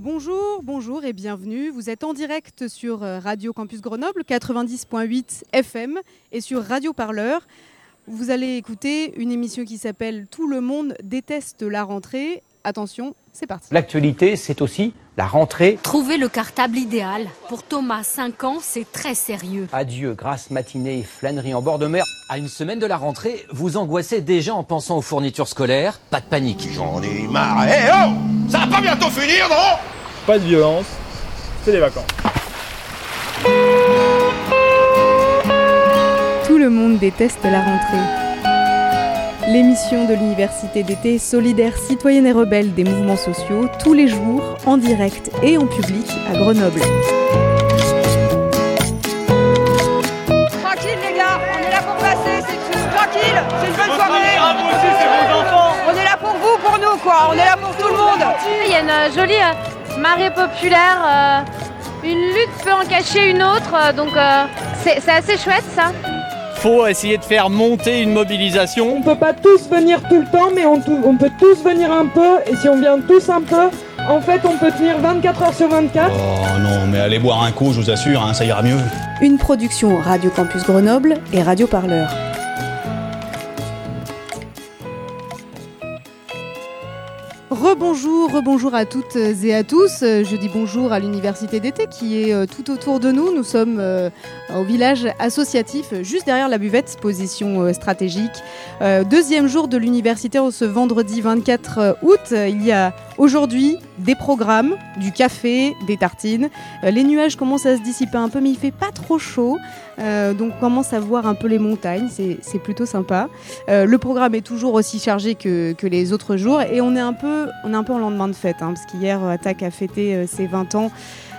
Bonjour, bonjour et bienvenue. Vous êtes en direct sur euh, Radio Campus Grenoble 90.8 FM et sur Radio Parleur. Vous allez écouter une émission qui s'appelle Tout le monde déteste la rentrée. Attention, c'est parti. L'actualité, c'est aussi la rentrée. Trouver le cartable idéal. Pour Thomas, 5 ans, c'est très sérieux. Adieu, grasse matinée et flânerie en bord de mer. À une semaine de la rentrée, vous angoissez déjà en pensant aux fournitures scolaires Pas de panique. J'en ai marre. Eh oh Ça va pas bientôt finir, non? Pas de violence, c'est les vacances. Tout le monde déteste la rentrée. L'émission de l'université d'été solidaire citoyenne et rebelle des mouvements sociaux, tous les jours, en direct et en public à Grenoble. Tranquille les gars, on est là pour passer, c'est tout. Tranquille, c'est une bonne soirée. On est là pour vous, pour nous quoi, on est là pour tout le monde. Il y a une euh, jolie euh, marée populaire. euh, une lutte peut en cacher une autre, donc euh, c'est assez chouette ça. Faut essayer de faire monter une mobilisation. On peut pas tous venir tout le temps, mais on peut tous venir un peu. Et si on vient tous un peu, en fait, on peut tenir 24 heures sur 24. Oh non, mais allez boire un coup, je vous assure, hein, ça ira mieux. Une production Radio Campus Grenoble et Radio Parleur. Rebonjour, rebonjour à toutes et à tous. Je dis bonjour à l'université d'été qui est euh, tout autour de nous. Nous sommes euh, au village associatif, juste derrière la buvette, position euh, stratégique. Deuxième jour de l'université, en ce vendredi 24 août. Il y a aujourd'hui des programmes, du café, des tartines. Euh, les nuages commencent à se dissiper un peu, mais il fait pas trop chaud. Euh, donc on commence à voir un peu les montagnes, c'est plutôt sympa. Euh, le programme est toujours aussi chargé que, les autres jours et on est un peu, on est un peu en lendemain de fête, hein, parce qu'hier Attaque a fêté ses 20 ans.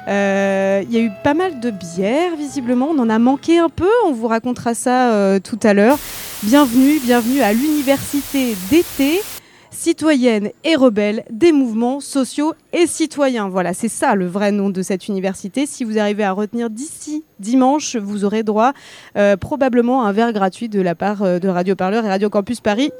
Il y a eu pas mal de bières, visiblement, on en a manqué un peu, on vous racontera ça tout à l'heure. Bienvenue, bienvenue à l'université d'été citoyenne et rebelle des mouvements sociaux et citoyens. Voilà, c'est ça le vrai nom de cette université. Si vous arrivez à retenir d'ici dimanche, vous aurez droit euh, probablement à un verre gratuit de la part euh, de Radio Parleur et Radio Campus Paris.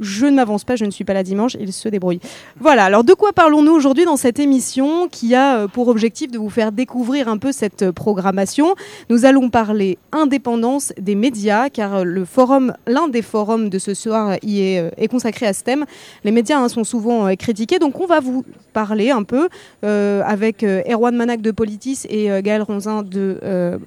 Je ne m'avance pas, je ne suis pas là dimanche, il se débrouille. Voilà, alors de quoi parlons-nous aujourd'hui dans cette émission qui a euh, pour objectif de vous faire découvrir un peu cette euh, programmation? Nous allons parler indépendance des médias, car euh, le forum, l'un des forums de ce soir y est, consacré à ce thème. Les médias hein, sont souvent critiqués, donc on va vous parler un peu avec Erwan Manac de Politis et Gaël Ronzin de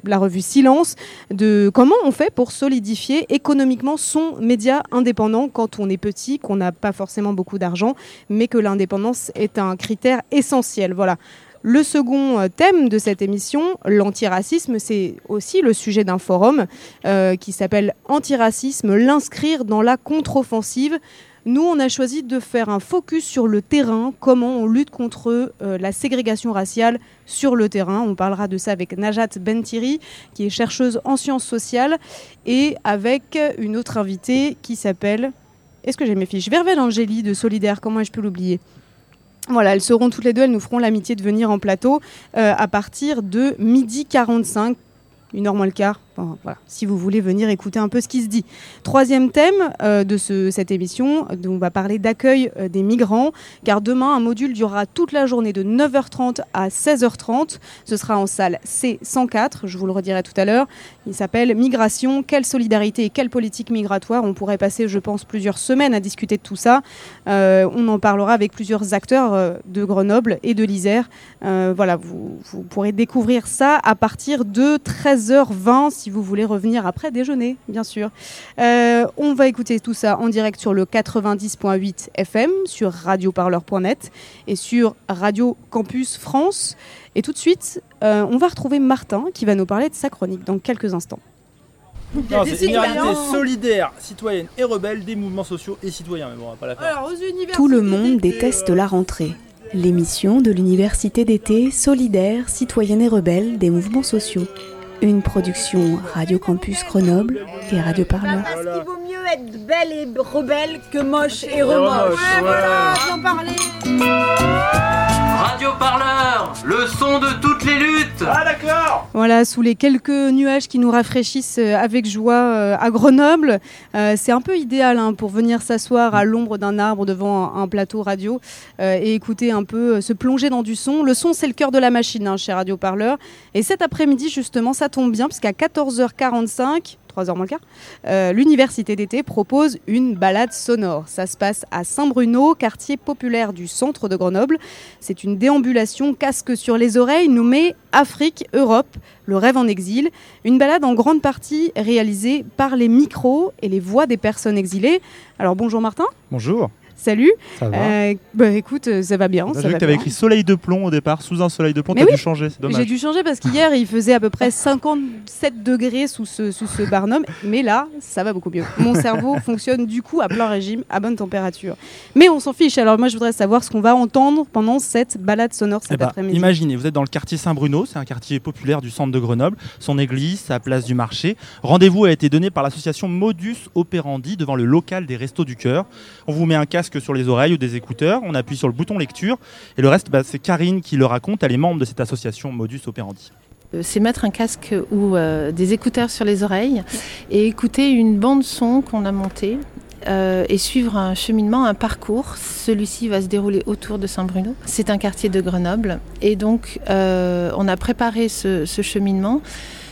la revue Silence, de comment on fait pour solidifier économiquement son média indépendant quand on est petit, qu'on n'a pas forcément beaucoup d'argent, mais que l'indépendance est un critère essentiel. Voilà. Le second euh, thème de cette émission, l'antiracisme, c'est aussi le sujet d'un forum euh, qui s'appelle Antiracisme, l'inscrire dans la contre-offensive. Nous, on a choisi de faire un focus sur le terrain, comment on lutte contre euh, la ségrégation raciale sur le terrain. On parlera de ça avec Najat Bentiri, qui est chercheuse en sciences sociales, et avec une autre invitée qui s'appelle, est-ce que j'ai mes fiches? Vervelle Angéli de Solidaire, comment ai-je pu l'oublier? Voilà, elles seront toutes les deux, elles nous feront l'amitié de venir en plateau euh, à partir de midi 45, une heure moins le quart. Si vous voulez venir écouter un peu ce qui se dit. Troisième thème euh, de ce- cette émission, on va parler d'accueil euh, des migrants, car demain, un module durera toute la journée de 9h30 à 16h30. Ce sera en salle C104, je vous le redirai tout à l'heure. Il s'appelle Migration, quelle solidarité et quelle politique migratoire. On pourrait passer, je pense, plusieurs semaines à discuter de tout ça. Euh, on en parlera avec plusieurs acteurs de Grenoble et de l'Isère. Voilà, vous, vous pourrez découvrir ça à partir de 13h20 si vous voulez revenir après déjeuner, bien sûr. Euh, on va écouter tout ça en direct sur le 90.8 FM, sur radioparleur.net et sur Radio Campus France. Et tout de suite, euh, on va retrouver Martin qui va nous parler de sa chronique dans quelques instants. Non, c'est une réalité solidaire, citoyenne et rebelle des mouvements sociaux et citoyens. Mais bon, on va pas la faire. Tout le monde déteste la rentrée. L'émission de l'université d'été solidaire, citoyenne et rebelle des mouvements sociaux. Une production Radio Campus Grenoble et Radio Parleur. Parce qu'il vaut mieux être belle et rebelle que moche et remoche. remoche. Ouais, voilà, j'en parlais. Radio Parleur, le son de toutes les luttes Ah d'accord Voilà, sous les quelques nuages qui nous rafraîchissent euh, avec joie euh, à Grenoble. Euh, c'est un peu idéal hein, pour venir s'asseoir à l'ombre d'un arbre devant un, un plateau radio euh, et écouter un peu, euh, se plonger dans du son. Le son, c'est le cœur de la machine hein, chez Radio Parleur. Et cet après-midi, justement, ça tombe bien, puisqu'à 14h45, 3h moins euh, l'université d'été propose une balade sonore. Ça se passe à Saint-Bruno, quartier populaire du centre de Grenoble. C'est une déambulation casque sur les oreilles nommée Afrique, Europe, le rêve en exil. Une balade en grande partie réalisée par les micros et les voix des personnes exilées. Alors bonjour Martin. Bonjour. Salut. Ça va Euh, bah, écoute, euh, ça va bien. ça J'ai vu que tu avais bien. écrit soleil de plomb au départ, sous un soleil de plomb, t'as oui, dû changer, c'est dommage. J'ai dû changer parce qu'hier il faisait à peu près 57 degrés sous ce, sous ce barnum, mais là ça va beaucoup mieux. Mon cerveau fonctionne du coup à plein régime, à bonne température. Mais on s'en fiche, alors moi je voudrais savoir ce qu'on va entendre pendant cette balade sonore cet Eh ben, après-midi. imaginez, vous êtes dans le quartier Saint-Bruno, c'est un quartier populaire du centre de Grenoble, son église, sa place du marché. Rendez-vous a été donné par l'association Modus Operandi devant le local des Restos du Cœur. On vous met un casque sur les oreilles ou des écouteurs, on appuie sur le bouton lecture et le reste, bah, c'est Karine qui le raconte, elle est membre de cette association Modus Operandi. Euh, C'est mettre un casque ou euh, des écouteurs sur les oreilles et écouter une bande son qu'on a montée euh, et suivre un cheminement, un parcours. Celui-ci va se dérouler autour de Saint-Bruno. C'est un quartier de Grenoble et donc on a préparé ce cheminement.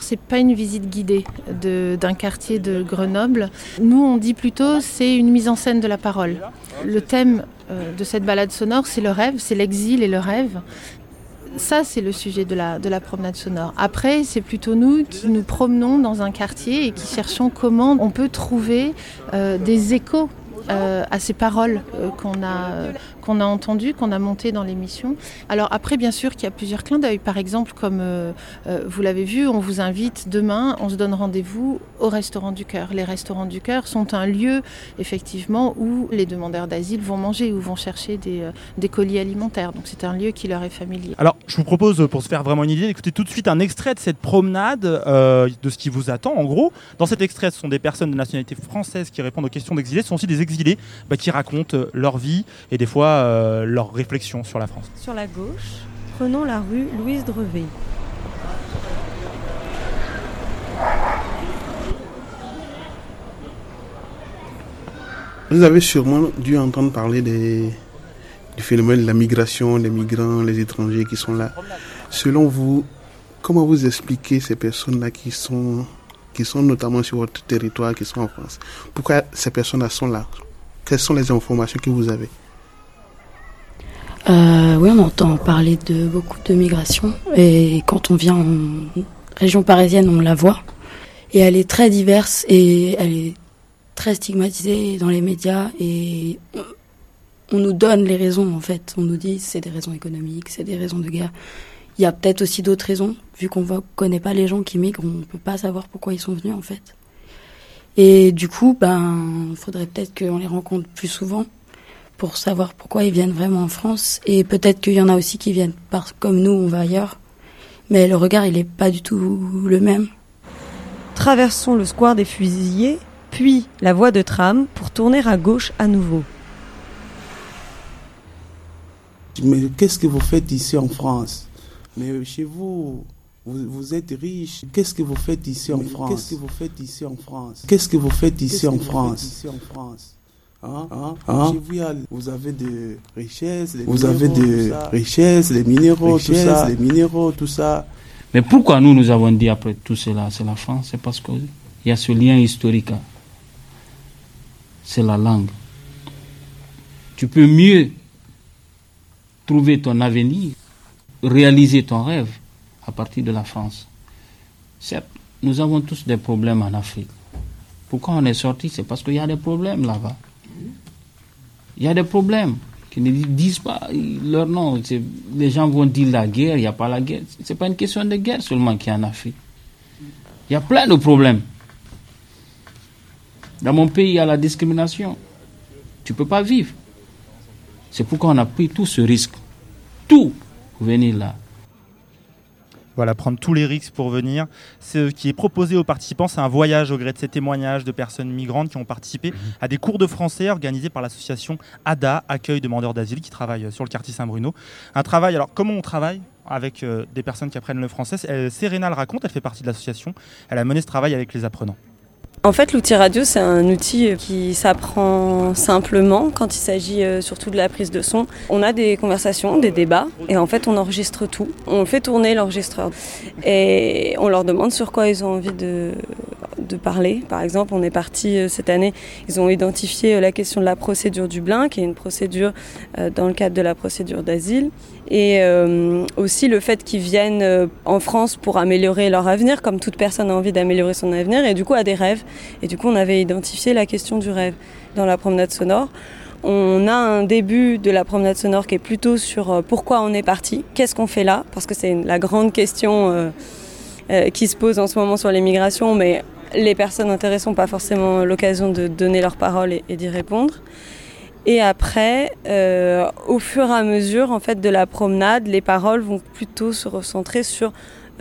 C'est pas une visite guidée d'un quartier de Grenoble. Nous, on dit plutôt c'est une mise en scène de la parole. Le thème euh, de cette balade sonore, c'est le rêve, c'est l'exil et le rêve. Ça, c'est le sujet de la, de la promenade sonore. Après, c'est plutôt nous qui nous promenons dans un quartier et qui cherchons comment on peut trouver euh, des échos euh, à ces paroles qu'on a, qu'on a entendues, qu'on a montées dans l'émission. Alors après, bien sûr qu'il y a plusieurs clins d'œil. Par exemple, comme euh, euh, vous l'avez vu, on vous invite demain, on se donne rendez-vous au Restaurant du Cœur. Les Restaurants du Cœur sont un lieu, effectivement, où les demandeurs d'asile vont manger ou vont chercher des, euh, colis alimentaires. Donc c'est un lieu qui leur est familier. Alors, je vous propose, pour se faire vraiment une idée, d'écouter tout de suite un extrait de cette promenade, de ce qui vous attend, en gros. Dans cet extrait, ce sont des personnes de nationalité française qui répondent aux questions d'exilés. Ce sont aussi des exilés bah, qui racontent leur vie et des fois euh, leurs réflexions sur la France. Sur la gauche, prenons la rue Louise Drevet. Vous avez sûrement dû entendre parler des, du phénomène de la migration, des migrants, les étrangers qui sont là. Selon vous, comment vous expliquez ces personnes-là qui sont, qui sont notamment sur votre territoire, qui sont en France? Pourquoi ces personnes-là sont là? Quelles sont les informations que vous avez? Euh, oui, on entend parler de beaucoup de migration. Et quand on vient en région parisienne, on la voit. Et elle est très diverse et elle est très stigmatisée dans les médias. Et on, nous donne les raisons, en fait. On nous dit c'est des raisons économiques, c'est des raisons de guerre. Il y a peut-être aussi d'autres raisons. Vu qu'on ne connaît pas les gens qui migrent, on ne peut pas savoir pourquoi ils sont venus, en fait. Et du coup, ben, faudrait peut-être qu'on les rencontre plus souvent pour savoir pourquoi ils viennent vraiment en France. Et peut-être qu'il y en a aussi qui viennent par, comme nous, on va ailleurs. Mais le regard, il n'est pas du tout le même. Traversons le square des Fusillés, puis la voie de tram pour tourner à gauche à nouveau. Mais qu'est-ce que vous faites ici en France? Mais chez vous, vous, vous êtes riche. Qu'est-ce que vous faites ici en France Qu'est-ce que vous faites ici en France? Qu'est-ce que vous faites ici en France? Hein? Hein? Hein? Vous, avez de richesses, vous avez de richesses, des minéraux, tout ça, des minéraux, tout ça. Mais pourquoi nous, nous avons dit après tout cela, c'est la France? C'est parce qu'il y a ce lien historique. hein. C'est la langue. Tu peux mieux trouver ton avenir, réaliser ton rêve à partir de la France. Certes, nous avons tous des problèmes en Afrique. Pourquoi on est sorti? C'est parce qu'il y a des problèmes là-bas. Il y a des problèmes qui ne disent pas leur nom. Les gens vont dire la guerre, il n'y a pas la guerre. Ce n'est pas une question de guerre seulement qu'il y a en Afrique. Il y a plein de problèmes. Dans mon pays, il y a la discrimination. Tu ne peux pas vivre. C'est pourquoi on a pris tout ce risque. Tout pour venir là. Voilà, prendre tous les risques pour venir. Ce qui est proposé aux participants, c'est un voyage au gré de ces témoignages de personnes migrantes qui ont participé à des cours de français organisés par l'association ADA, Accueil demandeurs d'asile, qui travaille sur le quartier Saint-Bruno. Un travail, alors comment on travaille avec euh, des personnes qui apprennent le français? Euh, Serena le raconte, elle fait partie de l'association. Elle a mené ce travail avec les apprenants. En fait, l'outil radio, c'est un outil qui s'apprend simplement quand il s'agit euh, surtout de la prise de son. On a des conversations, des débats, et en fait, on enregistre tout. On fait tourner l'enregistreur. Et on leur demande sur quoi ils ont envie de, de parler. Par exemple, on est parti euh, cette année, ils ont identifié euh, la question de la procédure Dublin, qui est une procédure dans le cadre de la procédure d'asile et euh, aussi le fait qu'ils viennent euh, en France pour améliorer leur avenir, comme toute personne a envie d'améliorer son avenir, et du coup a des rêves. Et du coup, on avait identifié la question du rêve dans la promenade sonore. On a un début de la promenade sonore qui est plutôt sur euh, pourquoi on est parti, qu'est-ce qu'on fait là, parce que c'est la grande question qui se pose en ce moment sur l'immigration, mais les personnes intéressées n'ont pas forcément l'occasion de donner leur parole et d'y répondre. Et après, euh, au fur et à mesure en fait de la promenade, les paroles vont plutôt se recentrer sur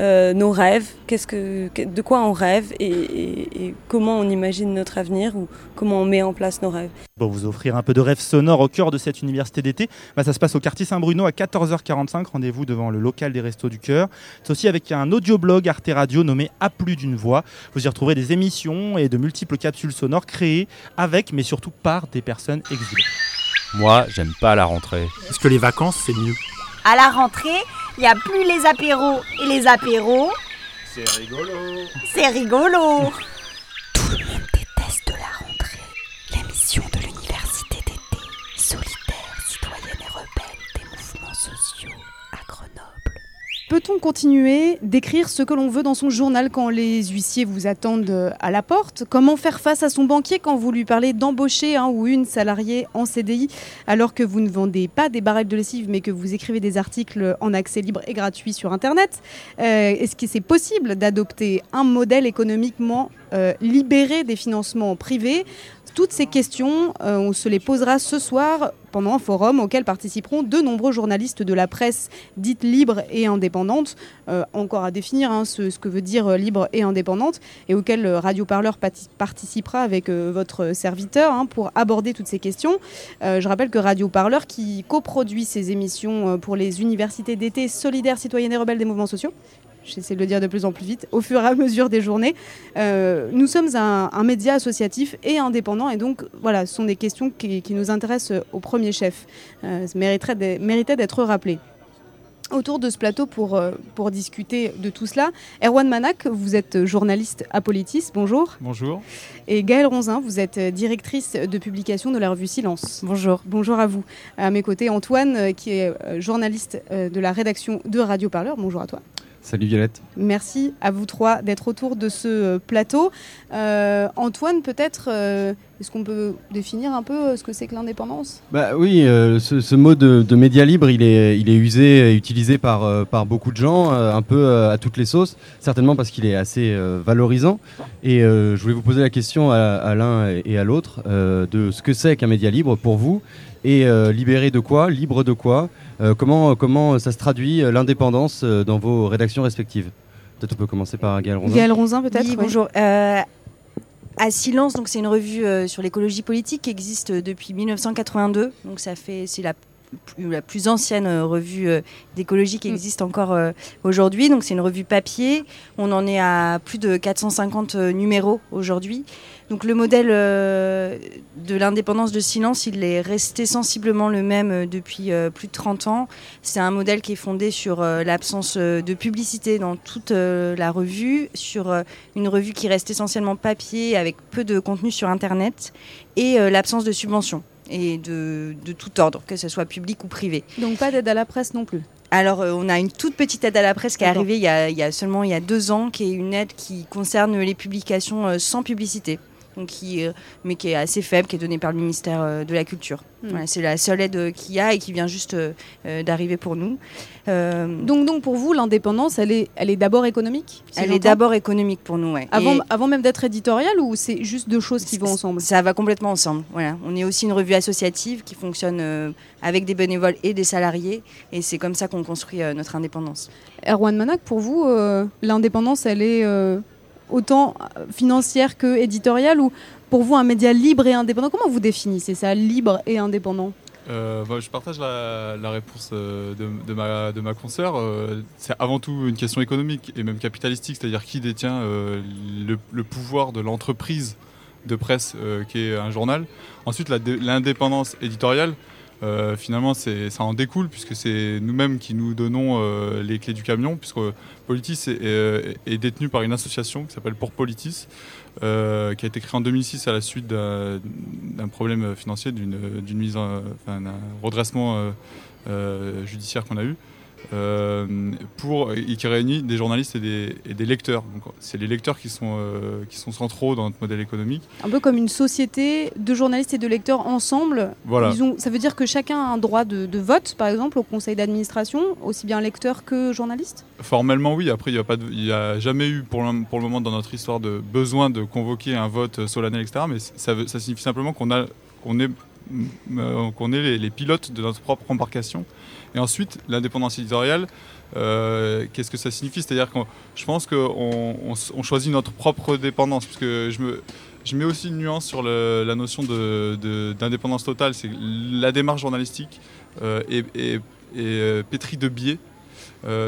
euh, nos rêves, qu'est-ce que, de quoi on rêve et, comment on imagine notre avenir ou comment on met en place nos rêves. Pour vous offrir un peu de rêve sonore au cœur de cette université d'été, bah, ça se passe au quartier Saint-Bruno à 14h45. Rendez-vous devant le local des Restos du Cœur. C'est aussi avec un audioblog Arte Radio nommé À plus d'une voix. Vous y retrouverez des émissions et de multiples capsules sonores créées avec, mais surtout par des personnes exilées. Moi, j'aime pas la rentrée. Est-ce que les vacances, c'est mieux? À la rentrée, il n'y a plus les apéros et les apéros. C'est rigolo. C'est rigolo. Peut-on continuer d'écrire ce que l'on veut dans son journal quand les huissiers vous attendent à la porte? Comment faire face à son banquier quand vous lui parlez d'embaucher un ou une salariée en CDI alors que vous ne vendez pas des barrettes de lessive mais que vous écrivez des articles en accès libre et gratuit sur Internet? Euh, Est-ce que c'est possible d'adopter un modèle économiquement euh, libéré des financements privés? Toutes ces questions, euh, on se les posera ce soir pendant un forum auquel participeront de nombreux journalistes de la presse dite libre et indépendante, euh, encore à définir hein, ce, que veut dire euh, libre et indépendante, et auquel Radio Parleur participera avec votre serviteur hein, pour aborder toutes ces questions. je rappelle que Radio Parleur, qui coproduit ces émissions pour les universités d'été solidaires, citoyennes et rebelles des mouvements sociaux, j'essaie de le dire de plus en plus vite, au fur et à mesure des journées. Euh, nous sommes un, média associatif et indépendant, et donc voilà, ce sont des questions qui, nous intéressent au premier chef. Euh, ça mériterait d'être rappelé. Autour de ce plateau pour, euh, pour discuter de tout cela, Erwan Manak, vous êtes journaliste à Politis, bonjour. Bonjour. Et Gaëlle Ronzin, vous êtes directrice de publication de la revue Silence. Bonjour. Bonjour à vous. À mes côtés, Antoine, qui est journaliste de la rédaction de Radio Parleur. Bonjour à toi. Salut Violette. Merci à vous trois d'être autour de ce euh, plateau. Euh, Antoine, peut-être, euh, est-ce qu'on peut définir un peu ce que c'est que l'indépendance? Bah oui, ce, mot de, média libre, il est, il est usé et utilisé par, par beaucoup de gens, un peu à toutes les sauces, certainement parce qu'il est assez valorisant. Et je voulais vous poser la question à, à l'un et à l'autre de ce que c'est qu'un média libre pour vous et libéré de quoi, libre de quoi euh, comment, comment ça se traduit euh, l'indépendance euh, dans vos rédactions respectives? Peut-être on peut commencer par Gaël Ronzin. Gaël Ronzin peut-être oui, bonjour. à Silence, donc c'est une revue sur l'écologie politique qui existe depuis 1982. Donc ça fait c'est la la plus ancienne revue d'écologie qui mm. existe encore aujourd'hui. Donc c'est une revue papier. On en est à plus de 450 numéros aujourd'hui. Donc le modèle euh, de l'indépendance de silence, il est resté sensiblement le même euh, depuis euh, plus de 30 ans. C'est un modèle qui est fondé sur l'absence de publicité dans toute la revue, sur une revue qui reste essentiellement papier avec peu de contenu sur Internet et l'absence de subventions et de, tout ordre, que ce soit public ou privé. Donc pas d'aide à la presse non plus alors, on a une toute petite aide à la presse qui est arrivée il y, a, il y, a, seulement il y a deux ans, qui est une aide qui concerne les publications sans publicité qui, euh, mais qui est assez faible, qui est donnée par le ministère euh, de la Culture. Hmm. c'est la seule aide qu'il y a et qui vient juste euh, d'arriver pour nous. donc, donc pour vous, l'indépendance, elle est, elle est d'abord économique Elle est d'abord économique pour nous, ouais. Avant, avant même d'être éditoriale ou c'est juste deux choses qui vont ensemble? Ça va complètement ensemble. Voilà. On est aussi une revue associative qui fonctionne avec des bénévoles et des salariés et c'est comme ça qu'on construit notre indépendance. Erwan Manak, pour vous, l'indépendance, elle est autant financière que éditoriale ou pour vous un média libre et indépendant Comment vous définissez ça, libre et indépendant Euh, bah, je partage la, réponse euh, de, ma, consoeur. Euh, c'est avant tout une question économique et même capitalistique, c'est-à-dire qui détient le, le pouvoir de l'entreprise de presse qui est un journal. Ensuite, l'indépendance éditoriale, euh, finalement, ça en découle puisque c'est nous-mêmes qui nous donnons euh, les clés du camion, puisque Politis est, est- détenu par une association qui s'appelle Pour Politis, euh, qui a été créée en 2006 à la suite d'un problème financier, d'une mise d'un redressement euh, euh, judiciaire qu'on a eu. Euh, pour, et qui réunit des journalistes et des, et des lecteurs. C'est les lecteurs qui sont, euh, qui sont centraux dans notre modèle économique. Un peu comme une société de journalistes et de lecteurs ensemble. Voilà. Ils ont, ça veut dire que chacun a un droit de, de vote, par exemple, au conseil d'administration, aussi bien lecteur que journaliste? Formellement, oui. Après, il n'y a, a jamais eu pour le, pour le moment dans notre histoire de besoin de convoquer un vote solennel, etc. Mais ça, veut- ça signifie simplement qu'on a, qu'on est, euh, qu'on est les, les pilotes de notre propre embarcation. Et ensuite, l'indépendance éditoriale, euh, qu'est-ce que ça signifie? C'est-à-dire que je pense qu'on on, choisit notre propre dépendance. Parce que je, me, je mets aussi une nuance sur la notion de- de- d'indépendance totale. C'est la démarche journalistique euh, est, est- euh, pétrie de biais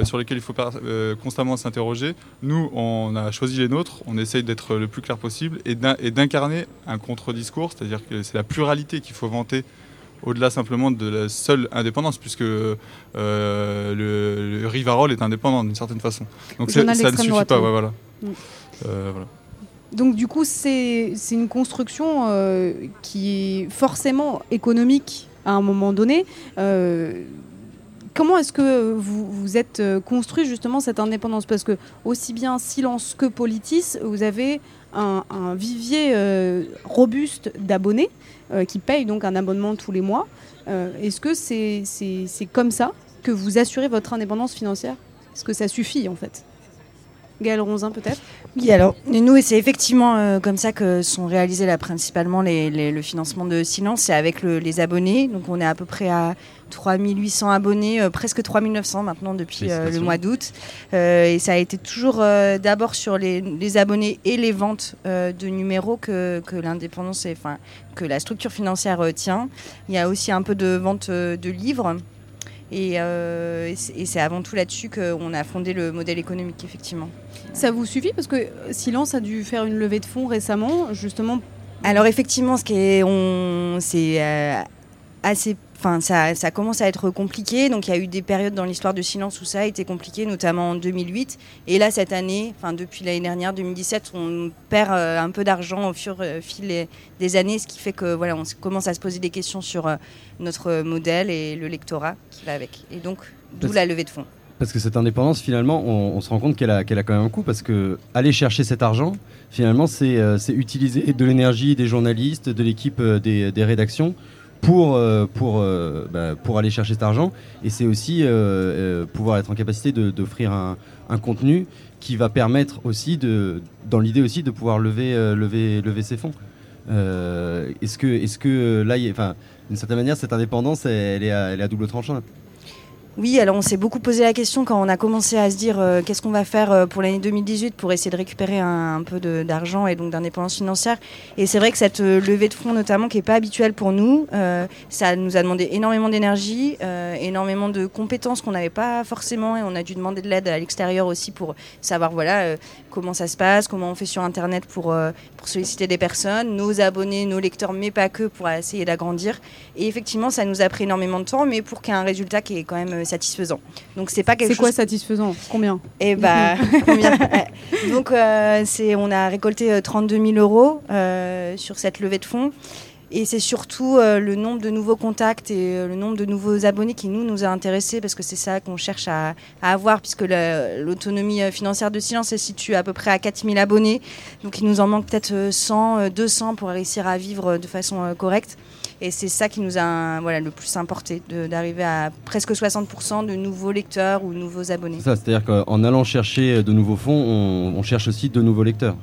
sur lesquels il faut constamment s'interroger. Nous, on a choisi les nôtres, on essaye d'être le plus clair possible et d'incarner un contre-discours, c'est-à-dire que c'est la pluralité qu'il faut vanter au-delà simplement de la seule indépendance, puisque euh, le, le Rivarol est indépendant d'une certaine façon. Donc ça ne suffit droite, pas, oui. ouais, voilà. Mm. Euh, voilà. Donc du coup, c'est une construction euh, qui est forcément économique à un moment donné. Comment est-ce que vous, vous êtes construit justement cette indépendance? Parce que aussi bien Silence que Politis, vous avez un, vivier euh, robuste d'abonnés euh, qui payent donc un abonnement tous les mois. Euh, est-ce que c'est c'est comme ça que vous assurez votre indépendance financière? Est-ce que ça suffit en fait? Gaël Ronzin peut-être? Oui, alors nous, c'est effectivement comme ça que sont réalisés là, principalement les- le financement de Silence, c'est avec le- les abonnés. Donc on est à peu près à 3800 abonnés, euh, presque 3900 maintenant depuis euh, le mois d'août. Euh, et ça a été toujours euh, d'abord sur les, les abonnés et les ventes euh, de numéros que, que l'indépendance, enfin que la structure financière euh, tient. Il y a aussi un peu de vente euh, de livres. Et, euh, et c'est- avant tout là-dessus qu'on a fondé le modèle économique, effectivement. Ça vous suffit Parce que Silence a dû faire une levée de fonds récemment, justement. Alors effectivement, ce qui est, on, c'est euh, assez, enfin ça, ça commence à être compliqué. Donc il y a eu des périodes dans l'histoire de silence où ça a été compliqué, notamment en 2008. Et là cette année, enfin depuis l'année dernière, 2017, on perd euh, un peu d'argent au fur et au fil des- années, ce qui fait que voilà, on commence à se poser des questions sur euh, notre modèle et le lectorat qui va avec. Et donc d'où la levée de fonds. Parce que cette indépendance, finalement, on, on se rend compte qu'elle a, a quand même un coût, parce que aller chercher cet argent, finalement, c'est euh, utiliser de l'énergie des journalistes, de l'équipe euh, des, des rédactions pour, euh, pour, euh, bah, pour aller chercher cet argent. Et c'est aussi euh, pouvoir être en capacité d'offrir un, un contenu qui va permettre aussi, de, dans l'idée aussi, de pouvoir lever, lever, lever ces fonds. Est-ce que, est-ce que là, d'une certaine manière, cette indépendance, elle, est elle est à double tranchant Oui, alors on s'est beaucoup posé la question quand on a commencé à se dire euh, qu'est-ce qu'on va faire euh, pour l'année 2018 pour essayer de récupérer un, peu d'argent et donc d'indépendance financière. Et c'est vrai que cette euh, levée de fonds notamment qui n'est pas habituelle pour nous, ça nous a demandé énormément d'énergie, énormément de compétences qu'on n'avait pas forcément et on a dû demander de l'aide à l'extérieur aussi pour savoir voilà comment ça se passe, comment on fait sur Internet pour, pour solliciter des personnes, nos abonnés, nos lecteurs, mais pas que pour essayer d'agrandir. Et effectivement, ça nous a pris énormément de temps, mais pour qu'il y ait un résultat qui est quand même satisfaisant. Donc c'est pas quelque C'est chose. quoi satisfaisant? Combien? Eh bah, combien? Donc euh, c'est, on a récolté euh, 32 000 euros euh, sur cette levée de fonds. Et c'est surtout euh, le nombre de nouveaux contacts et euh, le nombre de nouveaux abonnés qui nous nous a intéressés parce que c'est ça qu'on cherche à, à avoir puisque l'autonomie euh, financière de Silence se situe à peu près à 4 000 abonnés. Donc il nous en manque peut-être euh, 100, euh, 200 pour réussir à vivre euh, de façon euh, correcte. Et c'est ça qui nous a voilà, le plus importé, d'arriver à presque 60% de nouveaux lecteurs ou nouveaux abonnés. C'est-à-dire qu'en allant chercher de nouveaux fonds, on, on cherche aussi de nouveaux lecteurs.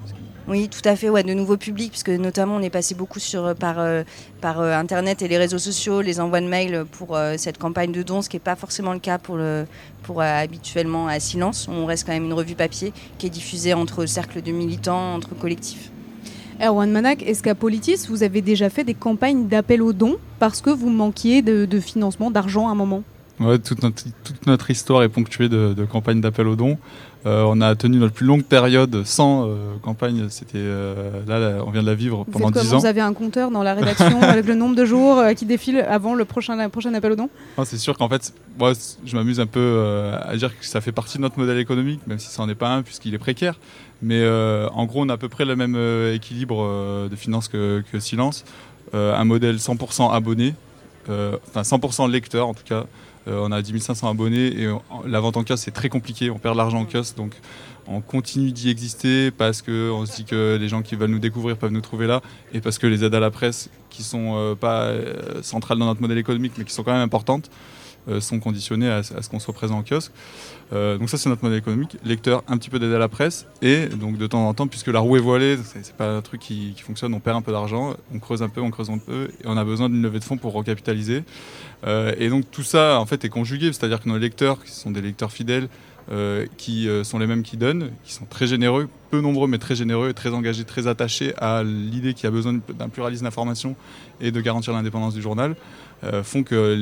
Oui, tout à fait, ouais, de nouveaux publics, puisque notamment on est passé beaucoup sur, par, euh, par euh, Internet et les réseaux sociaux, les envois de mails pour euh, cette campagne de dons, ce qui n'est pas forcément le cas pour, le, pour euh, habituellement à Silence. On reste quand même une revue papier qui est diffusée entre cercles de militants, entre collectifs. Erwan Manak, est-ce qu'à Politis, vous avez déjà fait des campagnes d'appel aux dons parce que vous manquiez de, de financement, d'argent à un moment? Ouais, toute, notre, toute notre histoire est ponctuée de, de campagnes d'appel aux dons. Euh, on a tenu notre plus longue période sans euh, campagne. C'était euh, là, là, on vient de la vivre pendant quoi 10 ans. Vous avez un compteur dans la rédaction avec le nombre de jours euh, qui défilent avant le prochain, appel aux dons? Non, c'est sûr qu'en fait, moi, je m'amuse un peu à dire que ça fait partie de notre modèle économique, même si ça n'en est pas un, puisqu'il est précaire. Mais euh, en gros, on a à peu près le même euh, équilibre euh, de finances que, que Silence. Un modèle 100% abonné, enfin 100% lecteur en tout cas. On a 10 500 abonnés et on- la vente en kiosque, c'est très compliqué. On perd de l'argent en kiosque, donc on continue d'y exister parce qu'on se dit que les gens qui veulent nous découvrir peuvent nous trouver là et parce que les aides à la presse, qui sont euh, pas centrales dans notre modèle économique, mais qui sont quand même importantes, sont conditionnées à, à ce qu'on soit présent en kiosque. Euh, donc ça c'est notre modèle économique. Lecteur, un petit peu d'aide à la presse et donc de temps en temps, puisque la roue est voilée, c'est pas un truc qui, fonctionne, on perd un peu d'argent, on creuse un peu, on creuse un peu et on a besoin d'une levée de fonds pour recapitaliser. Euh, et donc tout ça en fait est conjugué, c'est-à-dire que nos lecteurs, qui sont des lecteurs fidèles, euh, qui sont les mêmes qui donnent, qui sont très généreux, peu nombreux mais très généreux, et très engagés, très attachés à l'idée qu'il y a besoin d'un pluralisme d'information et de garantir l'indépendance du journal, font que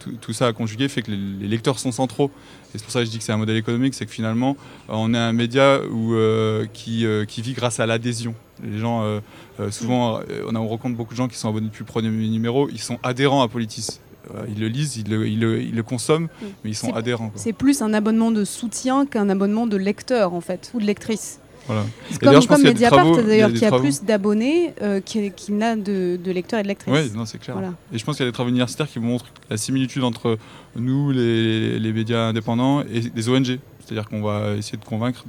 tout, tout ça a conjugué fait que les, lecteurs sont centraux. Et c'est pour ça que je dis que c'est un modèle économique, c'est que finalement euh, on est un média où, euh, qui, euh, qui vit grâce à l'adhésion. Les gens, euh, euh, souvent, euh, on, a, on rencontre beaucoup de gens qui sont abonnés depuis le premier numéro, ils sont adhérents à Politis. Euh, ils le lisent, ils le, ils le- ils le consomment, mais ils sont adhérents. C'est plus un abonnement de soutien qu'un abonnement de lecteur en fait, ou de lectrice. Voilà. C'est comme, je pense comme Mediapart d'ailleurs qui a travaux- plus d'abonnés euh, qu'il qu'il n'a de, de lecteurs et de lectrices. Oui, c'est clair. Voilà. Et je pense qu'il y a des travaux universitaires qui montrent la similitude entre nous, les, les médias indépendants, et des ONG. C'est-à-dire qu'on va essayer de convaincre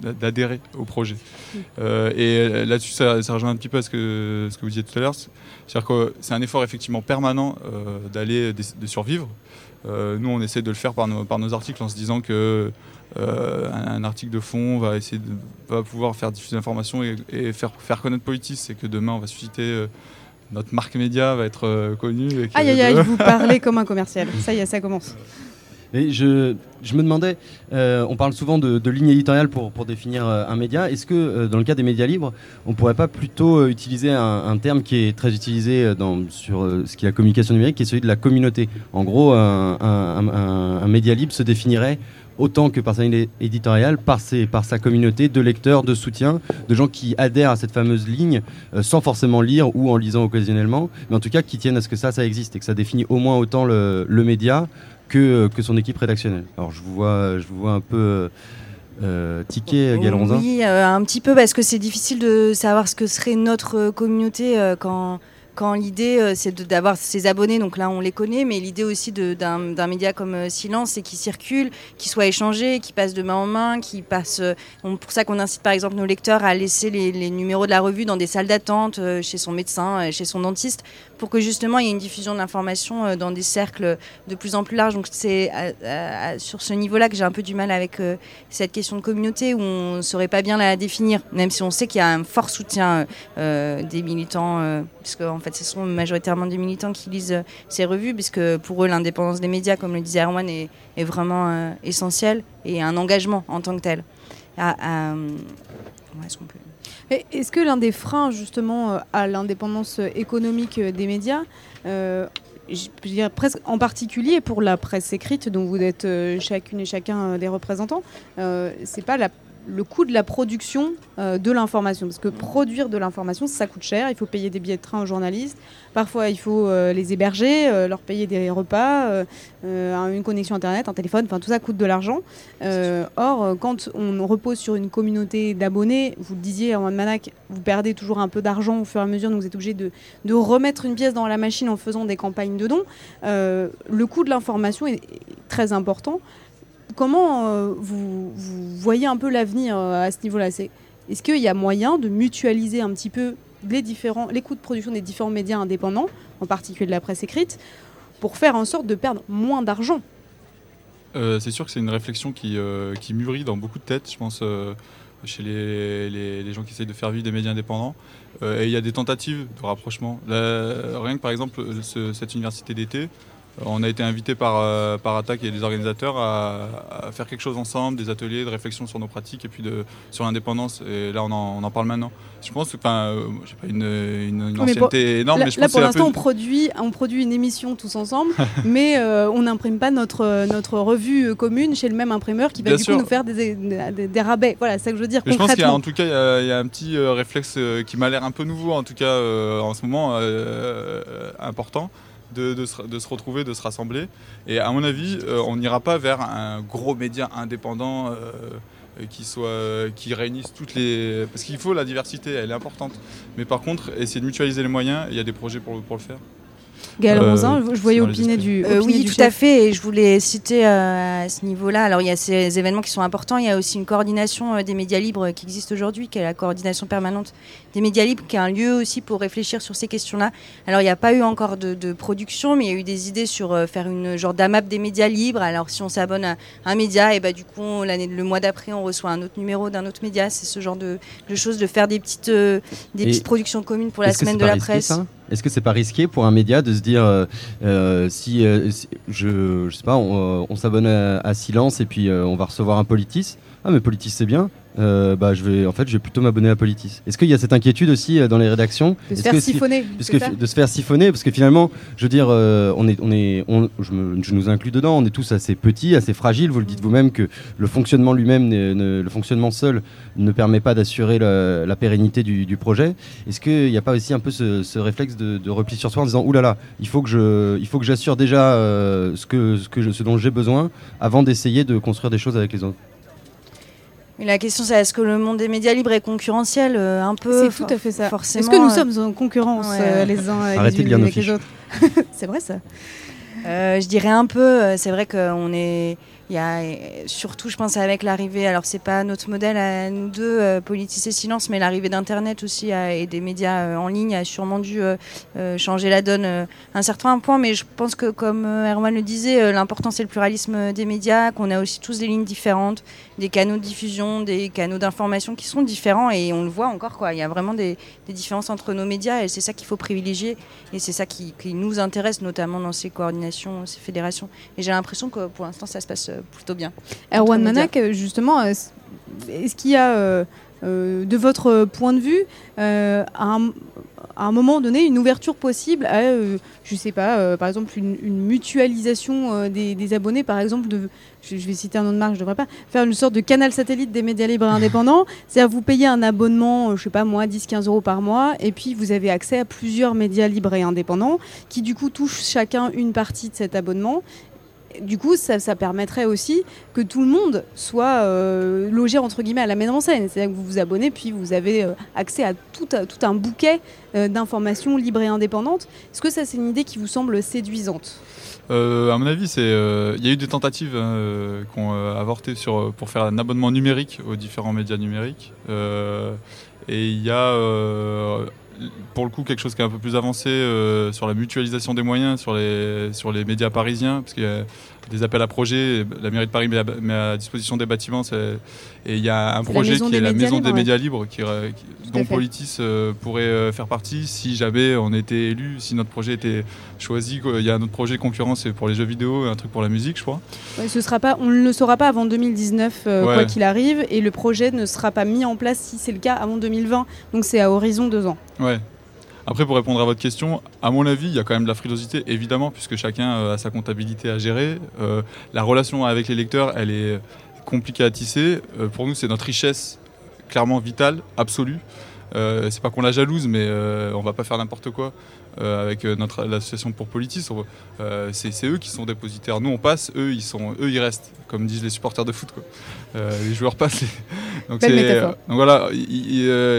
d'adhérer au projet. Euh, et là-dessus, ça, ça rejoint un petit peu à ce que, ce que vous disiez tout à l'heure. C'est-à-dire que c'est un effort effectivement permanent euh, d'aller, de, de survivre. Nous, on essaie de le faire par nos, par nos articles en se disant que euh, un, article de fond va essayer de va pouvoir faire diffuser l'information et, et faire, faire connaître Politis. Et que demain, on va susciter euh, notre marque média va être euh, connue. et Aïe aïe aïe, vous parlez comme un commercial. Ça y est, ça commence. Et je, je me demandais, euh, on parle souvent de, de ligne éditoriale pour, pour définir euh, un média. Est-ce que euh, dans le cas des médias libres, on pourrait pas plutôt euh, utiliser un, un terme qui est très utilisé dans, sur euh, ce qui est la communication numérique, qui est celui de la communauté? En gros, un, un- un- un média libre se définirait autant que par sa ligne éditoriale, par, ses, par sa communauté de lecteurs, de soutien, de gens qui adhèrent à cette fameuse ligne euh, sans forcément lire ou en lisant occasionnellement, mais en tout cas qui tiennent à ce que ça, ça existe et que ça définit au moins autant le, le média que, que son équipe rédactionnelle. Alors je vous vois, je vous vois un peu euh, euh, tiquer, Galronzin. Oui, euh, un petit peu parce que c'est difficile de savoir ce que serait notre euh, communauté euh, quand, quand l'idée euh, c'est d'avoir ses abonnés, donc là on les connaît, mais l'idée aussi d'un média comme euh, Silence, c'est qu'il circule, qu'il soit échangé, qu'il passe de main en main, qu'il passe. euh, on- pour ça qu'on incite par exemple nos lecteurs à laisser les, les numéros de la revue dans des salles d'attente, chez son médecin, chez son dentiste, pour que justement il y ait une diffusion de l'information euh, dans des cercles de plus en plus larges. Donc c'est à- à- sur ce niveau-là que j'ai un peu du mal avec euh, cette question de communauté où on ne saurait pas bien la définir, même si on sait qu'il y a un fort soutien euh, des militants, euh, parce qu'en fait ce sont majoritairement des militants qui lisent euh, ces revues, puisque pour eux l'indépendance des médias, comme le disait Erwan, est, vraiment euh, essentielle et un engagement en tant que tel. Ah, est-ce qu'on peut... Est-ce que l'un des freins justement euh, à l'indépendance économique des médias, euh, je presque en particulier pour la presse écrite dont vous êtes euh, chacune et chacun des représentants, c'est pas la- le coût de la production euh, de l'information parce que produire de l'information ça coûte cher, il faut payer des billets de train aux journalistes, parfois il faut euh, les héberger, euh, leur payer des repas, une connexion internet, un téléphone, enfin tout ça coûte de l'argent. Or, quand on repose sur une communauté d'abonnés, vous le disiez en Manac, vous perdez toujours un peu d'argent au fur et à mesure, donc vous êtes obligé de, de remettre une pièce dans la machine en faisant des campagnes de dons. Le coût de l'information est très important. Comment euh, vous, voyez un peu l'avenir euh, à ce niveau-là? Est-ce qu'il y a moyen de mutualiser un petit peu les, coûts de production des différents médias indépendants, en particulier de la presse écrite, pour faire en sorte de perdre moins d'argent? Euh, c'est sûr que c'est une réflexion qui, mûrit dans beaucoup de têtes, je pense, chez les, gens qui essayent de faire vivre des médias indépendants. Et il y a des tentatives de rapprochement. Rien que par exemple, ce- cette université d'été, on a été invité par, euh, par Attaque et les organisateurs à, à faire quelque chose ensemble, des ateliers de réflexion sur nos pratiques et puis de, sur l'indépendance. Et là, on en, on en parle maintenant. Je pense que, enfin, euh, j'ai pas une, une, mais ancienneté énorme, là, mais je là, pense pour peu- l'instant, on produit, on produit une émission tous ensemble, mais euh, on n'imprime pas notre, notre revue commune chez le même imprimeur qui va Bien du sûr. coup nous faire des, des, des rabais. Voilà, c'est ça que je veux dire Mais je pense qu'il y a concrètement. en tout cas il y y a un petit euh, réflexe qui m'a l'air un peu nouveau en tout cas euh, en ce moment important de, de se, de se retrouver, de se rassembler. Et à mon avis, euh, on n'ira pas vers un gros média indépendant euh, qui soit qui réunisse toutes les parce qu'il faut la diversité, elle est importante. Mais par contre, essayer de mutualiser les moyens, il y a des projets pour, pour le faire. Gaël Euh, Ronzin, je voyais opiner du. Euh, oui, du tout à fait. Et je voulais citer euh, à ce niveau-là. Alors, il y a ces événements qui sont importants. Il y a aussi une coordination euh, des médias libres qui existe aujourd'hui, qui est la coordination permanente des médias libres, qui est un lieu aussi pour réfléchir sur ces questions-là. Alors, il n'y a pas eu encore de, de production, mais il y a eu des idées sur euh, faire une genre d'AMAP des médias libres. Alors, si on s'abonne à un média, et bah, du coup, on- le mois d'après, on reçoit un autre numéro d'un autre média. C'est ce genre de, de choses, de faire des petites, euh, des Et petites productions communes pour la semaine de la risqué, presse. Est-ce que c'est pas risqué pour un média de se dire euh, si, si- je, je sais pas, on, on s'abonne à, à Silence et puis on va recevoir un Politis? Ah mais Politis c'est bien. Euh, bah je vais en fait je vais plutôt m'abonner à Politis. Est-ce qu'il y a cette inquiétude aussi euh, dans les rédactions De se faire que siphonner, parce que de se faire siphonner parce que finalement je veux dire euh, on est on est on- je, me- je nous inclus dedans on est tous assez petits assez fragiles vous le dites vous-même que le fonctionnement lui-même ne- ne- le fonctionnement seul ne permet pas d'assurer la, la pérennité du, du projet est-ce qu'il n'y a pas aussi un peu ce, ce réflexe de, de repli sur soi en disant oulala il faut que je il faut que j'assure déjà ce que ce que je- ce dont j'ai besoin avant d'essayer de construire des choses avec les autres Mais la question, c'est est-ce que le monde des médias libres est concurrentiel euh, Un peu? C'est tout à fait ça. Forcément. Est-ce que nous euh, sommes en concurrence ouais. euh, les uns Arrêtez les de lire unes nos avec les fiches. autres? C'est vrai ça. Euh, je dirais un peu. C'est vrai qu'on est. Il y a surtout, je pense, avec l'arrivée. Alors, c'est pas notre modèle à nous deux, euh, Politis et Silence, mais l'arrivée d'Internet aussi a- et des médias euh, en ligne a sûrement dû euh, euh, changer la donne euh, à un certain point. Mais je pense que, comme euh, Erwan le disait, euh, l'important c'est le pluralisme des médias, qu'on a aussi tous des lignes différentes, des canaux de diffusion, des canaux d'information qui sont différents et on le voit encore. Quoi. Il y a vraiment des, des différences entre nos médias et c'est ça qu'il faut privilégier et c'est ça qui, qui nous intéresse, notamment dans ces coordinations, ces fédérations. Et j'ai l'impression que pour l'instant ça se passe euh, plutôt bien. Erwan euh, justement, euh, est-ce qu'il y a, euh, de votre point de vue, euh, un, à un moment donné, une ouverture possible à, euh, je sais pas, euh, par exemple, une, une mutualisation euh, des, des abonnés, par exemple, de, je, je vais citer un nom de marque, je devrais pas, faire une sorte de canal satellite des médias libres et indépendants, c'est-à-dire vous payez un abonnement, euh, je sais pas moi, 10-15 euros par mois, et puis vous avez accès à plusieurs médias libres et indépendants, qui du coup touchent chacun une partie de cet abonnement, du coup, ça, permettrait aussi que tout le monde soit euh, logé entre guillemets à la même enseigne. C'est-à-dire que vous vous abonnez, puis vous avez euh, accès à tout, un bouquet euh, d'informations libres et indépendantes. Est-ce que ça, c'est une idée qui vous semble séduisante? Euh, à mon avis, il y a eu des tentatives hein, euh, euh, avorté pour faire un abonnement numérique aux différents médias numériques. Et il y a, pour le coup, quelque chose qui est un peu plus avancé euh, sur la mutualisation des moyens sur les, sur les médias parisiens, parce qu'il y a des appels à projets. La mairie de Paris met à, met à disposition des bâtiments. Et il y a un projet qui est la maison libres, des médias libres, qui, euh, qui- dont. Politis euh, pourrait euh, faire partie si jamais on était élu, si notre projet était choisi. Il y a un autre projet concurrence c'est pour les jeux vidéo, un truc pour la musique, je crois. Ouais, ce sera pas, On ne le saura pas avant 2019, euh, Ouais. quoi qu'il arrive, et le projet ne sera pas mis en place, si c'est le cas, avant 2020. Donc c'est à horizon deux ans. Ouais. Après, pour répondre à votre question, à mon avis, il y a quand même de la frilosité, évidemment, puisque chacun euh, a sa comptabilité à gérer. Euh, la relation avec les lecteurs, elle est compliquée à tisser. Euh, pour nous, c'est notre richesse, clairement vitale, absolue. Euh, c'est pas qu'on la jalouse, mais on va pas faire n'importe quoi avec notre l'association pour Politis. C'est eux qui sont dépositaires. Nous, on passe, eux, ils sont, eux, ils restent, comme disent les supporters de foot. Quoi. Les joueurs passent. les- Donc, voilà,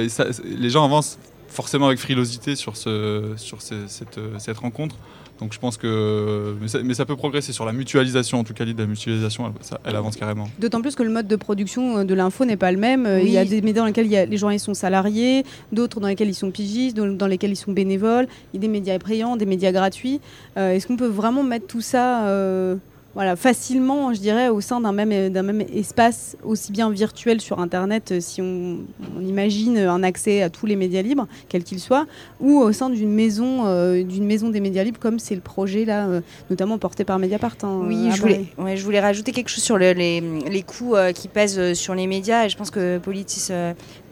ça- les gens avancent forcément avec frilosité sur, ce, sur ce- cette, euh, cette rencontre. Donc je pense que. Mais ça, mais ça peut progresser sur la mutualisation, en tout cas, l'idée de la mutualisation, elle, ça- elle avance carrément. D'autant plus que le mode de production euh, de l'info n'est pas le même. Euh, Il y a des médias dans lesquels il y a- les journalistes sont salariés, d'autres dans lesquels ils sont pigistes, dans, dans lesquels ils sont bénévoles. Il y a des médias payants, des médias gratuits. Euh, Est-ce qu'on peut vraiment mettre tout ça euh, voilà, facilement, je dirais, au sein d'un même, d'un même espace, aussi bien virtuel sur Internet, euh, si on, on imagine un accès à tous les médias libres, quels qu'ils soient, ou au sein d'une maison, euh, d'une maison des médias libres, comme c'est le projet là, euh, notamment porté par Mediapart. hein, Oui, je voulais, ouais, je voulais rajouter quelque chose sur le- les, les coûts euh, qui pèsent sur les médias. Et je pense que Politis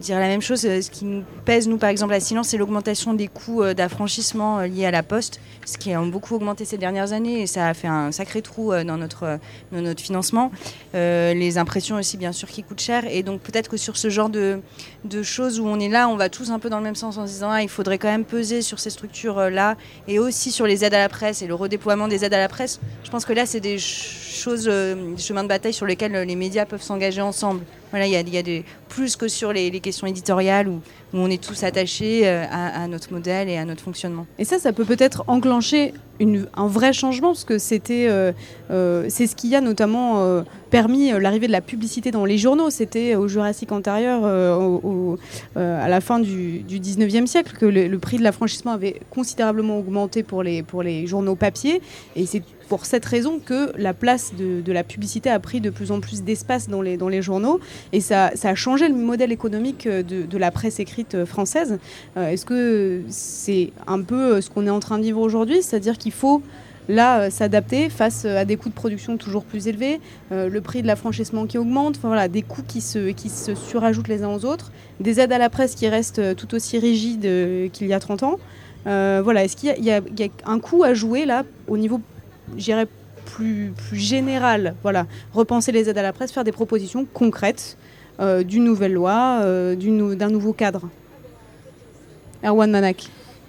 dirait la même chose. Ce qui nous pèse, nous, par exemple, à Silence, c'est l'augmentation des coûts d'affranchissement liés à la Poste, ce qui a beaucoup augmenté ces dernières années. Et ça a fait un sacré trou dans, notre, dans notre financement. Euh, les impressions aussi, bien sûr, qui coûtent cher. Et donc, peut-être que sur ce genre de, de choses où on est là, on va tous un peu dans le même sens en se disant ah, il faudrait quand même peser sur ces structures-là et aussi sur les aides à la presse et le redéploiement des aides à la presse. Je pense que là, c'est des ch- choses, euh, des chemins de bataille sur lesquels les médias peuvent s'engager ensemble. Voilà, il y a, des, plus que sur les, questions éditoriales où, on est tous attachés euh, à, notre modèle et à notre fonctionnement. Et ça, ça peut peut-être enclencher un vrai changement, parce que c'était, euh, euh, c'est ce qui a notamment permis l'arrivée de la publicité dans les journaux. C'était au Jurassique antérieur, à la fin du, du 19e siècle, que le, le prix de l'affranchissement avait considérablement augmenté pour les, pour les journaux papier. Et c'est pour cette raison que la place de, la publicité a pris de plus en plus d'espace dans les, dans les journaux. Et ça, ça a changé le modèle économique euh, de, de la presse écrite euh, française. Euh, Est-ce que c'est un peu ce qu'on est en train de vivre aujourd'hui? C'est-à-dire qu'il faut là s'adapter face à des coûts de production toujours plus élevés, le prix de l'affranchissement qui augmente, voilà, des coûts qui se, qui se surajoutent les uns aux autres, des aides à la presse qui restent tout aussi rigides qu'il y a 30 ans. Voilà, est-ce qu'il y, a- un coup à jouer là au niveau, j'irais, plus, plus général Voilà, repenser les aides à la presse, faire des propositions concrètes euh, d'une nouvelle loi, euh, d'un nouveau cadre. Erwan Manak.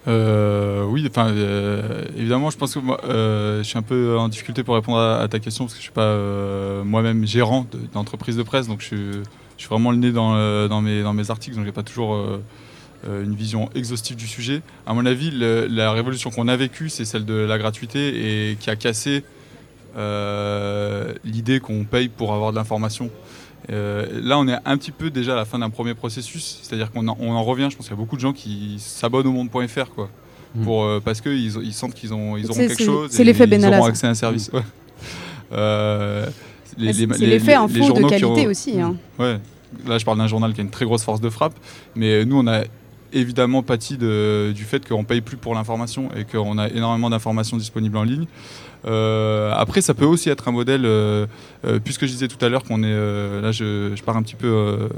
Euh, oui, enfin, évidemment, je pense que moi, je suis un peu en difficulté pour répondre à, ta question parce que je suis pas moi-même gérant de- d'entreprise de, presse, donc je suis, je suis vraiment le nez dans, dans, mes, dans mes articles, donc j'ai pas toujours une vision exhaustive du sujet. À mon avis, le- la révolution qu'on a vécue, c'est celle de la gratuité et qui a cassé euh, l'idée qu'on paye pour avoir de l'information. Euh, là, on est un petit peu déjà à la fin d'un premier processus, c'est-à-dire qu'on en, on en revient. Je pense qu'il y a beaucoup de gens qui s'abonnent au monde.fr, quoi, Mm. pour euh, parce qu'ils ils sentent qu'ils ont ils auront quelque chose. c'est et l'effet Ils Benalla, auront accès à un service. ouais. Euh, Ah, c'est- c'est l'effet info de qualité ont- aussi, hein. Ouais. Là, je parle d'un journal qui a une très grosse force de frappe, mais nous, on a évidemment pâti du fait qu'on paye plus pour l'information et qu'on a énormément d'informations disponibles en ligne. Euh, après, ça peut aussi être un modèle, euh, euh, puisque je disais tout à l'heure qu'on est, là je, je pars un petit peu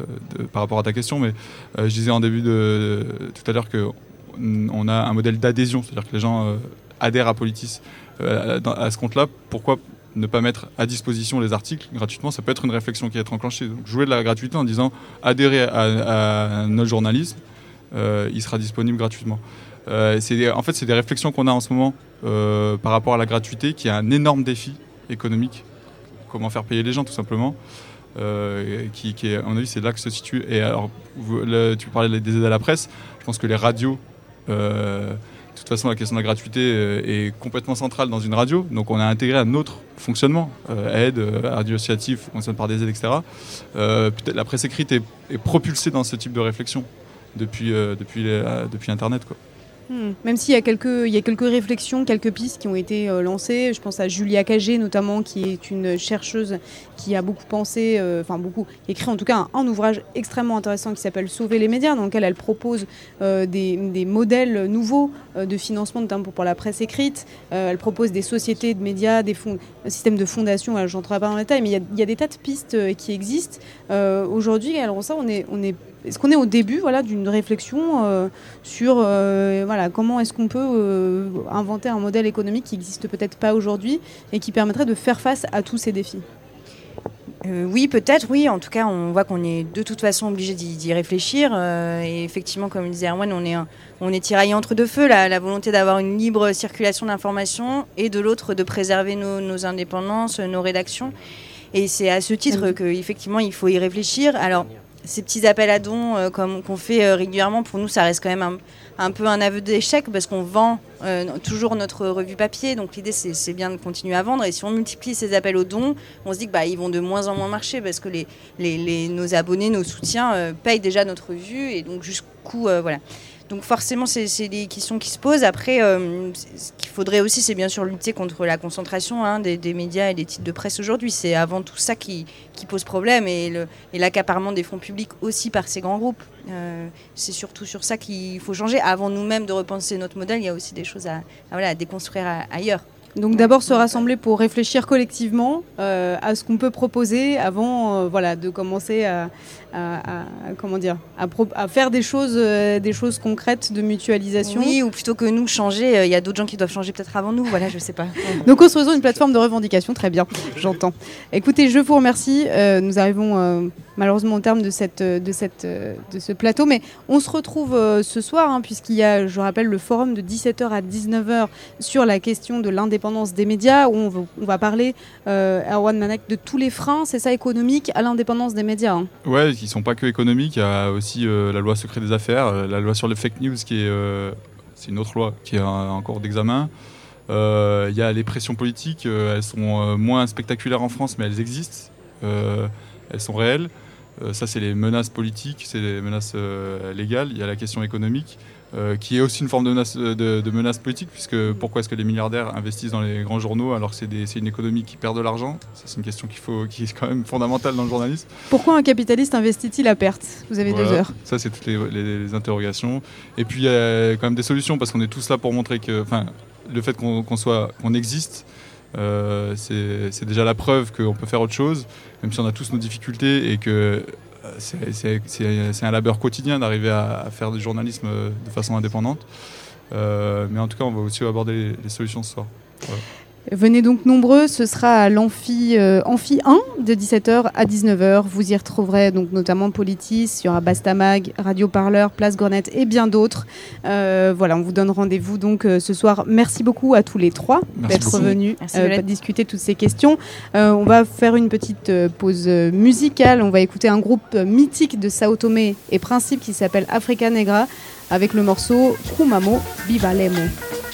par rapport à ta question, mais je disais en début de, tout à l'heure que on on a un modèle d'adhésion, c'est-à-dire que les gens adhèrent à Politis. À ce compte-là, pourquoi ne pas mettre à disposition les articles gratuitement? Ça peut être une réflexion qui va être enclenchée. Donc, jouer de la gratuité en disant adhérez à, à notre journalisme, il sera disponible gratuitement. Euh, en fait, c'est des réflexions qu'on a en ce moment euh, par rapport à la gratuité, qui est un énorme défi économique. Comment faire payer les gens, tout simplement. Euh, qui, qui est, à mon avis, c'est là que se situe. Et alors, tu parlais des aides à la presse. Je pense que les radios, euh, de toute façon, la question de la gratuité euh, est complètement centrale dans une radio. Donc, on a intégré un autre fonctionnement, euh, aide, euh, radio associative, fonctionne par des aides, etc. Euh, peut-être la presse écrite est propulsée dans ce type de réflexion depuis, euh, depuis, les- depuis Internet. Quoi. Hmm. Même s'il y, a quelques- y a quelques réflexions, quelques pistes qui ont été euh, lancées. Je pense à Julia Cagé notamment, qui est une chercheuse qui a beaucoup pensé, euh, enfin beaucoup, écrit en tout cas un, ouvrage extrêmement intéressant qui s'appelle Sauver les médias, dans lequel elle propose des, des modèles nouveaux de financement, notamment pour, la presse écrite. Elle propose des sociétés de médias, des fonds, un système de fondation. Je n'entrerai pas dans le détail, mais il y a, des tas de pistes qui existent. Aujourd'hui, alors ça, on est est-ce qu'on est au début voilà, d'une réflexion euh, sur euh, voilà, comment est-ce qu'on peut euh, inventer un modèle économique qui n'existe peut-être pas aujourd'hui et qui permettrait de faire face à tous ces défis? Oui, peut-être, oui. En tout cas, on voit qu'on est de toute façon obligé d'y réfléchir. et effectivement, comme le disait Erwan, on est, un- on est tiraillé entre deux feux. La, la volonté d'avoir une libre circulation d'informations et de l'autre de préserver nos, nos indépendances, nos rédactions. Et c'est à ce titre qu'effectivement, il faut y réfléchir. Alors, ces petits appels à dons euh, comme qu'on fait euh, régulièrement, pour nous, ça reste quand même un, peu un aveu d'échec parce qu'on vend euh, toujours notre revue papier. Donc l'idée, c'est bien de continuer à vendre. Et si on multiplie ces appels aux dons, on se dit que bah, ils vont de moins en moins marcher parce que nos abonnés, nos soutiens payent déjà notre revue et donc jusqu'où voilà. Donc forcément, c'est des questions qui se posent. Après, euh, ce qu'il faudrait aussi, c'est bien sûr lutter contre la concentration hein, des, des médias et des titres de presse aujourd'hui. C'est avant tout ça qui, qui pose problème et l'accaparement des fonds publics aussi par ces grands groupes. Euh, c'est surtout sur ça qu'il faut changer. Avant nous-mêmes de repenser notre modèle, il y a aussi des choses à, à, voilà, à déconstruire à- ailleurs. Donc d'abord se rassembler pour réfléchir collectivement euh, à ce qu'on peut proposer avant euh, voilà, de commencer à, à- à- comment dire, à, pro- à faire des choses, euh, des choses concrètes de mutualisation. Oui, ou plutôt que nous changer, euh, il y a d'autres gens qui doivent changer peut-être avant nous. Voilà, je sais pas. Donc construisons une plateforme de revendication, très bien, j'entends. Écoutez, je vous remercie. Euh, nous arrivons euh, malheureusement au terme de, cette, de, cette, de ce plateau, mais on se retrouve euh, ce soir, hein, puisqu'il y a, je rappelle, le forum de 17h à 19h sur la question de l'indépendance des médias, où on va, on va parler, euh, Erwan Manek, de tous les freins, c'est ça, économiques, à l'indépendance des médias. hein. Ouais, qui sont pas que économiques. Il y a aussi euh, la loi secret des affaires, euh, la loi sur les fake news, qui est, euh, c'est une autre loi qui est en en cours d'examen. Il y a les pressions politiques. elles sont moins spectaculaires en France, mais elles existent. Elles sont réelles. Ça, c'est les menaces politiques, c'est les menaces légales. Il y a la question économique, euh, qui est aussi une forme de menace, de, de menace politique, puisque pourquoi est-ce que les milliardaires investissent dans les grands journaux alors que c'est des- c'est une économie qui perd de l'argent? C'est une question qu'il faut, qui est quand même fondamentale dans le journalisme. Pourquoi un capitaliste investit-il à perte? Vous avez deux Voilà. heures. Ça, c'est toutes les, les- les interrogations. Et puis, il y a quand même des solutions parce qu'on est tous là pour montrer que, enfin, le fait qu'on soit, qu'on existe, euh, c'est c'est déjà la preuve qu'on peut faire autre chose, même si on a tous nos difficultés et que euh, c'est- un labeur quotidien d'arriver à, à faire du journalisme euh, de façon indépendante. Euh, mais en tout cas, on va aussi aborder les, les solutions ce soir. Venez donc nombreux, ce sera à l'amphi euh, amphi 1 de 17h à 19h. Vous y retrouverez donc notamment Politis, il y aura Bastamag, Radio Parleur, Place Grenette et bien d'autres. Euh, voilà, on vous donne rendez-vous donc euh, ce soir. Merci beaucoup à tous les trois d'être venus euh, discuter toutes ces questions. Euh, on va faire une petite euh, pause musicale. On va écouter un groupe mythique de Sao Tomé et Principe qui s'appelle Africa Negra avec le morceau Kumamo Bivalemo. Ah,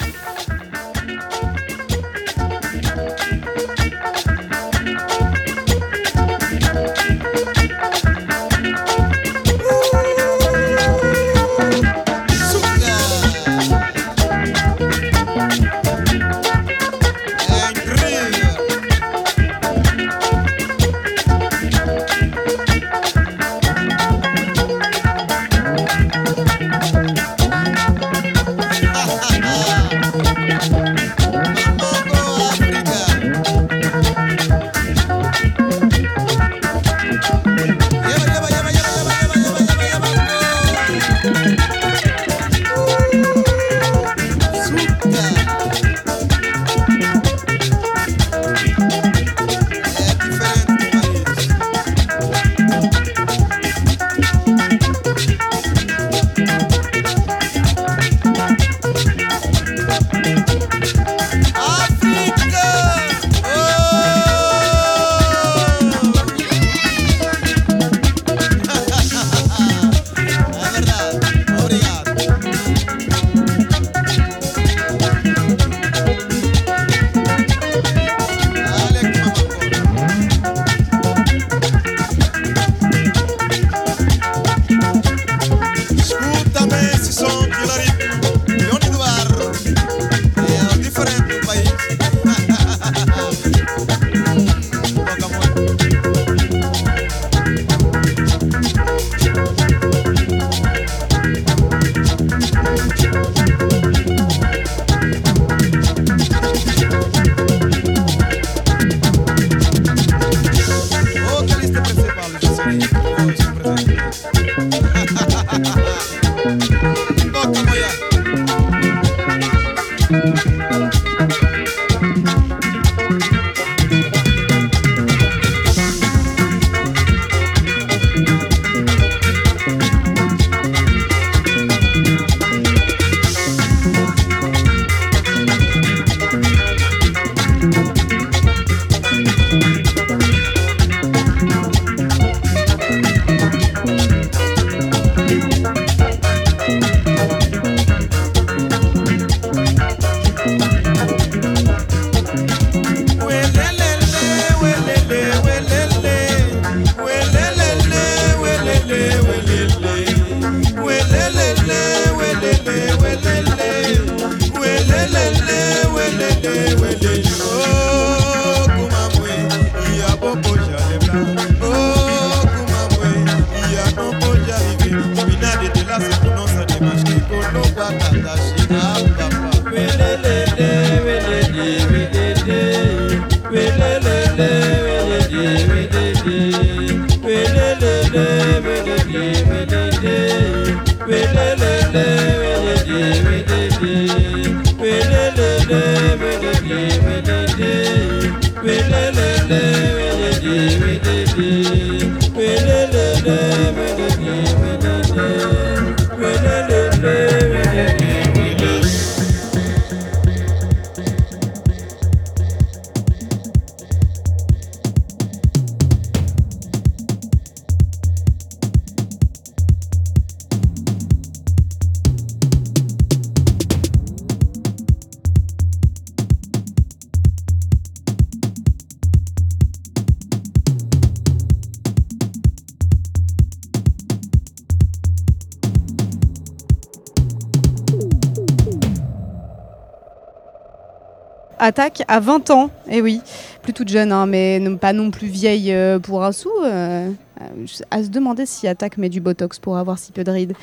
à 20 ans, et oui, plus toute jeune, hein, mais pas non plus vieille euh, pour un sou. euh, euh, à se demander si Attaque met du botox pour avoir si peu de rides.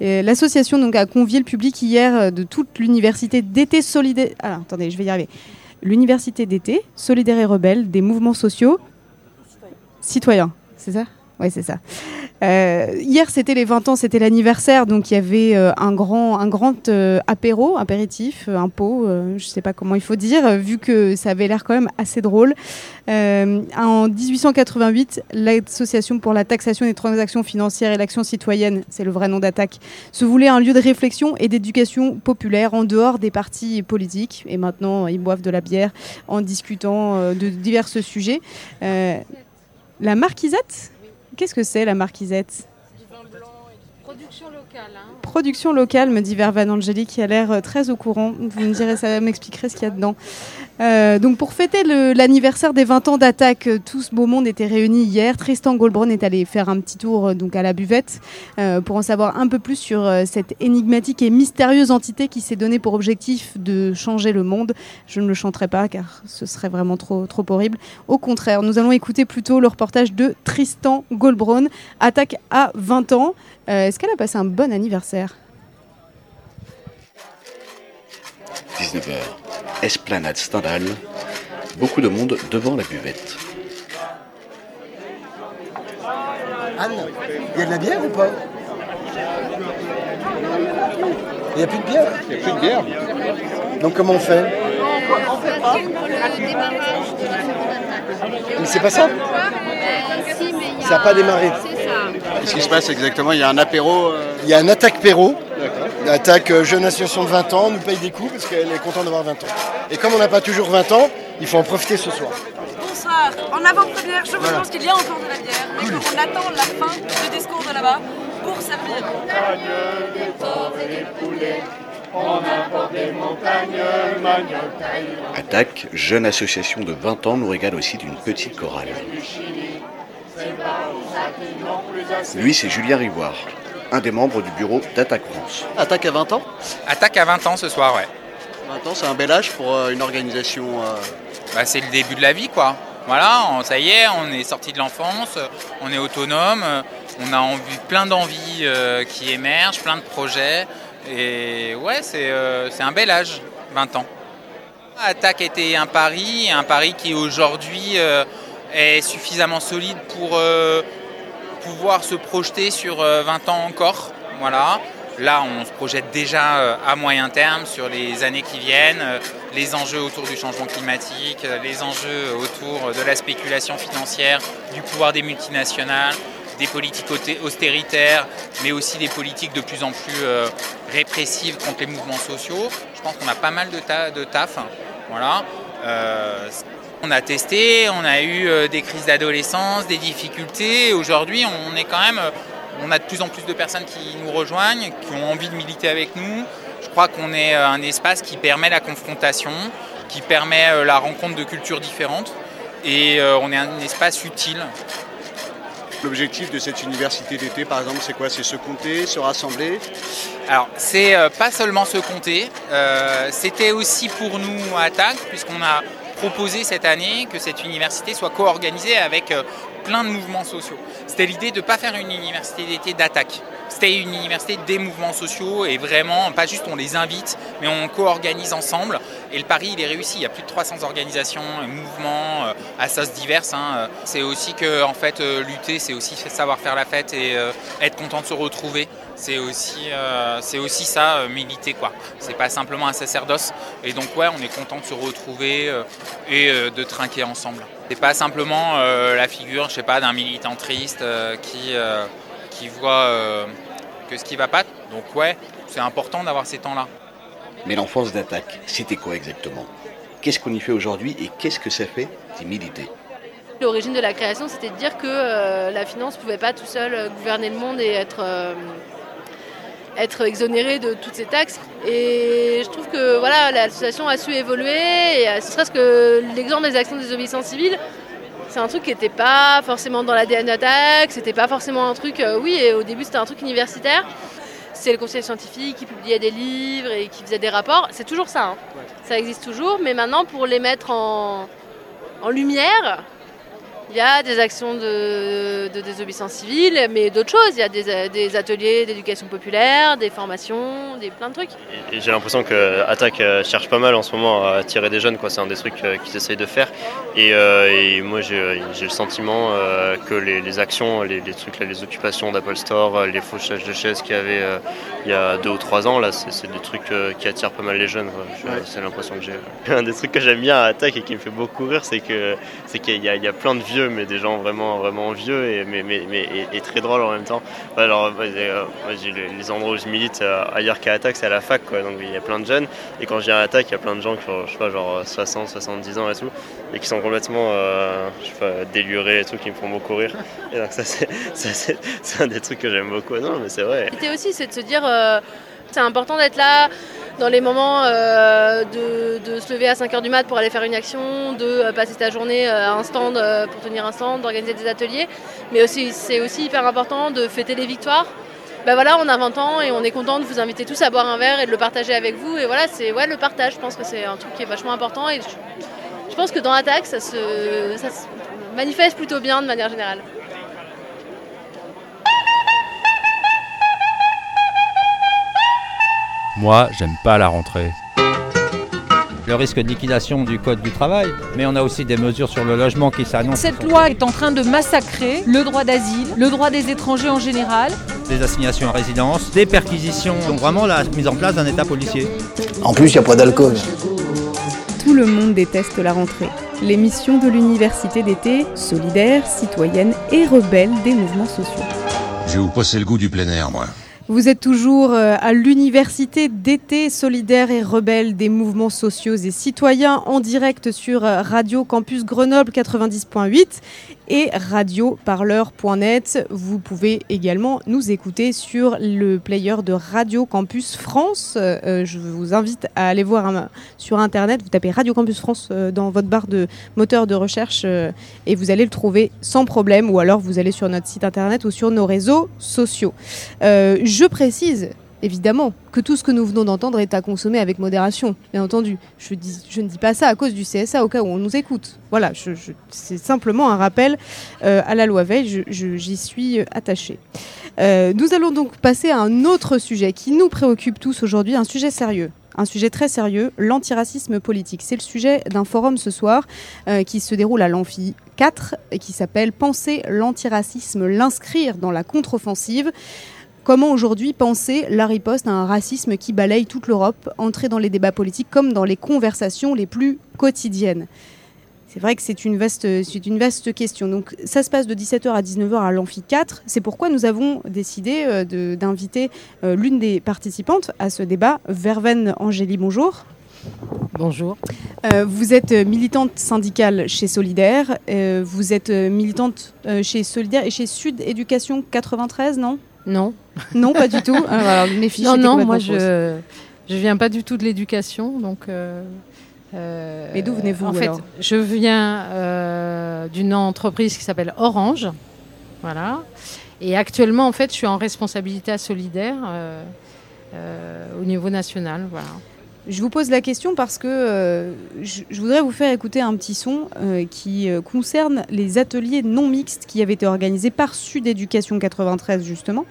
L'association a convié le public hier de toute l'université d'été solidaire. Ah, attendez, je vais y arriver. L'université d'été solidaire et rebelle des mouvements sociaux citoyens, c'est ça? Oui, c'est ça. Euh, hier, c'était les 20 ans, c'était l'anniversaire, donc il y avait euh, un grand, euh, apéro, apéritif, un pot, je sais pas comment il faut dire, vu que ça avait l'air quand même assez drôle. En 1888, l'Association pour la taxation des transactions financières et l'action citoyenne, c'est le vrai nom d'attaque, se voulait un lieu de réflexion et d'éducation populaire en dehors des partis politiques. Et maintenant, ils boivent de la bière en discutant de divers sujets. La marquisette Qu'est-ce que c'est la marquisette? Production locale. Hein. Production locale, me dit Vervan Angeli, qui a l'air euh, très au courant. Vous me direz, ça m'expliquerez ce qu'il y a dedans. Euh, donc, pour fêter l'anniversaire des 20 ans d'attaque, euh, tout ce beau monde était réuni hier. Tristan Goldbron est allé faire un petit tour euh, donc à la buvette pour en savoir un peu plus sur cette énigmatique et mystérieuse entité qui s'est donné pour objectif de changer le monde. Je ne le chanterai pas car ce serait vraiment trop, trop horrible. Au contraire, nous allons écouter plutôt le reportage de Tristan Goldbron, attaque à 20 ans. Est-ce qu'elle a passé un bon anniversaire? 19h, Esplanade Stendhal, beaucoup de monde devant la buvette. Anne, il y a de la bière ou pas? Il n'y a plus de bière? Il n'y a plus de bière. Donc comment on fait? On fait pas le démarrage de la seconde attaque. Mais c'est pas ça. Ça n'a pas démarré. Qu'est-ce qui se passe exactement? Il y a un apéro Il y a un attaque péro. Attaque euh, jeune association de 20 ans, on nous paye des coups parce qu'elle est contente d'avoir 20 ans. Et comme on n'a pas toujours 20 ans, il faut en profiter ce soir. Bonsoir. En avant-première, je vous Voilà. annonce qu'il y a encore de la bière, mais qu'on attend la fin du discours de là-bas pour servir. Attaque, jeune association de 20 ans, nous régale aussi d'une petite chorale. Lui, c'est Julien Rivoire, un des membres du bureau d'Attaque France. Attaque à 20 ans Attaque à 20 ans ce soir, ouais. 20 ans, c'est un bel âge pour euh, une organisation. euh, Bah, c'est le début de la vie, quoi. Voilà, on- ça y est, on est sorti de l'enfance, on est autonome, on a envie, plein d'envies euh, qui émergent, plein de projets. Et ouais, c'est euh, c'est un bel âge, 20 ans. Attaque était un pari, un pari qui aujourd'hui euh, est suffisamment solide pour euh, pouvoir se projeter sur euh, 20 ans encore. Voilà. Là, on se projette déjà euh, à moyen terme sur les années qui viennent, euh, les enjeux autour du changement climatique, euh, les enjeux autour de la spéculation financière, du pouvoir des multinationales, des politiques austéritaires, mais aussi des politiques de plus en plus euh, répressives contre les mouvements sociaux. Je pense qu'on a pas mal de, ta- de taf. Voilà. Euh, on a testé, on a eu euh, des crises d'adolescence, des difficultés. Aujourd'hui, on est quand même, euh, on a de plus en plus de personnes qui nous rejoignent, qui ont envie de militer avec nous. Je crois qu'on est euh, un espace qui permet la confrontation, qui permet la rencontre de cultures différentes, et on est un espace utile. L'objectif de cette université d'été, par exemple, c'est quoi? C'est se compter, se rassembler? Alors, c'est pas seulement se compter, euh, c'était aussi pour nous à Attaque, puisqu'on a proposé cette année que cette université soit co-organisée avec euh, plein de mouvements sociaux. C'était l'idée de ne pas faire une université d'été d'attaque. C'était une université des mouvements sociaux et vraiment, pas juste on les invite, mais on co-organise ensemble. Et le pari, il est réussi. Il y a plus de 300 organisations et mouvements, euh, assos diverses. hein. C'est aussi que, en fait, euh, lutter, c'est aussi savoir faire la fête et euh, être content de se retrouver. C'est aussi, euh, c'est aussi ça, euh, militer, quoi. C'est pas simplement un sacerdoce. Et donc, ouais, on est content de se retrouver euh, et euh, de trinquer ensemble. C'est pas simplement euh, la figure, je sais pas, d'un militant triste euh, qui, euh, qui voit euh, que ce qui va pas. Donc, ouais, c'est important d'avoir ces temps-là. Mais l'enfance d'attaque, c'était quoi exactement? Qu'est-ce qu'on y fait aujourd'hui et qu'est-ce que ça fait d'y militer L'origine de la création, c'était de dire que euh, la finance ne pouvait pas tout seul gouverner le monde et être, euh, être exonérée de toutes ces taxes. Et je trouve que voilà, l'association a su évoluer. Et ce serait-ce que l'exemple des actions de désobéissance civile, c'est un truc qui n'était pas forcément dans l'ADN d'attaque, c'était pas forcément un truc, euh, oui, et au début c'était un truc universitaire. C'est le conseil scientifique qui publiait des livres et qui faisait des rapports. C'est toujours ça. hein. Ça existe toujours. Mais maintenant, pour les mettre en, en lumière, il y a des actions de, de désobéissance civile, mais d'autres choses. Il y a des, des ateliers d'éducation populaire, des formations, des, plein de trucs. Et j'ai l'impression que Attaque euh, cherche pas mal en ce moment à attirer des jeunes. quoi. C'est un des trucs euh, qu'ils essayent de faire. Et, euh, et moi, j'ai j'ai le sentiment euh, que les, les actions, les, les trucs, là, les occupations d'Apple Store, euh, les fauchages de chaises qu'il y avait euh, il y a deux ou trois ans, là, c'est c'est des trucs euh, qui attirent pas mal les jeunes. quoi. Je- Ouais. C'est l'impression que j'ai. Un des trucs que j'aime bien à Attaque et qui me fait beaucoup rire, c'est que c'est qu'il y, a- il y a plein de vieux, mais des gens vraiment vraiment vieux et mais, mais, mais très drôles en même temps. Alors euh, les, endroits où je milite euh, ailleurs qu'à Attaque, c'est à la fac, quoi. Donc il y a plein de jeunes. Et quand je viens à Attaque, il y a plein de gens qui ont, je sais pas, genre 60, 70 ans et tout, et qui sont complètement, euh, délurés et tout, qui me font beaucoup rire. Et donc ça, c'est, un des trucs que j'aime beaucoup. Non, mais c'est vrai. L'idée aussi, c'est de se dire, c'est important d'être là dans les moments euh, de, se lever à 5h du mat pour aller faire une action, de euh, passer ta journée euh, à un stand pour tenir un stand, d'organiser des ateliers. Mais aussi, c'est aussi hyper important de fêter les victoires. Ben voilà, on a 20 ans et on est content de vous inviter tous à boire un verre et de le partager avec vous. Et voilà, c'est ouais, le partage, je pense que c'est un truc qui est vachement important. Et je, pense que dans l'attaque, ça se, ça se manifeste plutôt bien de manière générale. Moi, j'aime pas la rentrée. Le risque de liquidation du Code du travail, mais on a aussi des mesures sur le logement qui s'annoncent. Cette loi est en train de massacrer le droit d'asile, le droit des étrangers en général. Des assignations à résidence, des perquisitions, donc vraiment la mise en place d'un état policier. En plus, il n'y a pas d'alcool. Tout le monde déteste la rentrée. L'émission de l'université d'été, solidaire, citoyenne et rebelle des mouvements sociaux. Je vais vous passer le goût du plein air, moi. Vous êtes toujours euh, à l'université d'été solidaire et rebelle des mouvements sociaux et citoyens en direct sur euh, Radio Campus Grenoble 90.8 et radioparleur.net. Vous pouvez également nous écouter sur le player de Radio Campus France. Euh, je vous invite à aller voir sur internet, vous tapez Radio Campus France euh, dans votre barre de moteur de recherche euh, et vous allez le trouver sans problème ou alors vous allez sur notre site internet ou sur nos réseaux sociaux. Euh, je précise évidemment que tout ce que nous venons d'entendre est à consommer avec modération, bien entendu. Je, ne dis pas ça à cause du CSA au cas où on nous écoute. Voilà, c'est simplement un rappel euh, à la loi Veil, j'y suis attachée. Euh, nous allons donc passer à un autre sujet qui nous préoccupe tous aujourd'hui, un sujet sérieux. Un sujet très sérieux, l'antiracisme politique. C'est le sujet d'un forum ce soir euh, qui se déroule à l'Amphi 4 et qui s'appelle Penser l'antiracisme, l'inscrire dans la contre-offensive. Comment aujourd'hui penser la riposte à un racisme qui balaye toute l'Europe, entrer dans les débats politiques comme dans les conversations les plus quotidiennes? C'est vrai que c'est une, vaste, c'est une vaste question. Donc, ça se passe de 17h à 19h à l'Amphi 4. C'est pourquoi nous avons décidé euh, de- d'inviter euh, l'une des participantes à ce débat, Verven Angélie. Bonjour. Bonjour. Euh, vous êtes militante syndicale chez Solidaire. Vous êtes militante chez Solidaire et chez Sud Éducation 93, non? Non. Non, pas du tout. Alors, alors, mes fiches non, non, moi je je viens pas du tout de l'éducation, donc. euh, euh, Mais d'où venez-vous, En fait, alors je viens euh, d'une entreprise qui s'appelle Orange, voilà. Et actuellement, en fait, je suis en responsabilité solidaire euh, euh, au niveau national, voilà. Je vous pose la question parce que euh, je, voudrais vous faire écouter un petit son euh, qui euh, concerne les ateliers non mixtes qui avaient été organisés par Sud Éducation 93 justement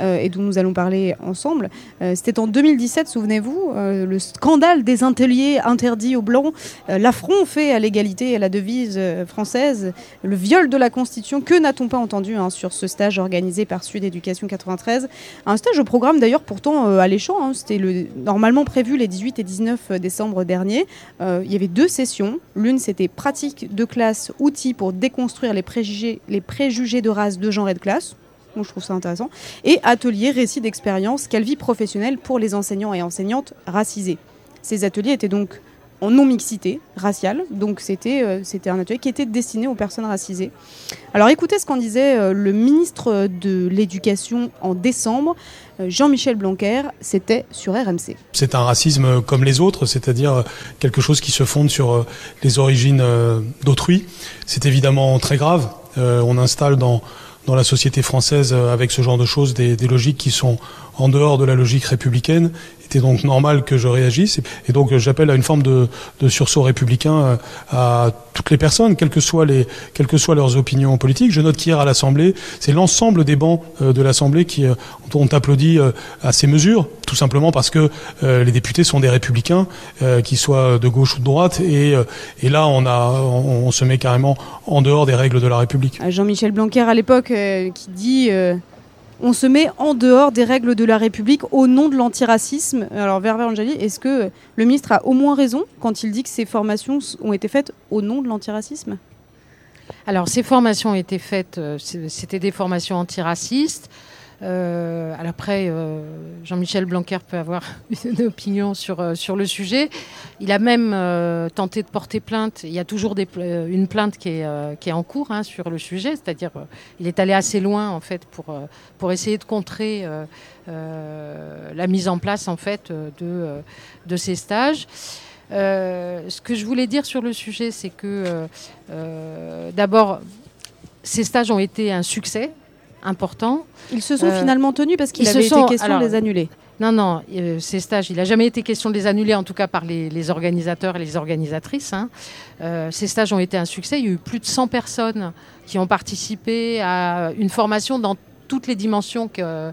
et dont nous allons parler ensemble. C'était en 2017, souvenez-vous, le scandale des ateliers interdits aux blancs, l'affront fait à l'égalité et à la devise française, le viol de la Constitution. Que n'a-t-on pas entendu hein, sur ce stage organisé par Sud Éducation 93 Un stage au programme d'ailleurs pourtant alléchant. hein. C'était le, normalement prévu les 18 et 19 décembre dernier. Euh, il y avait deux sessions. L'une c'était pratique de classe, outils pour déconstruire les préjugés, les préjugés de race, de genre et de classe. Moi, je trouve ça intéressant. Et atelier, récit d'expérience, quelle vie professionnelle pour les enseignants et enseignantes racisés. Ces ateliers étaient donc en non-mixité raciale, donc c'était euh, un atelier qui était destiné aux personnes racisées. Alors écoutez ce qu'en disait euh, le ministre de l'Éducation en décembre, euh, Jean-Michel Blanquer, c'était sur RMC. C'est un racisme comme les autres, c'est-à-dire quelque chose qui se fonde sur euh, les origines euh, d'autrui. C'est évidemment très grave. Euh, on installe dans, dans la société française, euh, avec ce genre de choses, des, des logiques qui sont en dehors de la logique républicaine. Était donc normal que je réagisse. Et donc euh, j'appelle à une forme de, sursaut républicain euh, à toutes les personnes, quelles que soient, leurs opinions politiques. Je note qu'hier à l'Assemblée, c'est l'ensemble des bancs euh, de l'Assemblée qui ont applaudi à ces mesures, tout simplement parce que les députés sont des républicains, qu'ils soient de gauche ou de droite. Et, là, on, on, se met carrément en dehors des règles de la République. Jean-Michel Blanquer à l'époque qui dit on se met en dehors des règles de la République au nom de l'antiracisme. Alors Verver Angeli, est-ce que le ministre a au moins raison quand il dit que ces formations ont été faites au nom de l'antiracisme? Alors, ces formations ont été faites, euh, c'était des formations antiracistes. Euh, alors après, euh, Jean-Michel Blanquer peut avoir une opinion sur, euh, sur le sujet. Il a même tenté de porter plainte. Il y a toujours une plainte qui est, qui est en cours hein, sur le sujet, c'est-à-dire il est allé assez loin en fait pour, pour essayer de contrer la mise en place en fait de, de ces stages. Ce que je voulais dire sur le sujet, c'est que d'abord, ces stages ont été un succès important. Ils se sont finalement tenus parce qu'il avait été sont- question de les annuler. Non, non, euh, ces stages, il n'a jamais été question de les annuler, en tout cas par les, les organisateurs et les organisatrices. hein. Euh, ces stages ont été un succès. Il y a eu plus de 100 personnes qui ont participé à une formation dans toutes les dimensions que, euh,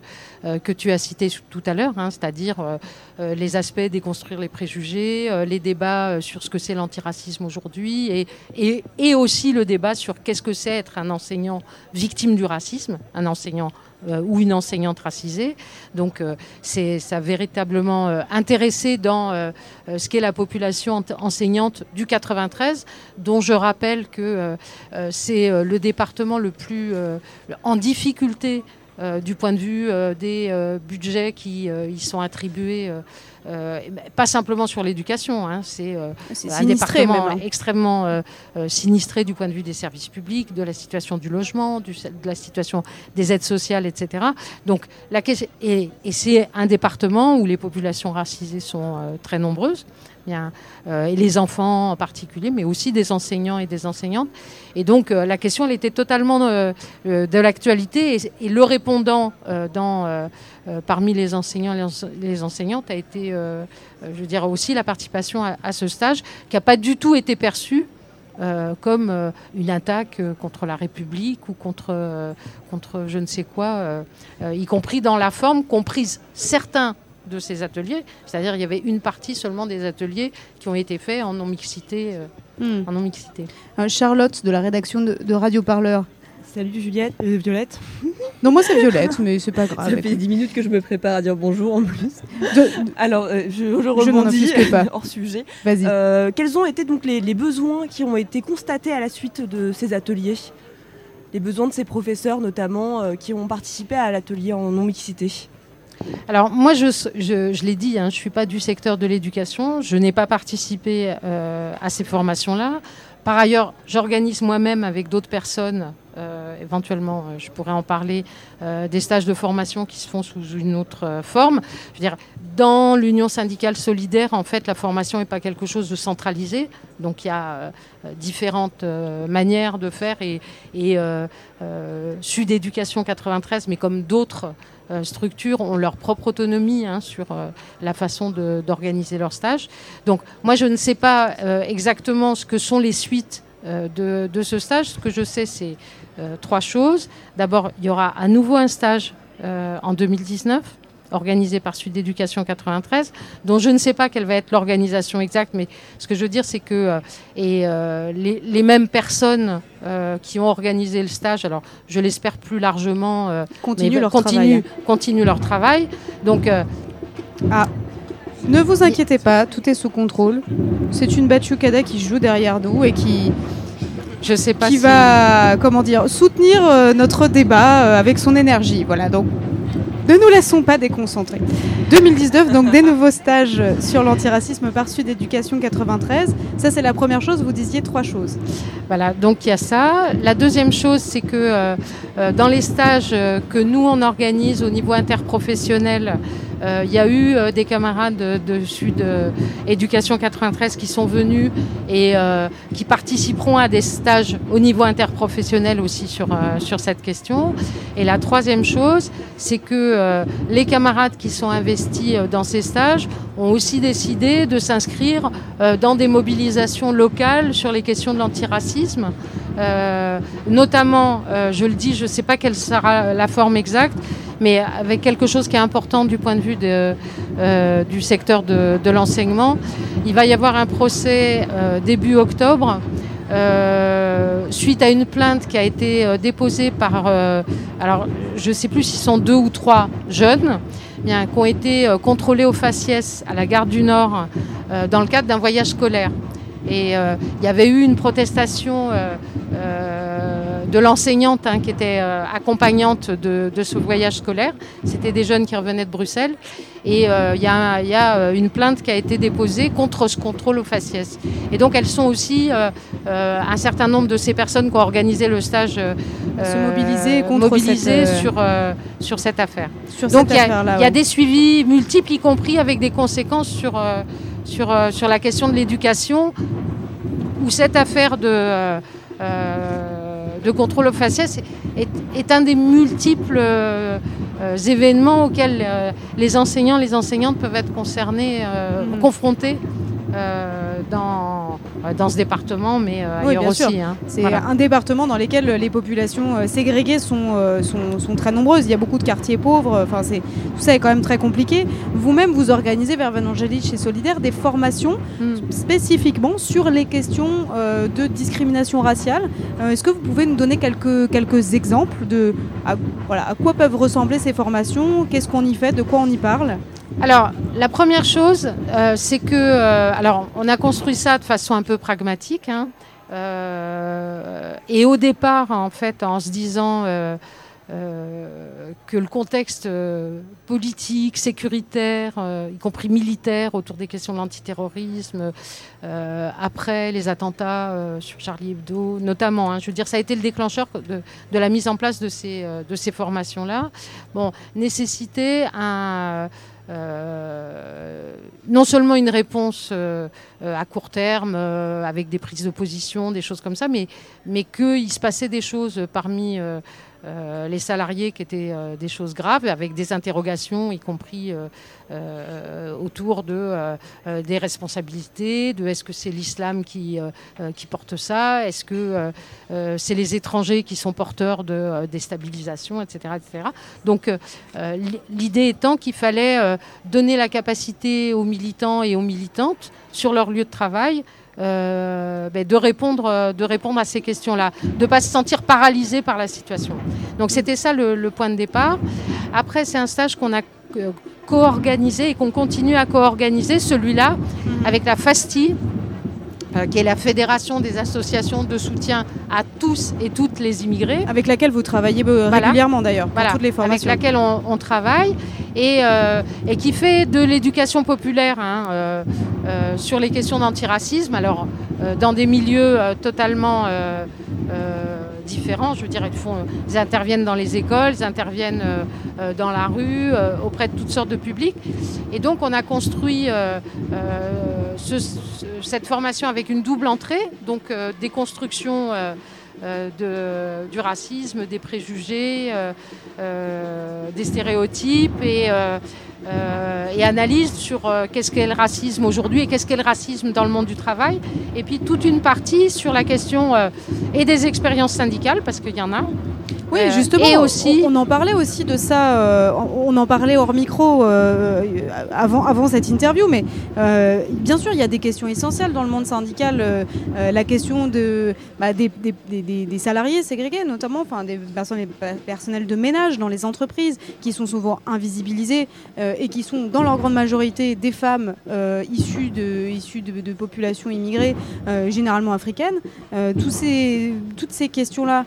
que tu as citées tout à l'heure, hein, c'est-à-dire euh, euh, les aspects déconstruire les préjugés, euh, les débats euh, sur ce que c'est l'antiracisme aujourd'hui, et, aussi le débat sur qu'est-ce que c'est être un enseignant victime du racisme, un enseignant euh, ou une enseignante racisée. Donc euh, c'est ça véritablement euh, intéressé dans euh, euh, ce qu'est la population enseignante du 93, dont je rappelle que euh, euh, c'est euh, le département le plus euh, en difficulté euh, du point de vue euh, des euh, budgets qui euh, y sont attribués. euh, pas simplement sur l'éducation, hein, c'est euh, C'est un département même, hein. extrêmement sinistré du point de vue des services publics, de la situation du logement, du- de la situation des aides sociales, etc. Donc, la question, et, et c'est un département où les populations racisées sont euh, très nombreuses, euh, et les enfants en particulier, mais aussi des enseignants et des enseignantes. Et donc, euh, la question, elle était totalement euh, de l'actualité, et, le répondant dans, parmi les enseignants et les ense- les enseignantes a été, je veux dire, aussi la participation à, ce stage, qui n'a pas du tout été perçue comme une attaque contre la République ou contre, contre je ne sais quoi, y compris dans la forme comprise certains de ces ateliers, c'est-à-dire il y avait une partie seulement des ateliers qui ont été faits en non-mixité. euh, Hmm. en non-mixité. Euh, Charlotte de la rédaction de, de Radio Parleur. Salut Juliette, euh, Violette. Non, moi c'est Violette, mais c'est pas grave. Ça fait 10 minutes que je me prépare à dire bonjour en plus. Alors, euh, je, je Je rebondis offusque pas. hors sujet. Vas-y. Euh, quels ont été donc les, les besoins qui ont été constatés à la suite de ces ateliers? Les besoins de ces professeurs notamment euh, qui ont participé à l'atelier en non-mixité? Alors moi, je, l'ai dit, hein, je ne suis pas du secteur de l'éducation, je n'ai pas participé euh, à ces formations-là. Par ailleurs, j'organise moi-même avec d'autres personnes euh, éventuellement, euh, je pourrais en parler, des stages de formation qui se font sous une autre forme. Dans l'Union syndicale solidaire, en fait, la formation n'est pas quelque chose de centralisé. Donc il y a différentes manières de faire et, Sud Éducation 93, mais comme d'autres structures ont leur propre autonomie hein, sur euh, la façon d'organiser leur stage. Donc moi je ne sais pas euh, exactement ce que sont les suites euh, de, ce stage. Ce que je sais c'est euh, trois choses. D'abord il y aura à nouveau un stage euh, en 2019 organisé par Sud Éducation 93, dont je ne sais pas quelle va être l'organisation exacte, mais ce que je veux dire, c'est que euh, et, euh, les, les mêmes personnes euh, qui ont organisé le stage, alors je l'espère plus largement, Continuent mais leur continuent, travail. continuent leur travail. Donc, Ah. Ne vous inquiétez pas, tout est sous contrôle. C'est une Bachukada qui joue derrière nous et qui, je sais pas qui si- va comment dire, soutenir euh, notre débat euh, avec son énergie. Voilà, donc ne nous laissons pas déconcentrer. 2019, donc des nouveaux stages sur l'antiracisme par Sud Éducation 93. Ça, c'est la première chose. Vous disiez trois choses. Voilà, donc il y a ça. La deuxième chose, c'est que euh, euh, dans les stages euh, que nous, on organise au niveau interprofessionnel, il y a eu euh, des camarades de, de Sud euh, Éducation 93 qui sont venus et euh, qui participeront à des stages au niveau interprofessionnel aussi sur, euh, cette question. Et la troisième chose, c'est que euh, les camarades qui sont investis euh, dans ces stages ont aussi décidé de s'inscrire euh, dans des mobilisations locales sur les questions de l'antiracisme. Euh, notamment, euh, je le dis, je ne sais pas quelle sera la forme exacte, mais avec quelque chose qui est important du point de vue euh, du secteur de, l'enseignement. Il va y avoir un procès début octobre. suite à une plainte qui a été déposée par, alors je ne sais plus si ce sont deux ou trois jeunes, bien, qui ont été contrôlés au faciès à la gare du Nord dans le cadre d'un voyage scolaire. Et euh, il y avait eu une protestation euh, euh, de l'enseignante hein, qui était euh, accompagnante de, de ce voyage scolaire. C'était des jeunes qui revenaient de Bruxelles. Et euh, il y a, il y a, une plainte qui a été déposée contre ce contrôle au faciès. Et donc elles sont aussi, euh, un certain nombre de ces personnes qui ont organisé le stage, Se mobiliser contre mobilisées cette, sur, sur cette affaire. Sur donc il y a- affaire-là, il y a ouais. des suivis multiples, y compris avec des conséquences sur, sur, euh, sur la question de l'éducation, où cette affaire de, euh, euh, de contrôle au faciès est, est un des multiples événements auxquels les enseignants, les enseignantes peuvent être concernés, Mhm. confrontés euh, dans, euh, dans ce département, mais euh, Oui, ailleurs aussi. hein. C'est Voilà. un département dans lequel les populations euh, ségrégées sont, sont, sont très nombreuses. Il y a beaucoup de quartiers pauvres. Enfin, c'est tout ça est quand même très compliqué. Vous-même, vous organisez vers Van Angélique chez Solidaire des formations spécifiquement sur les questions de discrimination raciale. Est-ce que vous pouvez nous donner quelques, quelques exemples de à, voilà, à quoi peuvent ressembler ces formations? Qu'est-ce qu'on y fait? De quoi on y parle? Alors, la première chose, euh, c'est que, euh, alors, on a construit ça de façon un peu pragmatique, hein, euh, et au départ, en fait, en se disant que le contexte politique, sécuritaire, y compris militaire, autour des questions de l'antiterrorisme, après les attentats sur Charlie Hebdo, notamment, hein, je veux dire, ça a été le déclencheur de, la mise en place de ces, de ces formations-là. Bon, nécessitait un euh, non seulement une réponse euh, à court terme, euh, avec des prises de position, des choses comme ça, mais, mais qu'il se passait des choses parmi euh, les salariés qui étaient euh, des choses graves, avec des interrogations, y compris euh, autour de, des responsabilités, de est-ce que c'est l'islam qui, porte ça, est-ce que c'est les étrangers qui sont porteurs de déstabilisation, etc., etc. Donc l'idée étant qu'il fallait donner la capacité aux militants et aux militantes sur leur lieu de travail euh, ben, de, répondre, euh, de répondre à ces questions-là, de ne pas se sentir paralysé par la situation. Donc c'était ça le, le point de départ. Après, c'est un stage qu'on a euh, co-organisé et qu'on continue à co-organiser, celui-là, avec la FASTI, qui est la Fédération des associations de soutien à tous et toutes les immigrés. Avec laquelle vous travaillez euh, Voilà. régulièrement d'ailleurs, pour Voilà, toutes les formations. Avec laquelle on, on travaille et, euh, et qui fait de l'éducation populaire hein, euh, euh, sur les questions d'antiracisme. Alors, euh, dans des milieux euh, totalement euh, euh, différents. Je veux dire, ils, font, interviennent dans les écoles, ils interviennent euh, euh, dans la rue, euh, auprès de toutes sortes de publics. Et donc, on a construit ce- ce- cette formation avec une double entrée, donc des du racisme, des préjugés, des stéréotypes et, euh, et analyse sur euh, qu'est-ce qu'est le racisme aujourd'hui et qu'est-ce qu'est le racisme dans le monde du travail. Et puis toute une partie sur la question euh, et des expériences syndicales, parce qu'il y en a. Oui, justement, Et aussi. on, on en parlait aussi de ça, on, en parlait hors micro avant, avant cette interview, mais bien sûr, il y a des questions essentielles dans le monde syndical. la question de, bah, des, des- des- des- des salariés ségrégés, notamment, enfin des personnes, personnels de ménage dans les entreprises, qui sont souvent invisibilisés et qui sont dans leur grande majorité des femmes euh, issues, de, populations immigrées, euh, généralement africaines. Euh, toutes ces questions-là,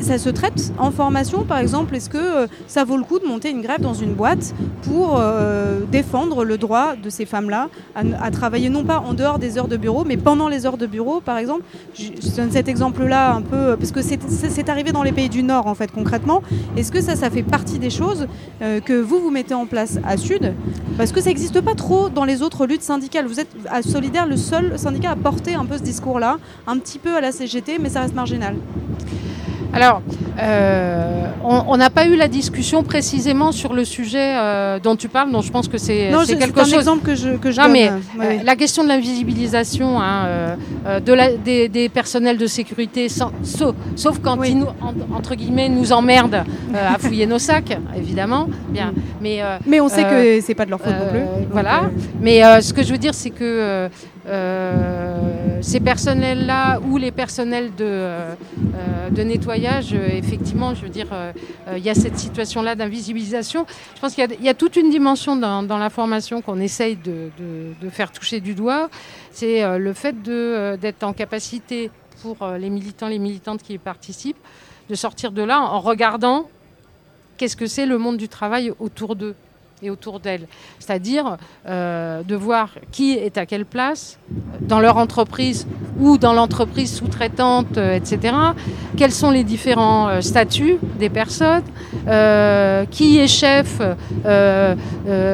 ça se traite en formation, par exemple Est-ce que euh, ça vaut le coup de monter une grève dans une boîte pour euh, défendre le droit de ces femmes-là à, travailler non pas en dehors des heures de bureau, mais pendant les heures de bureau, par exemple? Je, donne cet exemple-là un peu, euh, parce que c'est arrivé dans les pays du Nord, en fait, concrètement. Est-ce que ça, ça fait partie des choses euh, que vous, vous mettez en place? À Sud Parce que ça n'existe pas trop dans les autres luttes syndicales. Vous êtes à Solidaire le seul syndicat à porter un peu ce discours-là, un petit peu à la CGT, mais ça reste marginal. Alors, euh, on n'a pas eu la discussion précisément sur le sujet euh, dont tu parles, donc je pense que c'est quelque un chose. exemple que je, que je Non, donne. mais Ouais, euh, la question de l'invisibilisation hein, de la- des, des personnels de sécurité, sans- sauf, sauf quand ils nous, en- entre guillemets, nous emmerdent à fouiller nos sacs, évidemment. Bien, mais, Mais on sait que c'est pas de leur faute non plus. voilà. Mais ce que je veux dire, c'est que ces personnels-là ou les personnels de, euh, euh, nettoyage, euh, effectivement, je veux dire, euh, euh, il y a cette situation-là d'invisibilisation. Je pense qu'il y a- toute une dimension dans, la formation qu'on essaye de, de- faire toucher du doigt. C'est euh, le fait euh, d'être en capacité pour euh, les militants, les militantes qui y participent, de sortir de là en regardant qu'est-ce que c'est le monde du travail autour d'eux et autour d'elles. C'est-à-dire euh, de voir qui est à quelle place dans leur entreprise ou dans l'entreprise sous-traitante, euh, etc. Quels sont les différents euh, statuts des personnes, qui est chef,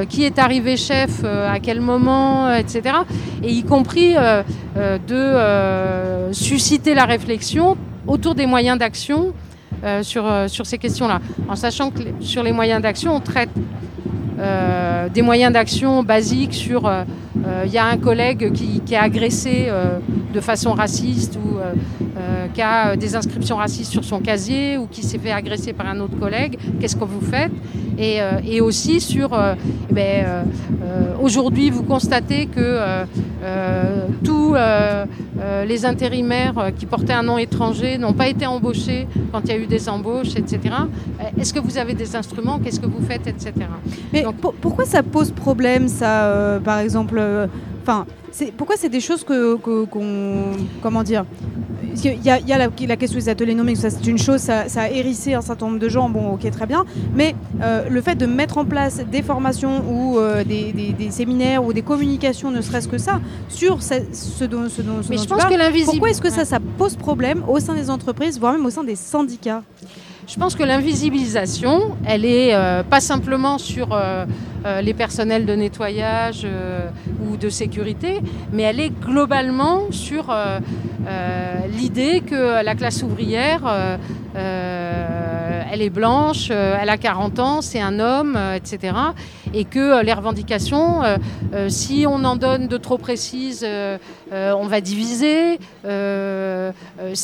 qui est arrivé chef à quel moment, etc. Et y compris de susciter la réflexion autour des moyens d'action sur, sur ces questions-là. En sachant que sur les moyens d'action, on traite euh, des moyens d'action basiques sur euh, euh, il y a un collègue qui, est agressé euh, de façon raciste ou euh, euh, qui a euh, des inscriptions racistes sur son casier ou qui s'est fait agresser par un autre collègue, qu'est-ce que vous faites? Et, euh, aussi sur euh, eh ben, euh, euh, aujourd'hui vous constatez que euh, euh, tous euh, euh, les intérimaires euh, qui portaient un nom étranger n'ont pas été embauchés quand il y a eu des embauches, etc. Euh, Est-ce que vous avez des instruments? Qu'est-ce que vous faites, etc. pour- pourquoi ça pose problème, ça, euh, par exemple euh, Enfin, pourquoi c'est des choses que qu'on comment dire y a, il y a la, la question des ateliers nommés, ça c'est une chose, ça, ça a hérissé un certain nombre de gens, bon ok très bien, mais euh, le fait de mettre en place des formations ou euh, des, des- des séminaires ou des communications, ne serait-ce que ça, sur ce, ce dont, ce dont, ce Mais dont je pense parles, que l'invisible- Pourquoi est-ce que ça, ça pose problème au sein des entreprises, voire même au sein des syndicats? Je pense que l'invisibilisation, elle est euh, pas simplement sur euh, euh, les personnels de nettoyage ou de sécurité, mais elle est globalement sur l'idée que la classe ouvrière, elle est blanche, euh, elle a 40 ans, c'est un homme, euh, etc. Et que euh, les revendications, euh, euh, si on en donne de trop précises, euh, euh, on va diviser. Euh, euh,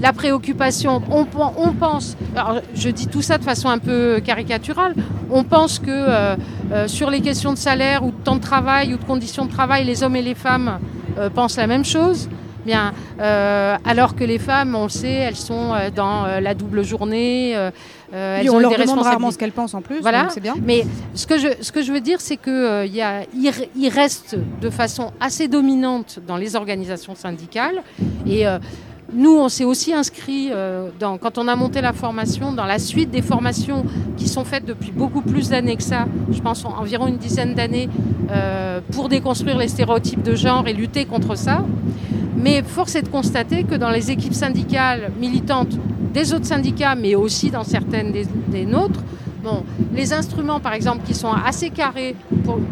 la préoccupation, on, pen- on pense, alors je dis tout ça de façon un peu caricaturale, on pense que euh, euh, sur les questions de salaire ou de temps de travail ou de conditions de travail, les hommes et les femmes euh, pensent la même chose. Bien, euh, alors que les femmes, on le sait, elles sont euh, dans euh, la double journée. euh, elles on ont leur des demande rarement ce qu'elles pensent en plus, Voilà. c'est bien. Mais ce que je, ce que je veux dire, c'est qu'il il, reste de façon assez dominante dans les organisations syndicales. Et nous, on s'est aussi inscrit, euh, dans, quand on a monté la formation, dans la suite des formations qui sont faites depuis beaucoup plus d'années que ça, je pense en- environ une dizaine d'années, euh, pour déconstruire les stéréotypes de genre et lutter contre ça. Mais force est de constater que dans les équipes syndicales militantes des autres syndicats, mais aussi dans certaines des, nôtres. Les instruments, par exemple, qui sont assez carrés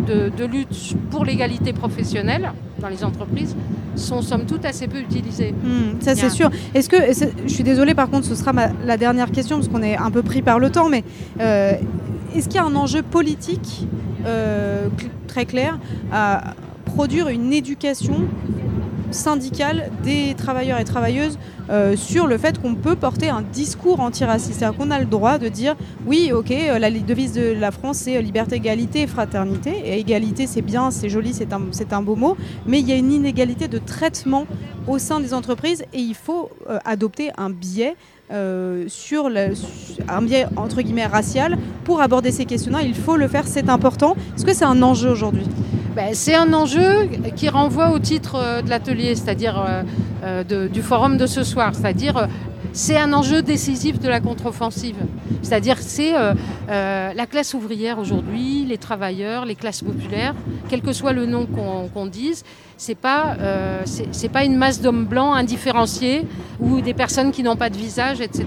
de lutte pour l'égalité professionnelle dans les entreprises, sont somme toute assez peu utilisés. Hmm, ça c'est sûr. Est-ce que je suis désolée par contre, ce sera ma- la dernière question parce qu'on est un peu pris par le temps, mais euh, est-ce qu'il y a un enjeu politique euh, cl- très clair à produire une éducation syndicale des travailleurs et travailleuses euh, sur le fait qu'on peut porter un discours antiraciste. C'est-à-dire qu'on a le droit de dire oui, ok, euh, la devise de la France c'est euh, liberté, égalité fraternité. Et égalité c'est bien, c'est joli, c'est un, beau mot, mais il y a une inégalité de traitement au sein des entreprises et il faut adopter un biais. sur un biais entre guillemets racial pour aborder ces questions-là, il faut le faire, c'est important. Est-ce que c'est un enjeu aujourd'hui? Ben, c'est un enjeu qui renvoie au titre euh, de l'atelier, c'est-à-dire euh, euh, du forum de ce soir, c'est-à-dire c'est un enjeu décisif de la contre-offensive. C'est-à-dire c'est la classe ouvrière aujourd'hui, les travailleurs, les classes populaires, quel que soit le nom qu'on qu'on dise, c'est pas euh, c'est pas une masse d'hommes blancs indifférenciés ou des personnes qui n'ont pas de visage, etc.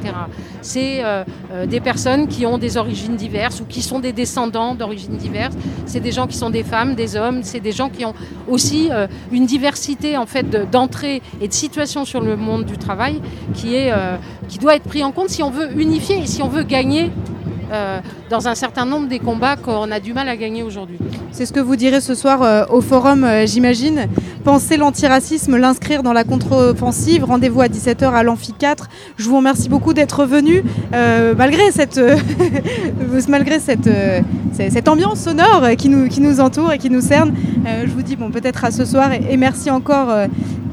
C'est euh, euh, des personnes qui ont des origines diverses ou qui sont des descendants d'origines diverses. C'est des gens qui sont des femmes, des hommes. C'est des gens qui ont aussi une diversité en fait de- d'entrée et de situation sur le monde du travail qui qui doit être pris en compte si on veut unifier et si on veut gagner euh, dans un certain nombre des combats qu'on a du mal à gagner aujourd'hui. C'est ce que vous direz ce soir euh, au forum, euh, j'imagine. Penser l'antiracisme, l'inscrire dans la contre-offensive. Rendez-vous à 17h à l'Amphi 4. Je vous remercie beaucoup d'être venu malgré cette, malgré cette, cette ambiance sonore qui nous, qui nous entoure et qui nous cerne. Je vous dis bon, peut-être à ce soir et, merci encore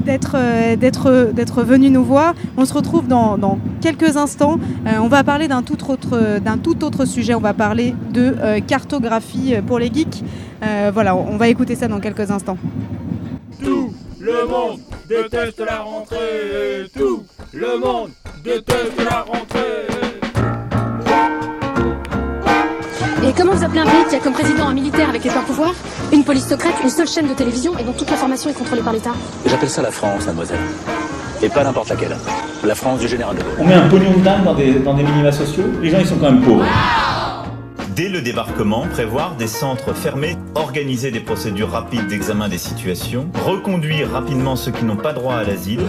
d'être euh, d'être d'être venu nous voir. On se retrouve dans, quelques instants. Euh, on va parler d'un tout autre d'un tout autre sujet. On va parler de euh, cartographie pour les geeks. Voilà, on va écouter ça dans quelques instants. Tout le monde déteste la rentrée. Tout le monde déteste la rentrée. Et comment vous appelez un pays qui a comme président un militaire avec les pleins pouvoirs, une police secrète, une seule chaîne de télévision et dont toute l'information est contrôlée par l'État J'appelle ça la France, mademoiselle. Et pas n'importe laquelle. La France du général de Gaulle. On met un pognon de dingue dans des, dans des minima sociaux, les gens ils sont quand même pauvres. Dès le débarquement, prévoir des centres fermés, organiser des procédures rapides d'examen des situations, reconduire rapidement ceux qui n'ont pas droit à l'asile.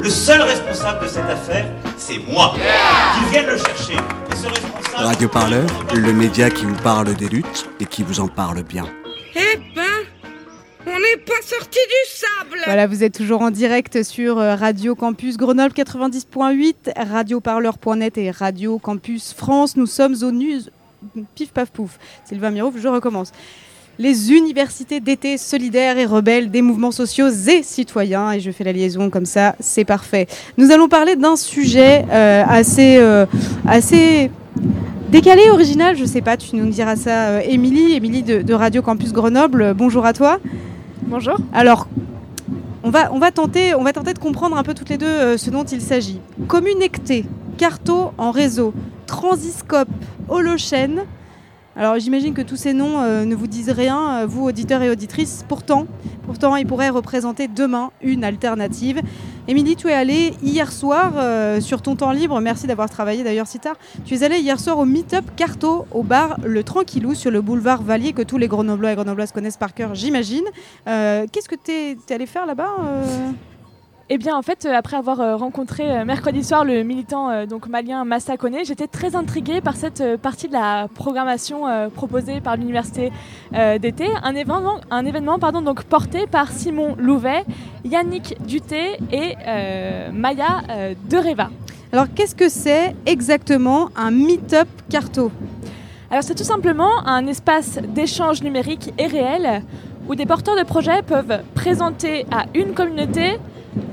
Le seul responsable de cette affaire, c'est moi. Qu'ils viennent le chercher. Et ce responsable. Radio Parleur, le média qui vous parle des luttes et qui vous en parle bien. Eh ben, on n'est pas sorti du sable Voilà, vous êtes toujours en direct sur euh, Radio Campus Grenoble 90.8, radioparleur.net et Radio Campus France. Nous sommes au news. Pif paf pouf. Sylvain Mirouf, je recommence. Les universités d'été solidaires et rebelles des mouvements sociaux et citoyens. Et je fais la liaison comme ça, c'est parfait. Nous allons parler d'un sujet euh, assez, euh, assez décalé, original. Je sais pas, tu nous diras ça, euh, Émilie. Émilie de, de Radio Campus Grenoble. Bonjour à toi. Bonjour. Alors, on va, on va, tenter, on va tenter de comprendre un peu toutes les deux ce dont il s'agit. Communecté, carto en réseau, transiscope, holochaîne. Alors j'imagine que tous ces noms euh, ne vous disent rien, euh, vous auditeurs et auditrices. Pourtant, pourtant, ils pourraient représenter demain une alternative. Émilie, tu es allée hier soir euh, sur ton temps libre. Merci d'avoir travaillé d'ailleurs si tard. Tu es allée hier soir au Meetup Carto au bar Le Tranquillou sur le boulevard Valier que tous les Grenoblois et Grenobloises connaissent par cœur, j'imagine. Qu'est-ce que tu es, allé faire là-bas Eh bien, en fait, euh, après avoir euh, rencontré euh, mercredi soir le militant donc malien Massa Koné, j'étais très intriguée par cette partie de la programmation proposée par l'université d'été, un événement, un événement pardon, donc porté par Simon Louvet, Yannick Duté et euh, Maya Dereva. Alors, qu'est-ce que c'est exactement un Meetup Carto? Alors, c'est tout simplement un espace d'échange numérique et réel où des porteurs de projets peuvent présenter à une communauté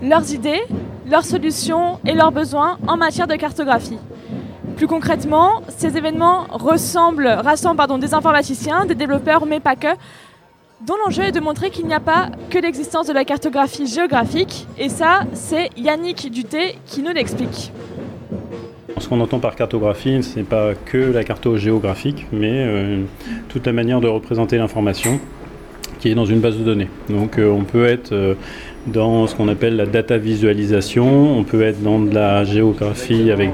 leurs idées, leurs solutions et leurs besoins en matière de cartographie. Plus concrètement, ces événements rassemblent pardon, des informaticiens, des développeurs, mais pas que, dont l'enjeu est de montrer qu'il n'y a pas que l'existence de la cartographie géographique, et ça, c'est Yannick Duté qui nous l'explique. Ce qu'on entend par cartographie, ce n'est pas que la carto géographique, mais euh, toute la manière de représenter l'information qui est dans une base de données. Donc euh, on peut être euh, dans ce qu'on appelle la data visualisation. On peut être dans de la géographie avec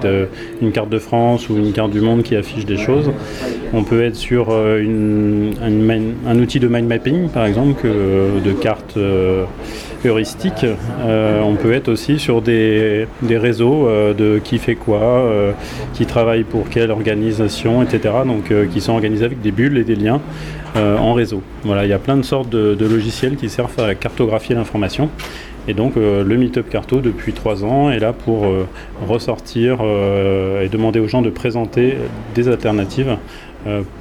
une carte de France ou une carte du monde qui affiche des choses. On peut être sur euh, un, outil de mind mapping, par exemple, de cartes euh, heuristiques. Euh, on peut être aussi sur des, des réseaux de qui fait quoi, qui travaille pour quelle organisation, etc. Donc qui sont organisés avec des bulles et des liens. En réseau. Voilà, il y a plein de sortes de, logiciels qui servent à cartographier l'information. Et donc euh, le Meetup Carto depuis trois ans est là pour euh, ressortir euh, et demander aux gens de présenter des alternatives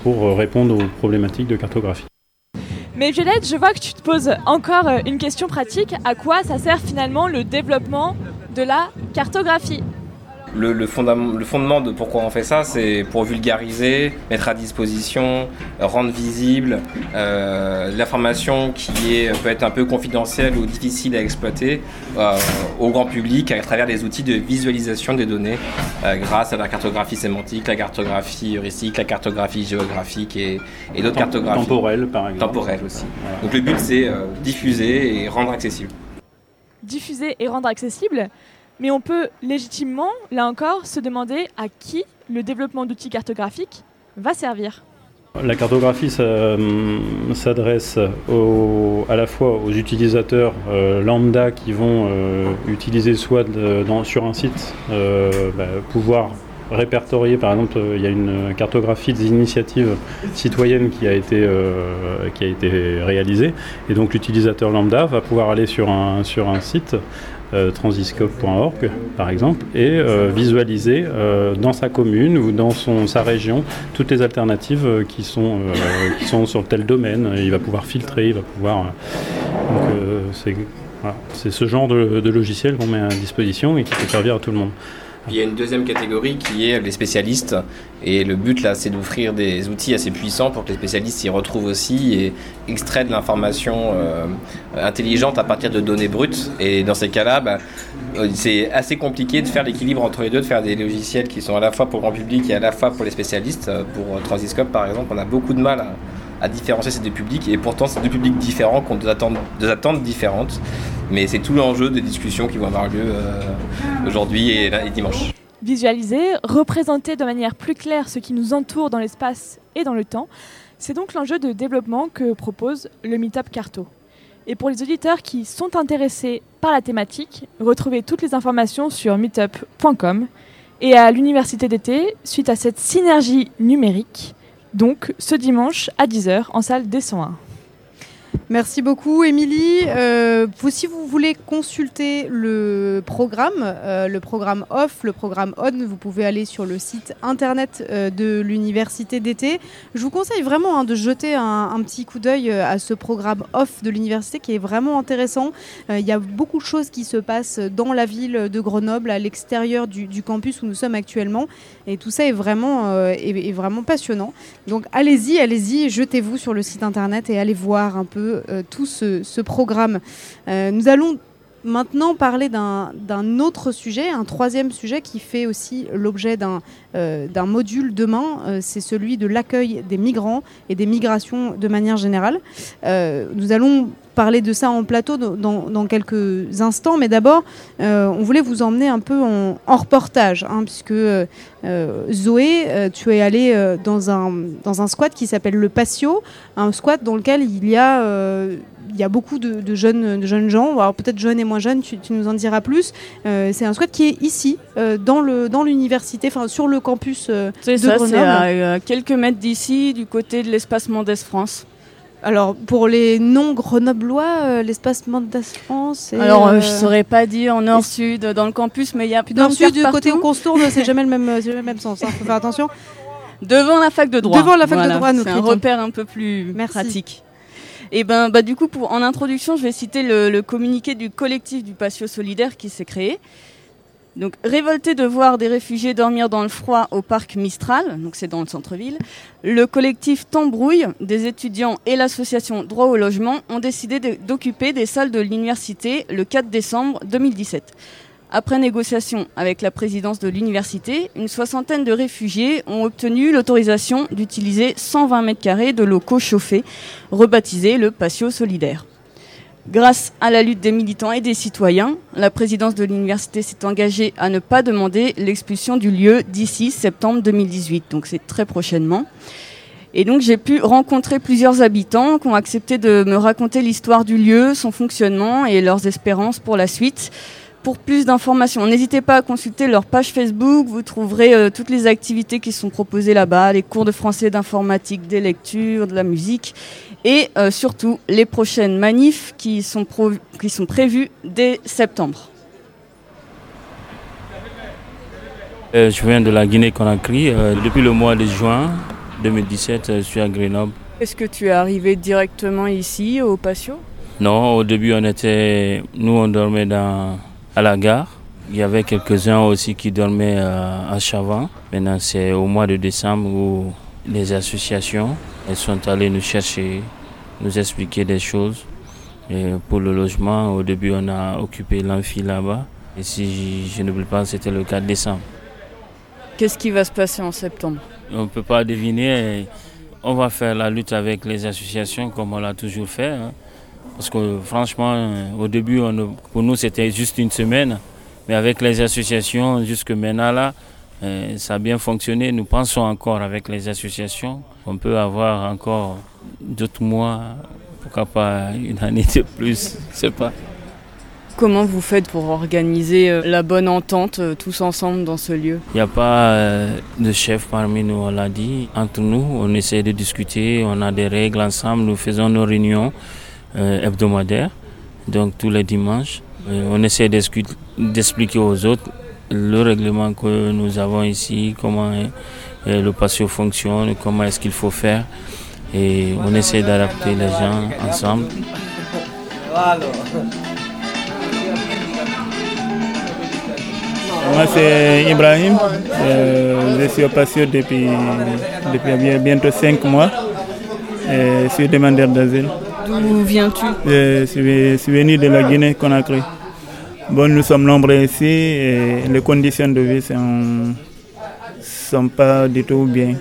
pour répondre aux problématiques de cartographie. Mais Violette, je vois que tu te poses encore une question pratique. À quoi ça sert finalement le développement de la cartographie? Le, fondement de pourquoi on fait ça, c'est pour vulgariser, mettre à disposition, rendre visible euh, l'information qui est, peut être un peu confidentielle ou difficile à exploiter euh, au grand public à travers des outils de visualisation des données euh, grâce à la cartographie sémantique, la cartographie heuristique, la cartographie géographique et, d'autres cartographies. Temporelles, par exemple. Temporelles aussi. Donc le but, c'est diffuser et rendre accessible. Diffuser et rendre accessible mais on peut légitimement, là encore, se demander à qui le développement d'outils cartographiques va servir. La cartographie s'adresse à la fois aux utilisateurs euh, lambda qui vont euh, utiliser soit sur un site euh, bah, pouvoir répertorier, par exemple, il y a une cartographie des initiatives citoyennes qui a été, qui a été réalisée, et donc l'utilisateur lambda va pouvoir aller sur un, sur un site transiscope.org par exemple, et euh, visualiser euh, dans sa commune ou dans son, sa région toutes les alternatives qui, sont, qui sont sur tel domaine. Il va pouvoir filtrer, il va pouvoir... c'est ce genre de logiciel qu'on met à disposition et qui peut servir à tout le monde. Il y a une deuxième catégorie qui est les spécialistes. Et le but là, c'est d'offrir des outils assez puissants pour que les spécialistes s'y retrouvent aussi et extraient de l'information euh, intelligente à partir de données brutes. Et dans ces cas-là, bah, euh, c'est assez compliqué de faire l'équilibre entre les deux, de faire des logiciels qui sont à la fois pour le grand public et à la fois pour les spécialistes. Pour Transiscope, par exemple, on a beaucoup de mal à, différencier ces deux publics. Et pourtant, c'est deux publics différents qui ont des attentes différentes. Mais c'est tout l'enjeu des discussions qui vont avoir lieu euh, aujourd'hui et, dimanche. Visualiser, représenter de manière plus claire ce qui nous entoure dans l'espace et dans le temps, c'est donc l'enjeu de développement que propose le Meetup Carto. Et pour les auditeurs qui sont intéressés par la thématique, retrouvez toutes les informations sur meetup.com et à l'université d'été suite à cette synergie numérique, donc ce dimanche à 10h en salle des 101. Merci beaucoup, Émilie. Euh, si vous voulez consulter le programme, euh, le programme off, le programme on, vous pouvez aller sur le site internet euh, de l'université d'été. Je vous conseille vraiment hein, de jeter un, petit coup d'œil à ce programme off de l'université qui est vraiment intéressant. Il y a beaucoup de choses qui se passent dans la ville de Grenoble, à l'extérieur du, campus où nous sommes actuellement, et tout ça est vraiment, est vraiment passionnant. Donc allez-y, allez-y, jetez-vous sur le site internet et allez voir un peu euh, tout ce, programme. Euh, nous allons maintenant parler d'un autre sujet, un troisième sujet qui fait aussi l'objet d'un euh, module demain, c'est celui de l'accueil des migrants et des migrations de manière générale. nous allons parler de ça en plateau dans, quelques instants, mais d'abord, on voulait vous emmener un peu en, reportage, hein, puisque Zoé, tu es allée dans, un, dans un squat qui s'appelle le Patio, un squat dans lequel il y a y a beaucoup de, jeunes, de jeunes gens, alors peut-être jeunes et moins jeunes, tu, nous en diras plus. Euh, c'est un squat qui est ici, euh, dans, l'université, enfin sur le campus euh, de ça, Grenoble. C'est à, quelques mètres d'ici, du côté de l'espace Mendes France. Alors, pour les non-grenoblois, l'espace Mendes France. Alors, je ne saurais pas dire en nord-sud dans le campus, mais il y a plus Nord-sud, du côté où on se tourne, c'est jamais le même, le même sens. Il hein, faut faire attention. Devant la fac de droit. Devant la fac de droit, nous C'est un repère un peu plus pratique. Et ben, bah, du coup, pour, en introduction, je vais citer le, communiqué du collectif du patio solidaire qui s'est créé. Donc, révolté de voir des réfugiés dormir dans le froid au parc Mistral, donc c'est dans le centre-ville, le collectif Tambrouille, des étudiants et l'association Droit au logement ont décidé d'occuper des salles de l'université le 4 décembre 2017. Après négociation avec la présidence de l'université, une soixantaine de réfugiés ont obtenu l'autorisation d'utiliser 120 mètres carrés de locaux chauffés, rebaptisés le patio solidaire. Grâce à la lutte des militants et des citoyens, la présidence de l'université s'est engagée à ne pas demander l'expulsion du lieu d'ici septembre 2018, donc c'est très prochainement. Et donc j'ai pu rencontrer plusieurs habitants qui ont accepté de me raconter l'histoire du lieu, son fonctionnement et leurs espérances pour la suite. Pour plus d'informations, n'hésitez pas à consulter leur page Facebook. Vous trouverez euh, toutes les activités qui sont proposées là-bas, les cours de français, d'informatique, des lectures, de la musique et euh, surtout les prochaines manifs qui sont, qui sont prévues dès septembre. Euh, je viens de la Guinée-Conakry. depuis le mois de juin 2017, je suis à Grenoble. Est-ce que tu es arrivé directement ici au patio? Non, au début on était, nous on dormait dans à la gare. Il y avait quelques-uns aussi qui dormaient euh, à Chavant. Maintenant, c'est au mois de décembre où les associations elles sont allées nous chercher, nous expliquer des choses. Et pour le logement, au début, on a occupé l'amphi là-bas. Et si je, n'oublie pas, c'était le 4 décembre. Qu'est-ce qui va se passer en septembre? On ne peut pas deviner. On va faire la lutte avec les associations comme on l'a toujours fait. Hein. Parce que franchement, au début, pour nous, c'était juste une semaine. Mais avec les associations, jusque maintenant, là, euh, ça a bien fonctionné. Nous pensons encore avec les associations qu'on peut avoir encore d'autres mois, pourquoi pas une année de plus, je sais pas. Comment vous faites pour organiser euh, la bonne entente euh, tous ensemble dans ce lieu? Il n'y a pas de chef parmi nous, on l'a dit. Entre nous, on essaie de discuter, on a des règles ensemble, nous faisons nos réunions. Euh, hebdomadaire, donc tous les dimanches. Euh, on essaie d'expliquer aux autres le règlement que nous avons ici, comment euh, le patio fonctionne, comment est-ce qu'il faut faire. Et on essaie d'adapter les gens ensemble. Moi, c'est Ibrahim. je suis au patio depuis, depuis bientôt cinq mois. je suis demandeur d'asile. D'où viens-tu je suis, venu de la Guinée-Conakry. Bon, nous sommes nombreux ici et les conditions de vie ne sont, pas du tout bien.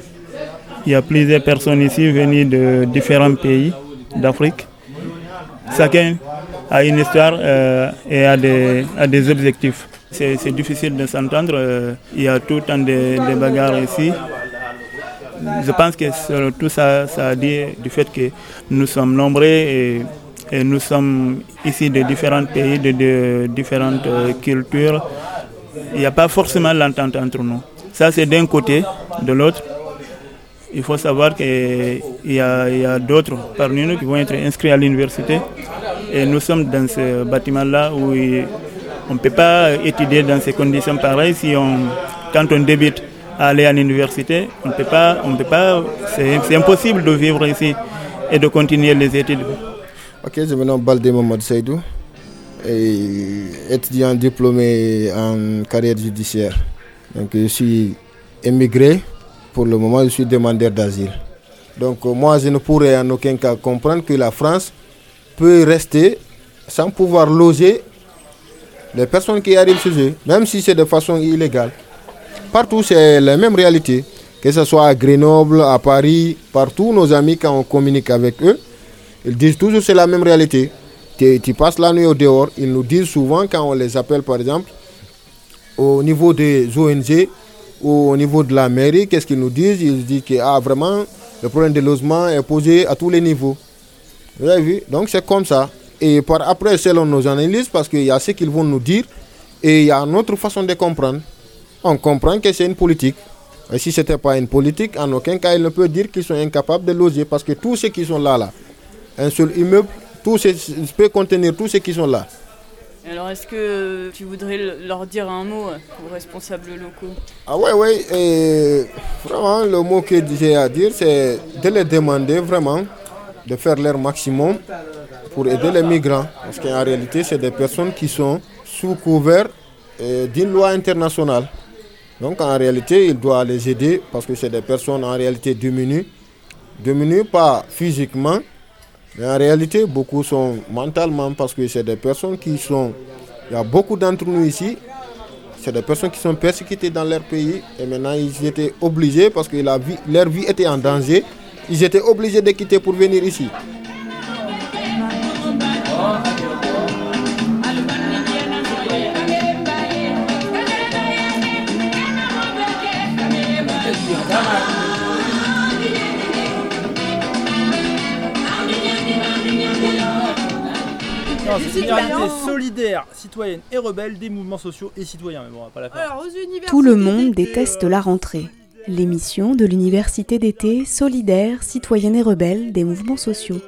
Il y a plusieurs personnes ici venues de différents pays d'Afrique. Chacun a une histoire euh, et a des, des objectifs. C'est difficile de s'entendre. Euh, il y a tout le temps des bagarres ici. Je pense que tout ça, a dit du fait que nous sommes nombreux et, nous sommes ici de différents pays, de, différentes euh, cultures. Il n'y a pas forcément l'entente entre nous. Ça, c'est d'un côté. De l'autre, il faut savoir qu'il y a, a d'autres parmi nous qui vont être inscrits à l'université. Et nous sommes dans ce bâtiment-là où on ne peut pas étudier dans ces conditions pareilles si on, quand on débute aller à l'université. On ne peut pas, on peut pas, c'est impossible de vivre ici et de continuer les études. Ok, je m'appelle Baldé Mohamed Seydou, étudiant diplômé en carrière judiciaire. Donc je suis émigré, pour le moment je suis demandeur d'asile. Donc moi je ne pourrais en aucun cas comprendre que la France peut rester sans pouvoir loger les personnes qui arrivent chez eux, même si c'est de façon illégale. Partout, c'est la même réalité. Que ce soit à Grenoble, à Paris, partout, nos amis, quand on communique avec eux, ils disent toujours c'est la même réalité. Tu, passes la nuit au dehors, ils nous disent souvent, quand on les appelle par exemple, au niveau des ONG ou au niveau de la mairie, qu'est-ce qu'ils nous disent? Ils disent que ah, vraiment, le problème de logement est posé à tous les niveaux. Vous avez vu? Donc c'est comme ça. Et par après, selon nos analyses, parce qu'il y a ce qu'ils vont nous dire, et il y a une autre façon de comprendre on comprend que c'est une politique. Et si ce n'était pas une politique, en aucun cas, il ne peut dire qu'ils sont incapables de loger parce que tous ceux qui sont là, là, un seul immeuble, tout peut contenir tous ceux qui sont là. Alors, est-ce que tu voudrais leur dire un mot aux responsables locaux? Ah ouais, ouais. Et vraiment, le mot que j'ai à dire, c'est de les demander vraiment de faire leur maximum pour aider les migrants. Parce qu'en réalité, c'est des personnes qui sont sous couvert euh, d'une loi internationale. Donc en réalité, il doit les aider parce que c'est des personnes en réalité diminuées. Diminuées pas physiquement, mais en réalité, beaucoup sont mentalement parce que c'est des personnes qui sont... Il y a beaucoup d'entre nous ici, c'est des personnes qui sont persécutées dans leur pays et maintenant ils étaient obligés parce que leur vie était en danger. Ils étaient obligés de quitter pour venir ici. Solidaire, citoyenne et rebelle des mouvements sociaux et citoyens. Mais bon, on va pas la faire. Alors, aux universités Tout le monde déteste la rentrée. L'émission de l'université d'été solidaire, citoyenne et rebelle des mouvements sociaux.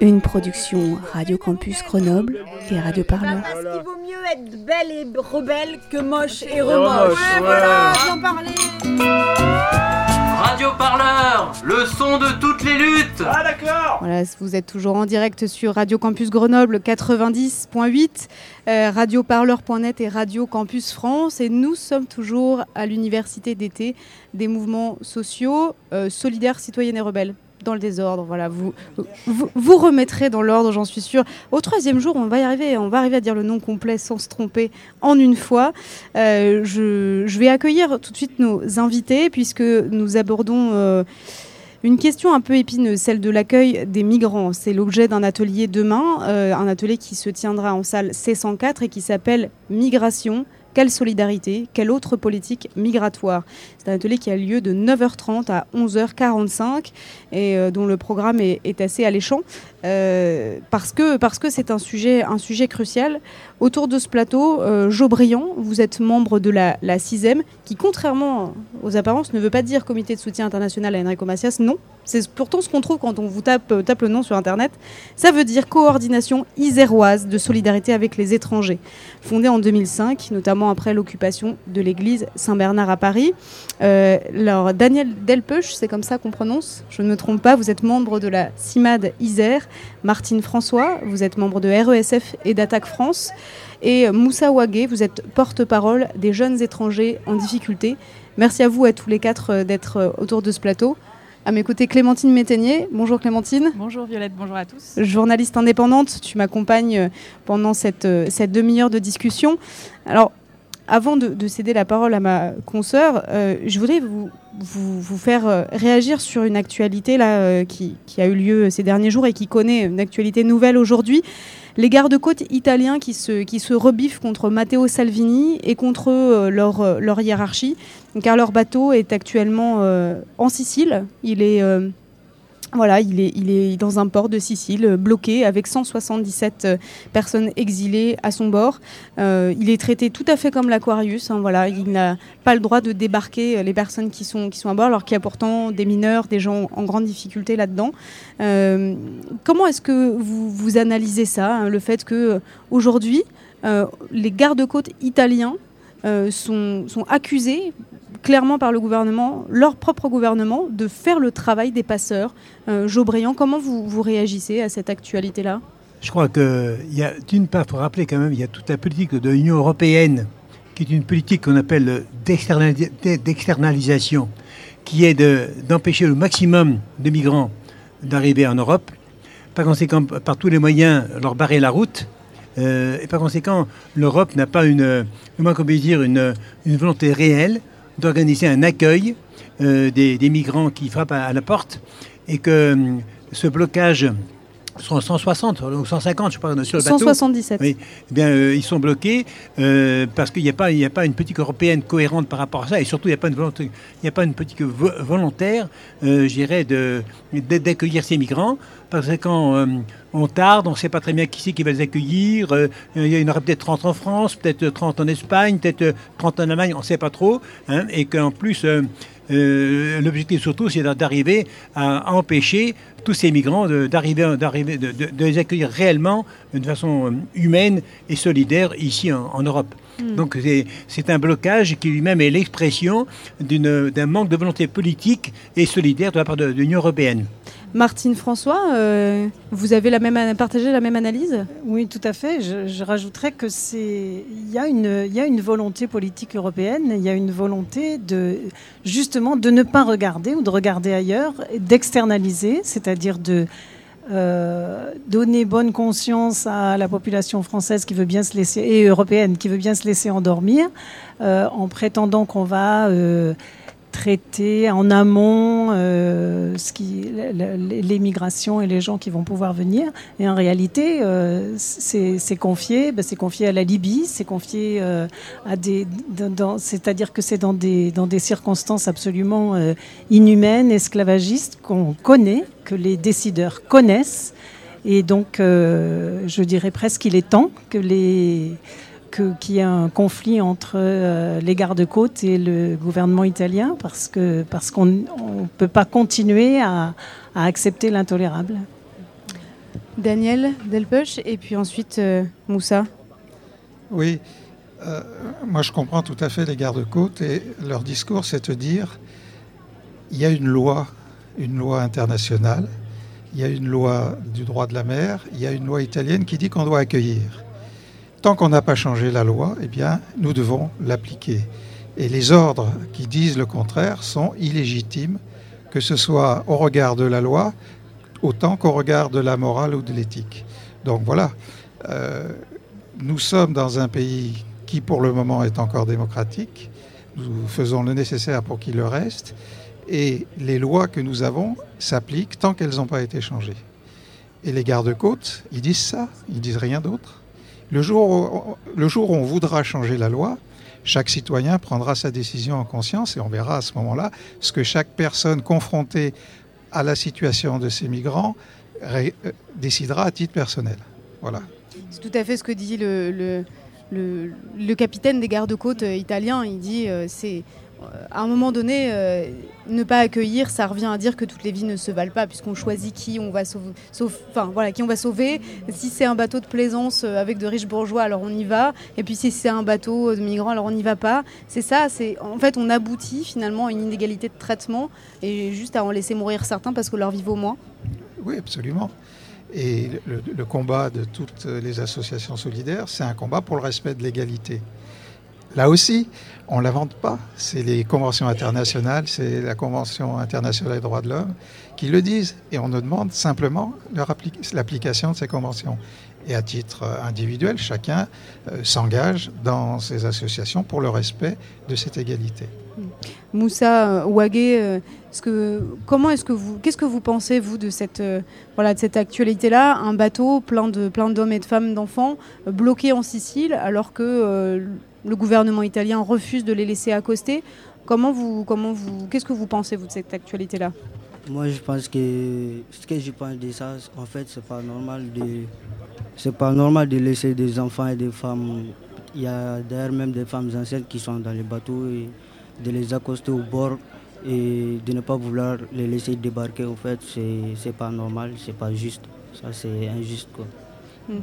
Une production Radio Campus Grenoble et Radio Parleur. Parce qu'il vaut mieux être belle et rebelle que moche et remoche. remoche. Ouais, voilà, voilà. j'en parlais. Radio Parleur, le son de toutes les luttes. Ah d'accord Voilà, vous êtes toujours en direct sur Radio Campus Grenoble 90.8, euh, radioparleur.net et Radio Campus France. Et nous sommes toujours à l'université d'été des mouvements sociaux euh, solidaires, citoyennes et rebelles. Dans le désordre, voilà, vous, vous, remettrez dans l'ordre, j'en suis sûre. Au troisième jour, on va y arriver, on va arriver à dire le nom complet sans se tromper en une fois. Euh, je, je vais accueillir tout de suite nos invités puisque nous abordons euh, une question un peu épineuse, celle de l'accueil des migrants. C'est l'objet d'un atelier demain, euh, un atelier qui se tiendra en salle C104 et qui s'appelle Migration. Quelle solidarité Quelle autre politique migratoire? C'est un atelier qui a lieu de 9h30 à 11h45 et euh, dont le programme est, assez alléchant euh, parce que parce que c'est un sujet un sujet crucial. Autour de ce plateau, euh, Jo Briand, vous êtes membre de la, la CISEM, qui contrairement aux apparences ne veut pas dire Comité de soutien international à Enrico Macias. Non, c'est pourtant ce qu'on trouve quand on vous tape, euh, le nom sur Internet. Ça veut dire coordination iséroise de solidarité avec les étrangers, fondée en 2005, notamment après l'occupation de l'église Saint-Bernard à Paris. Euh, alors, Daniel Delpeuch, c'est comme ça qu'on prononce, je ne me trompe pas, vous êtes membre de la CIMAD Isère. Martine François, vous êtes membre de RESF et d'Attaque France. Et Moussa Ouagé, vous êtes porte-parole des jeunes étrangers en difficulté. Merci à vous à tous les quatre euh, d'être euh, autour de ce plateau. À mes côtés, Clémentine Métainier. Bonjour Clémentine. Bonjour Violette, bonjour à tous. Journaliste indépendante, tu m'accompagnes euh, pendant cette, cette demi-heure de discussion. Alors, avant de, de céder la parole à ma consoeur, euh, je voudrais vous, vous, faire euh, réagir sur une actualité là, euh, qui, qui a eu lieu ces derniers jours et qui connaît une actualité nouvelle aujourd'hui. Les gardes-côtes italiens qui se, qui se rebiffent contre Matteo Salvini et contre leur, leur hiérarchie, car leur bateau est actuellement en Sicile. Il est, voilà, il est, dans un port de Sicile, euh, bloqué, avec 177 euh, personnes exilées à son bord. Euh, il est traité tout à fait comme l'Aquarius. hein, voilà, il n'a pas le droit de débarquer les personnes qui sont, à bord, alors qu'il y a pourtant des mineurs, des gens en grande difficulté là-dedans. Comment est-ce que vous, analysez ça, hein, le fait que aujourd'hui, les gardes-côtes italiens sont accusés clairement par le gouvernement, leur propre gouvernement, de faire le travail des passeurs. Euh, Jo Briand, comment vous, vous réagissez à cette actualité-là? Je crois a, d'une part, il faut rappeler quand même, il y a toute la politique de l'Union européenne, qui est une politique qu'on appelle d'externali- d'externalisation, qui est de- d'empêcher le maximum de migrants d'arriver en Europe. Par conséquent, par tous les moyens, leur barrer la route. Euh, et par conséquent, l'Europe n'a pas une, dire, une, une volonté réelle d'organiser un accueil euh, des, des migrants qui frappent à, à la porte et que hum, ce blocage sont 160 ou 150, je crois, sur le bateau. 177. Oui. Eh bien, euh, ils sont bloqués euh, parce qu'il n'y a, pas- il n'y a pas une politique européenne cohérente par rapport à ça, et surtout, il n'y a pas une volonté, il n'y a pas une politique vo- volontaire, euh, je dirais, d'accueillir ces migrants. Parce que quand euh, on tarde, on ne sait pas très bien qui c'est qui va les accueillir. euh, il y en aurait peut-être 30 en France, peut-être 30 en Espagne, peut-être euh, 30 en Allemagne, on ne sait pas trop. hein, et qu'en plus, euh, euh, l'objectif surtout, c'est d'arriver à, empêcher tous ces migrants de- d'arriver, d'arriver, de, de- de les accueillir réellement de façon euh, humaine et solidaire ici en, en Europe. Mm. Donc c'est, un blocage qui lui-même est l'expression d'une, d'un manque de volonté politique et solidaire de la part de, de l'Union européenne. Martine François, euh, vous avez partagé la même analyse? Oui, tout à fait. Je, rajouterais que c'est il y a une volonté politique européenne, il y a une volonté de justement de ne pas regarder ou de regarder ailleurs, d'externaliser, c'est-à-dire de euh, donner bonne conscience à la population française qui veut bien se laisser et européenne qui veut bien se laisser endormir euh, en prétendant qu'on va traiter en amont euh, ce qui, le- le- les migrations et les gens qui vont pouvoir venir. Et en réalité, euh, c'est confié, ben, c'est confié à la Libye, c'est confié euh, à des, c'est-à-dire que c'est dans des dans des circonstances absolument euh, inhumaines, esclavagistes qu'on connaît, que les décideurs connaissent Et donc, euh, je dirais presque qu'il est temps que les qu'il y ait un conflit entre euh, les gardes-côtes et le gouvernement italien parce que parce qu'on ne peut pas continuer à, à accepter l'intolérable. Daniel Delpech et puis ensuite euh, Moussa. Oui, euh, moi je comprends tout à fait les gardes-côtes et leur discours c'est de dire il y a une loi, une loi internationale, il y a une loi du droit de la mer, il y a une loi italienne qui dit qu'on doit accueillir. Tant qu'on n'a pas changé la loi, eh bien, nous devons l'appliquer. Et les ordres qui disent le contraire sont illégitimes, que ce soit au regard de la loi, autant qu'au regard de la morale ou de l'éthique. Donc voilà, euh, nous sommes dans un pays qui pour le moment est encore démocratique. Nous faisons le nécessaire pour qu'il le reste. Et les lois que nous avons s'appliquent tant qu'elles n'ont pas été changées. Et les gardes-côtes, ils disent ça, ils disent rien d'autre. Le jour, où, le jour où on voudra changer la loi, chaque citoyen prendra sa décision en conscience et on verra à ce moment-là ce que chaque personne confrontée à la situation de ces migrants euh, décidera à titre personnel. Voilà. C'est tout à fait ce que dit le, le, le, le capitaine des gardes-côtes euh, italiens. Il dit euh, c'est à un moment donné, euh, ne pas accueillir, ça revient à dire que toutes les vies ne se valent pas, puisqu'on choisit qui on va sauver, enfin, voilà, qui on va sauver. Si c'est un bateau de plaisance euh, avec de riches bourgeois, alors on y va. Et puis si c'est un bateau de migrants, alors on n'y va pas. C'est ça. C'est en fait, on aboutit finalement à une inégalité de traitement et juste à en laisser mourir certains parce que leur vie vaut moins. Oui, absolument. Et le combat de toutes les associations solidaires, c'est un combat pour le respect de l'égalité. Là aussi, on ne l'invente pas. C'est les conventions internationales, c'est la Convention internationale des droits de l'homme qui le disent. Et on nous demande simplement l'application de ces conventions. Et à titre individuel, chacun euh, s'engage dans ces associations pour le respect de cette égalité. Moussa Ouagé, euh, que, comment est-ce que vous, qu'est-ce que vous pensez vous de cette, euh, actualité-là, un bateau plein de plein d'hommes et de femmes, d'enfants euh, bloqués en Sicile, alors que euh, le gouvernement italien refuse de les laisser accoster. Comment vous, comment vous, qu'est-ce que vous pensez vous de cette actualité-là? Moi, je pense que ce que je pense de ça, en fait, c'est pas normal de, c'est pas normal de laisser des enfants et des femmes. Il y a d'ailleurs même des femmes enceintes qui sont dans les bateaux et de les accoster au bord et de ne pas vouloir les laisser débarquer. En fait, c'est pas normal, c'est pas juste. Ça, c'est injuste.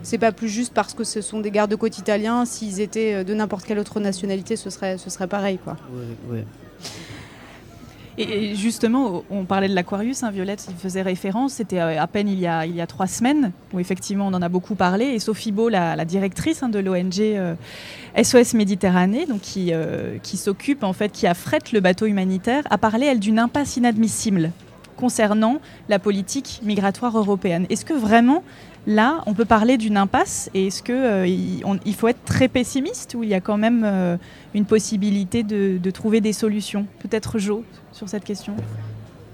C'est pas plus juste parce que ce sont des gardes-côtes italiens. S'ils étaient de n'importe quelle autre nationalité, ce serait, ce serait pareil. Quoi. Oui, oui. Et justement, on parlait de l'Aquarius, hein, Violette il faisait référence, c'était à peine il y, a, il y a trois semaines, où effectivement on en a beaucoup parlé, et Sophie Beau, la, la directrice hein, de l'ONG euh, SOS Méditerranée, donc qui, euh, qui s'occupe, en fait, qui affrète le bateau humanitaire, a parlé, elle, d'une impasse inadmissible concernant la politique migratoire européenne. Est-ce que vraiment, là, on peut parler d'une impasse, et est-ce qu'il euh, il, faut être très pessimiste, ou il y a quand même euh, une possibilité de, de trouver des solutions? Peut-être Jo sur cette question.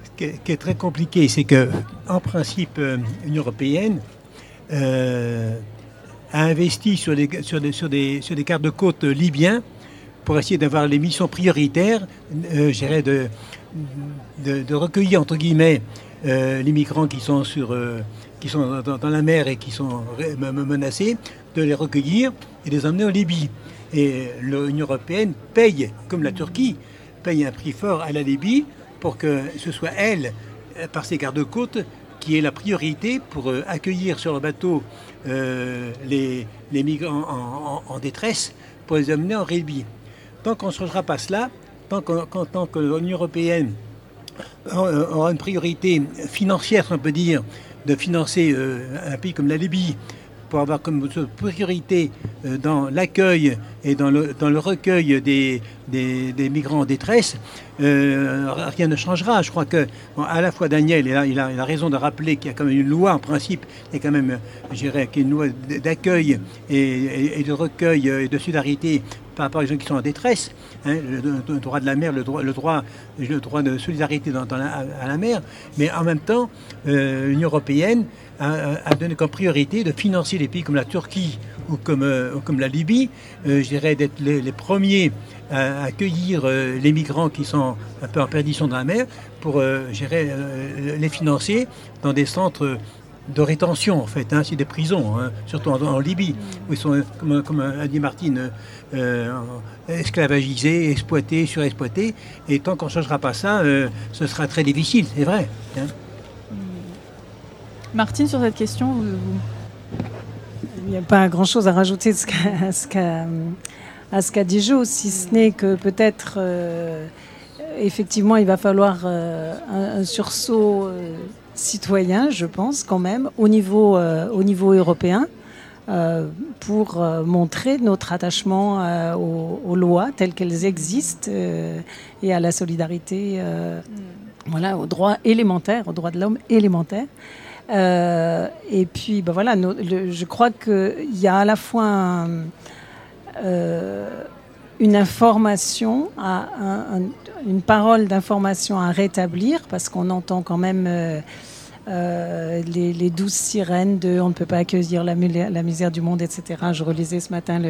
Ce qui est, très compliqué, c'est que, en principe, euh, l'Union européenne a investi sur des, sur des, sur des gardes-côtes libyens pour essayer d'avoir les missions prioritaires, euh, de, de, de, recueillir, entre guillemets, les migrants qui sont, sur, qui sont dans, la mer et qui sont menacés, de les recueillir et les emmener en Libye. Et l'Union européenne paye, comme la Turquie, paye un prix fort à la Libye pour que ce soit elle, par ses gardes-côtes, qui ait la priorité pour euh, accueillir sur le bateau euh, les, les, migrants en, détresse pour les amener en Libye. Tant qu'on ne changera pas cela, tant, qu tant que l'Union européenne aura une priorité financière, on peut dire, de financer euh, un pays comme la Libye, pour avoir comme priorité euh, dans l'accueil et dans le, recueil des, migrants en détresse, euh, rien ne changera. Je crois que à la fois Daniel, il a, a, a raison de rappeler qu'il y a quand même une loi en principe, y a quand même, je dirais, une loi d'accueil et, et, et, de recueil et de solidarité par rapport aux gens qui sont en détresse, hein, le, droit de la mer, le droit, le droit, le droit de solidarité dans, à la mer, mais en même temps, euh, l'Union européenne a, donné comme priorité de financer les pays comme la Turquie ou comme, euh, comme la Libye, euh, je dirais d'être les, premiers à accueillir euh, les migrants qui sont un peu en perdition dans la mer pour gérer, les financer dans des centres de rétention, en fait. Hein, des prisons, hein, surtout en, Libye, où ils sont, comme, comme a dit Martine, esclavagisés, exploités, surexploités. Et tant qu'on ne changera pas ça, euh, ce sera très difficile, c'est vrai. Hein. Martine, sur cette question, il n'y a pas grand-chose à rajouter à ce qu'a à ce qu'a dit Jo, si ce n'est que peut-être, euh, effectivement, il va falloir un, sursaut citoyen, je pense, quand même, au niveau, euh, au niveau européen. Euh, pour euh, montrer notre attachement aux, lois telles qu'elles existent et à la solidarité, mm. voilà, aux droits élémentaires, aux droits de l'homme élémentaires. et puis, ben voilà, je crois qu'il y a à la fois une information, à, une parole d'information à rétablir, parce qu'on entend quand même euh, euh, les, douze sirènes de on ne peut pas accueillir la, misère du monde, etc. Je relisais ce matin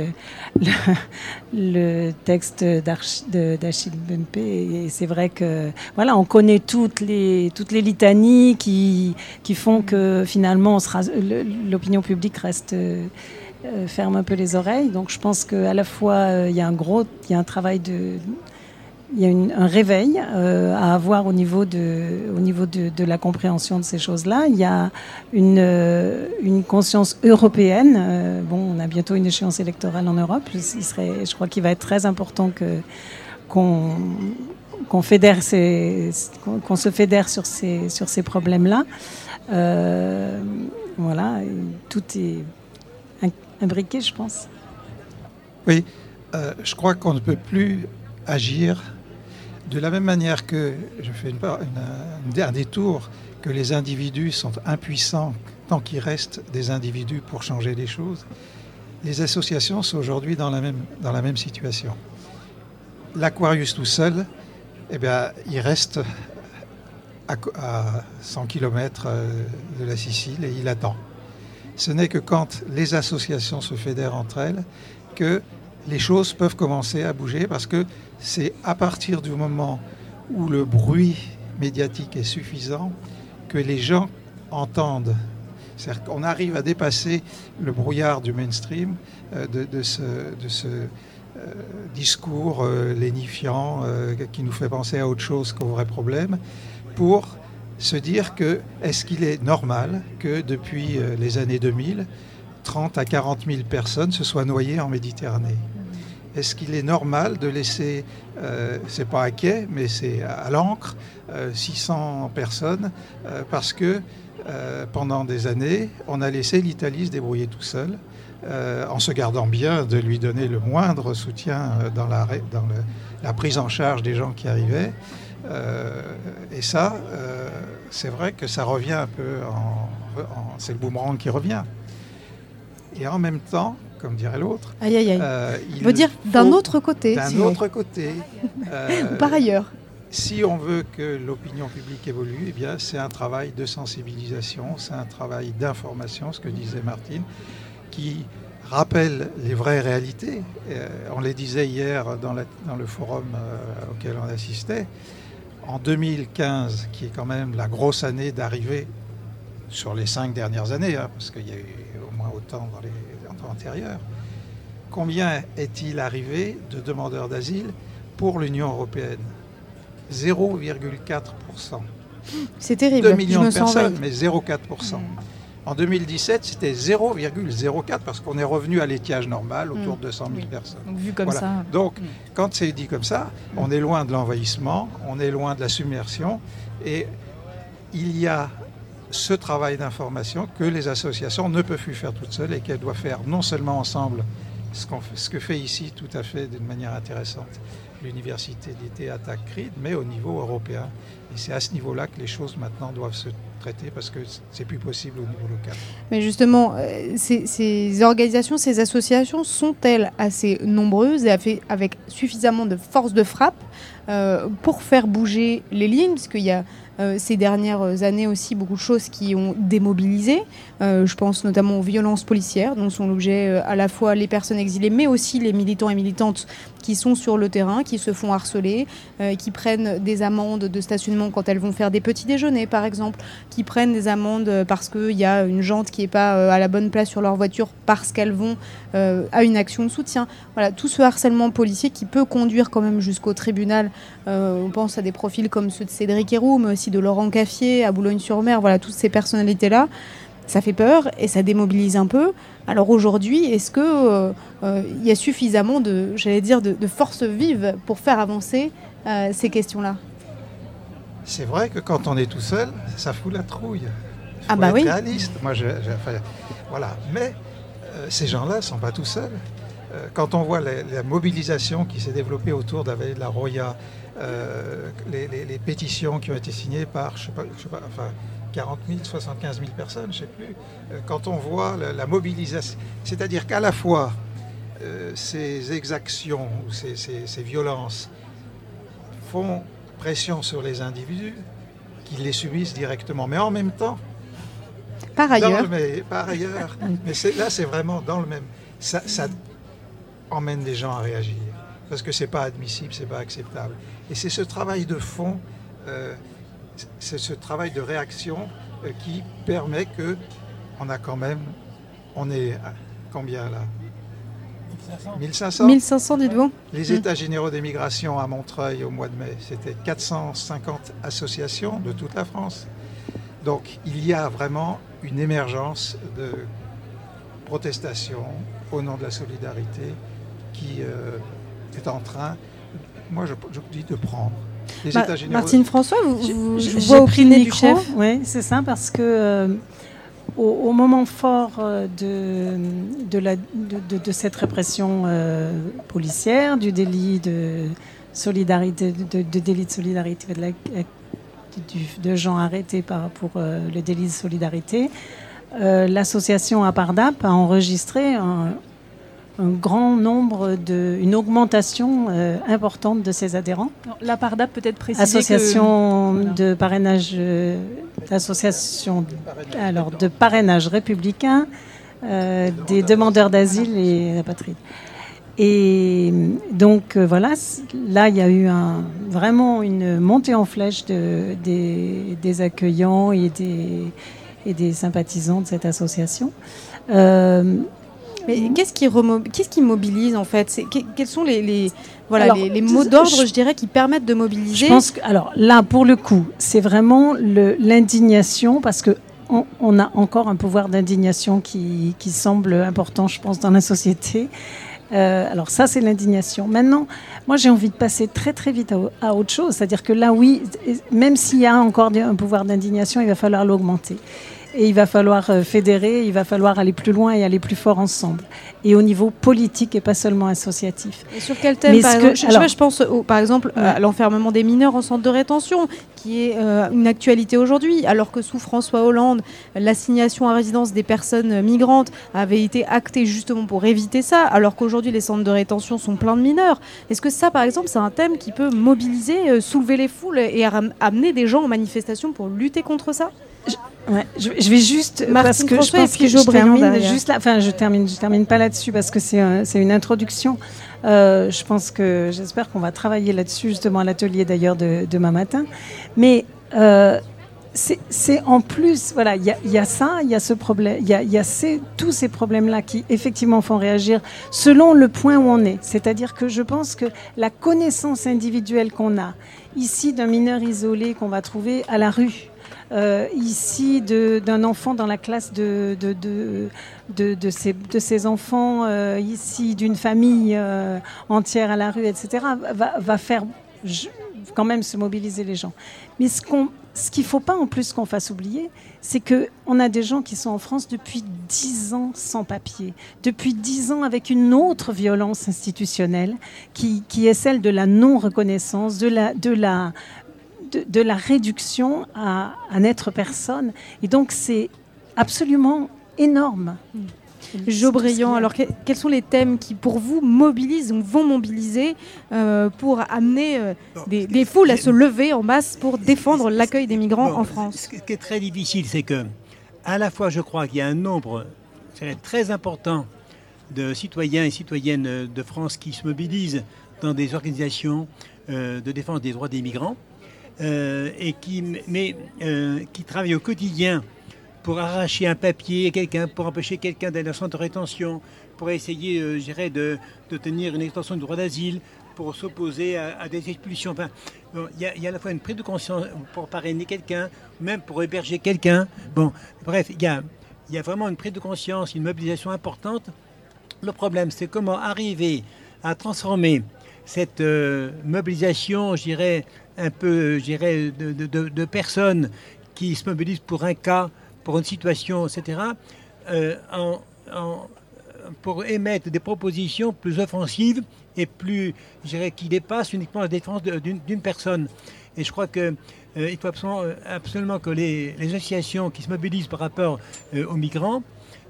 le, texte d'Achille Bempe et c'est vrai que voilà, on connaît toutes les, toutes les litanies qui, qui font que finalement l'opinion publique reste euh, ferme un peu les oreilles. Donc je pense qu'à la fois il y a un gros, y a un travail de il y a un réveil euh, à avoir au niveau, de, au niveau de, la compréhension de ces choses-là. Il y a une, euh, conscience européenne. Euh, bon, on a bientôt une échéance électorale en Europe. Il serait, je crois qu'il va être très important qu'on, qu'on, se fédère sur ces, sur ces problèmes-là. voilà, tout est imbriqué, je pense. Oui, je crois qu'on ne peut plus agir de la même manière que, je fais une, un détour, que les individus sont impuissants tant qu'il reste des individus pour changer les choses, les associations sont aujourd'hui dans la même, dans la même situation. L'Aquarius tout seul, eh bien, il reste à, à 100 km euh, de la Sicile et il attend. Ce n'est que quand les associations se fédèrent entre elles que les choses peuvent commencer à bouger parce que c'est à partir du moment où le bruit médiatique est suffisant que les gens entendent. Qu'on arrive à dépasser le brouillard du mainstream, euh, de, ce, euh, discours euh, lénifiant qui nous fait penser à autre chose qu'au vrai problème, pour se dire que est-ce qu'il est normal que depuis les années 2000, 30 à 40 000 personnes se soient noyées en Méditerranée? Est-ce qu'il est normal de laisser, euh, c'est pas à quai, mais c'est à l'encre, 600 euh, personnes, euh, parce que pendant des années, on a laissé l'Italie se débrouiller tout seul, en se gardant bien de lui donner le moindre soutien dans, la, dans la prise en charge des gens qui arrivaient. et ça, c'est vrai que ça revient un peu en c'est le boomerang qui revient. Et en même temps, comme dirait l'autre. Aïe, aïe, aïe. Euh, il veut dire d'un autre côté. D'un autre côté. Euh, par ailleurs. Si on veut que l'opinion publique évolue, eh bien, c'est un travail de sensibilisation, c'est un travail d'information, ce que disait Martine, qui rappelle les vraies réalités. Euh, on les disait hier dans, dans le forum auquel on assistait. En 2015, qui est quand même la grosse année d'arrivée sur les cinq dernières années, hein, parce qu'il y a eu au moins autant dans les antérieur. Combien est-il arrivé de demandeurs d'asile pour l'Union européenne? 0,4%. C'est terrible. 2 millions de personnes, mais 0,4%. En 2017, c'était 0,04 parce qu'on est revenu à l'étiage normal autour de 200 000 personnes. Donc, vu comme ça. Donc, quand c'est dit comme ça, on est loin de l'envahissement, on est loin de la submersion et il y a ce travail d'information que les associations ne peuvent plus faire toutes seules et qu'elles doivent faire non seulement ensemble, ce, que fait ici tout à fait d'une manière intéressante l'université d'été attaque CRID, mais au niveau européen. Et c'est à ce niveau-là que les choses maintenant doivent se parce que c'est plus possible au niveau local. Mais justement, euh, ces, organisations, ces associations sont-elles assez nombreuses et avec suffisamment de force de frappe euh, pour faire bouger les lignes? Parce qu'il y a euh, ces dernières années aussi beaucoup de choses qui ont démobilisé. Je pense notamment aux violences policières, dont sont l'objet à la fois les personnes exilées, mais aussi les militants et militantes qui sont sur le terrain, qui se font harceler, qui prennent des amendes de stationnement quand elles vont faire des petits déjeuners, par exemple, qui prennent des amendes parce qu'il y a une jante qui n'est pas à la bonne place sur leur voiture parce qu'elles vont à une action de soutien. Voilà, tout ce harcèlement policier qui peut conduire quand même jusqu'au tribunal. on pense à des profils comme ceux de Cédric Héroux, mais aussi de Laurent Caffier à Boulogne-sur-Mer, voilà, toutes ces personnalités-là, ça fait peur et ça démobilise un peu. Alors aujourd'hui, est-ce qu'il euh, euh, y a suffisamment de, j'allais dire, de, forces vives pour faire avancer euh, ces questions-là? C'est vrai que quand on est tout seul, ça fout la trouille. Il ah bah être oui. réaliste. Moi, je, voilà. Mais ces gens-là ne sont pas tout seuls. quand on voit la, mobilisation qui s'est développée autour de la Roya, euh, les, pétitions qui ont été signées par, je sais pas, sais pas enfin, 40 000, 75 000 personnes, je ne sais plus. Euh, quand on voit la, mobilisation, c'est-à-dire qu'à la fois euh, ces exactions ou ces, ces, violences font pression sur les individus qui les subissent directement, mais en même temps, par ailleurs, mais, par ailleurs, mais là c'est vraiment dans le même, ça, ça emmène les gens à réagir. Parce que c'est pas admissible, c'est pas acceptable. Et c'est ce travail de fond, euh, c'est ce travail de réaction euh, qui permet que on a quand même, on est combien là? 1500 1500, dites-vous Les mmh. États généraux des migrations à Montreuil au mois de mai, c'était 450 associations de toute la France. Donc il y a vraiment une émergence de protestation au nom de la solidarité qui euh, est en train moi, je, dis de prendre. Les États généraux. Martine François, vous, je, vois au pris du chef. Oui, c'est ça, parce que euh, au, moment fort euh, de, cette répression euh, policière, du délit de solidarité, de, délit de solidarité de, gens arrêtés pour le délit de solidarité, l'association Apardap a enregistré un, un grand nombre, de, une augmentation euh, importante de ses adhérents. La PARDAP peut-être préciser Association de parrainage, euh, association alors de parrainage républicain euh, des demandeurs d'asile et apatrides. Et donc voilà, là il y a eu un, vraiment une montée en flèche de, des, des, accueillants et des, et des sympathisants de cette association. Mais qu'est-ce qui, qu'est-ce qui mobilise en fait? Quels sont les, voilà, les, mots d'ordre, je... dirais, qui permettent de mobiliser? Je pense que, alors là, pour le coup, c'est vraiment l'indignation parce que on, a encore un pouvoir d'indignation qui, qui, semble important, je pense, dans la société. Euh, alors ça, c'est l'indignation. Maintenant, moi, j'ai envie de passer très très vite à, à autre chose. C'est-à-dire que là, oui, même s'il y a encore un pouvoir d'indignation, il va falloir l'augmenter. Et il va falloir euh, fédérer, il va falloir aller plus loin et aller plus fort ensemble. Et au niveau politique et pas seulement associatif. Et sur quel thème par exemple, je, pense par exemple à l'enfermement des mineurs en centre de rétention, qui est euh, une actualité aujourd'hui, alors que sous François Hollande, l'assignation à résidence des personnes migrantes avait été actée justement pour éviter ça, alors qu'aujourd'hui les centres de rétention sont pleins de mineurs. Est-ce que ça, par exemple, c'est un thème qui peut mobiliser, euh, soulever les foules et amener des gens en manifestation pour lutter contre ça? Ouais, je, vais juste parce que je pense que je termine juste là. Enfin, je termine, je termine pas là-dessus parce que c'est c'est une introduction. Euh, je pense que j'espère qu'on va travailler là-dessus justement à l'atelier d'ailleurs de demain matin. Mais euh, c'est en plus, voilà, il y, y, a ça, il y a ce problème, il y a, y a ces, tous ces problèmes-là qui effectivement font réagir selon le point où on est. C'est-à-dire que je pense que la connaissance individuelle qu'on a ici d'un mineur isolé qu'on va trouver à la rue, euh, ici d'un enfant dans la classe de, de, ses, enfants, euh, ici d'une famille euh, entière à la rue, etc., va, faire quand même se mobiliser les gens. Mais ce qu'il ne faut pas en plus qu'on fasse oublier, c'est qu'on a des gens qui sont en France depuis dix ans sans papier, depuis dix ans avec une autre violence institutionnelle qui, est celle de la non-reconnaissance, de la de, la réduction à, à n'être personne. Et donc c'est absolument énorme. Jo Brillant, alors que- quels sont les thèmes qui pour vous mobilisent ou vont mobiliser euh, pour amener euh, des, des foules à se lever en masse pour défendre l'accueil des migrants en France? Ce qui est très difficile, c'est que, à la fois, je crois qu'il y a un nombre très important de citoyens et citoyennes de France qui se mobilisent dans des organisations euh, de défense des droits des migrants et qui, mais, euh, qui travaillent au quotidien pour arracher un papier à quelqu'un, pour empêcher quelqu'un d'aller en centre de rétention, pour essayer, euh, je dirais, de, de tenir une extension du droit d'asile, pour s'opposer à, des expulsions. Il y, a- à la fois une prise de conscience pour parrainer quelqu'un, même pour héberger quelqu'un. Bon, bref, il y a, y a vraiment une prise de conscience, une mobilisation importante. Le problème, c'est comment arriver à transformer cette euh, mobilisation, je dirais, un peu, je dirais, de, personnes qui se mobilisent pour un cas, pour une situation, etc., euh, pour émettre des propositions plus offensives et plus, je dirais, qui dépassent uniquement la défense d'une personne. Et je crois que euh, il faut absolument, euh, que les, associations qui se mobilisent par rapport aux migrants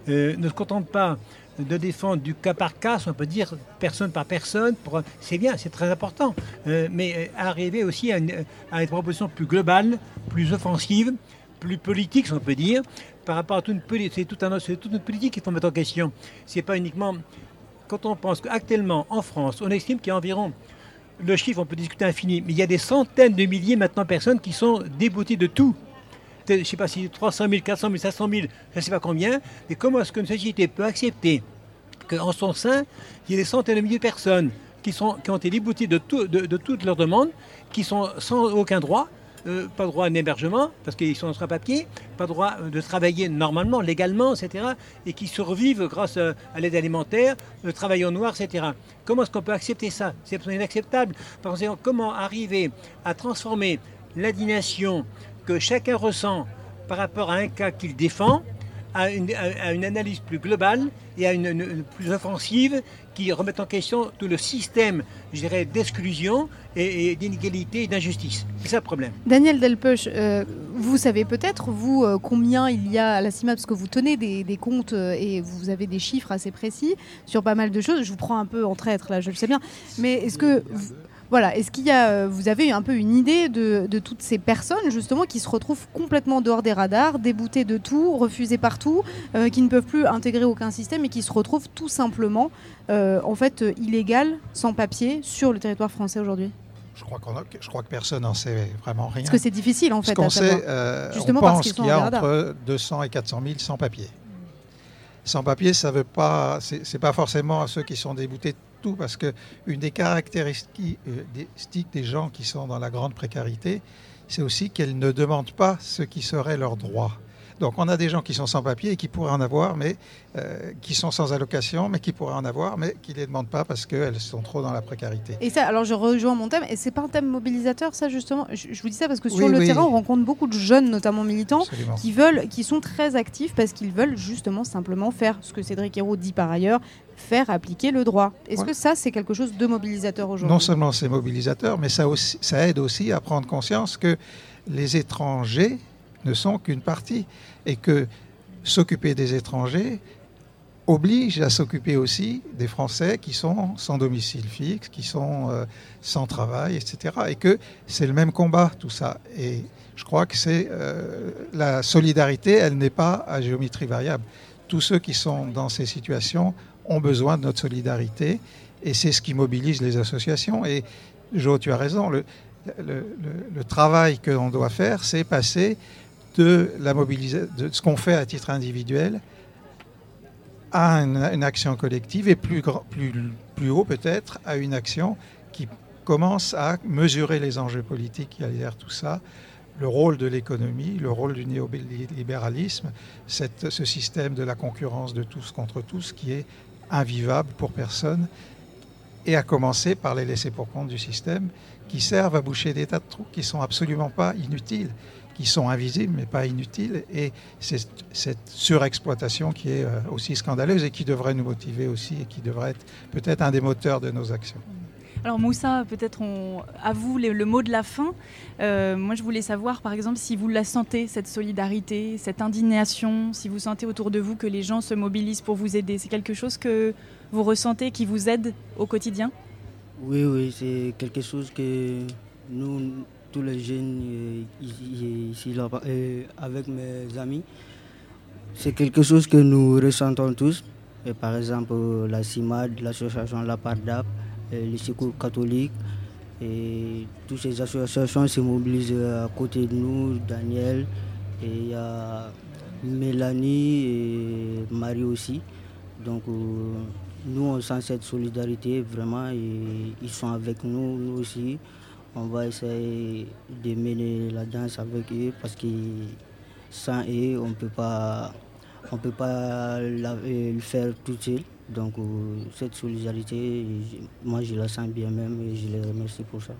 ne se contentent pas de défendre du cas par cas, on peut dire personne par personne. C'est bien, c'est très important, euh, mais euh, arriver aussi à une, proposition plus globale, plus offensive, plus politique, si on peut dire, par rapport à toute une, c'est toute une politique qu'il faut mettre en question. C'est pas uniquement quand on pense qu'actuellement en France, on estime qu'il y a environ le chiffre, on peut discuter infini, mais il y a des centaines de milliers maintenant de personnes qui sont déboutées de tout. Je ne sais pas si 300 000, 400 000, 500 000, je ne sais pas combien, mais comment est-ce qu'une société peut accepter qu'en son sein, il y ait des centaines de milliers de personnes qui, sont, ont été déboutées de, tout- de, de toutes leurs demandes, qui sont sans aucun droit, euh, pas droit à un hébergement, parce qu'ils sont sans papier, pas droit euh, de travailler normalement, légalement, etc., et qui survivent grâce euh, à l'aide alimentaire, le travail au noir, etc. Comment est-ce qu'on peut accepter ça? C'est inacceptable. Par conséquent, comment arriver à transformer l'indignation que chacun ressent par rapport à un cas qu'il défend à une, analyse plus globale et à une, plus offensive qui remette en question tout le système, je dirais, d'exclusion et, d'inégalité et d'injustice. C'est ça le problème. Daniel Delpeuch, euh, vous savez peut-être, vous, euh, combien il y a à la CIMA, parce que vous tenez des, comptes euh, et vous avez des chiffres assez précis sur pas mal de choses. Je vous prends un peu en traître, là, je le sais bien. Mais est-ce que. Voilà, est-ce qu'il y a, euh, vous avez un peu une idée de, de toutes ces personnes justement qui se retrouvent complètement dehors des radars, déboutées de tout, refusées partout, euh, qui ne peuvent plus intégrer aucun système et qui se retrouvent tout simplement euh, en fait illégales, sans papier, sur le territoire français aujourd'hui? Je crois, qu'on a- je crois que personne n'en sait vraiment rien. Parce que c'est difficile en Ce fait qu'on à savoir. sait, euh, Justement on parce pense qu'ils sont qu'il y a entre 200 et 400 000 sans papier. Sans papier, ça veut pas, c'est c'est pas forcément ceux qui sont déboutés parce que une des caractéristiques des gens qui sont dans la grande précarité, c'est aussi qu'elles ne demandent pas ce qui serait leur droit. Donc on a des gens qui sont sans papier et qui pourraient en avoir, mais euh, qui sont sans allocation, mais qui pourraient en avoir, mais qui ne les demandent pas parce qu'elles sont trop dans la précarité. Et ça, alors je rejoins mon thème, et c'est pas un thème mobilisateur, ça justement? Je, je vous dis ça parce que sur Oui, le oui. terrain, on rencontre beaucoup de jeunes, notamment militants, Absolument. qui veulent, qui sont très actifs parce qu'ils veulent justement simplement faire ce que Cédric Hérault dit par ailleurs, faire appliquer le droit. Est-ce Ouais. que ça, c'est quelque chose de mobilisateur aujourd'hui? Non seulement c'est mobilisateur, mais ça, aussi- ça aide aussi à prendre conscience que les étrangers ne sont qu'une partie et que s'occuper des étrangers oblige à s'occuper aussi des Français qui sont sans domicile fixe, qui sont euh, sans travail, etc. Et que c'est le même combat, tout ça. Et je crois que c'est euh, la solidarité, elle n'est pas à géométrie variable. Tous ceux qui sont dans ces situations ont besoin de notre solidarité et c'est ce qui mobilise les associations. Et Jo, tu as raison, le, le- travail que l'on doit faire, c'est passer de, ce qu'on fait à titre individuel à une, action collective et plus, haut peut-être à une action qui commence à mesurer les enjeux politiques qui y derrière tout ça, le rôle de l'économie, le rôle du néolibéralisme, cette- ce système de la concurrence de tous contre tous qui est invivable pour personne, et à commencer par les laisser pour compte du système qui servent à boucher des tas de trous qui sont absolument pas inutiles, qui sont invisibles mais pas inutiles. Et c'est cette surexploitation qui est euh, aussi scandaleuse et qui devrait nous motiver aussi et qui devrait être peut-être un des moteurs de nos actions. Alors Moussa, peut-être on, à vous le, le mot de la fin. Euh, moi, je voulais savoir, par exemple, si vous la sentez, cette solidarité, cette indignation, si vous sentez autour de vous que les gens se mobilisent pour vous aider. C'est quelque chose que vous ressentez, qui vous aide au quotidien? Oui, oui, c'est quelque chose que nous, tous les jeunes euh, ici, ici, là, euh, avec mes amis, c'est quelque chose que nous ressentons tous. Et par exemple, la CIMAD, l'association La Pardap, le Secours catholique, et toutes ces associations se mobilisent à côté de nous, Daniel, et il y a Mélanie et Marie aussi. Donc euh, nous, on sent cette solidarité vraiment et ils sont avec nous, nous aussi. On va essayer de mener la danse avec eux parce que sans eux, on peut pas, on peut pas la- euh, le faire tout seul. Donc euh, cette solidarité, moi je la sens bien même et je les remercie pour ça.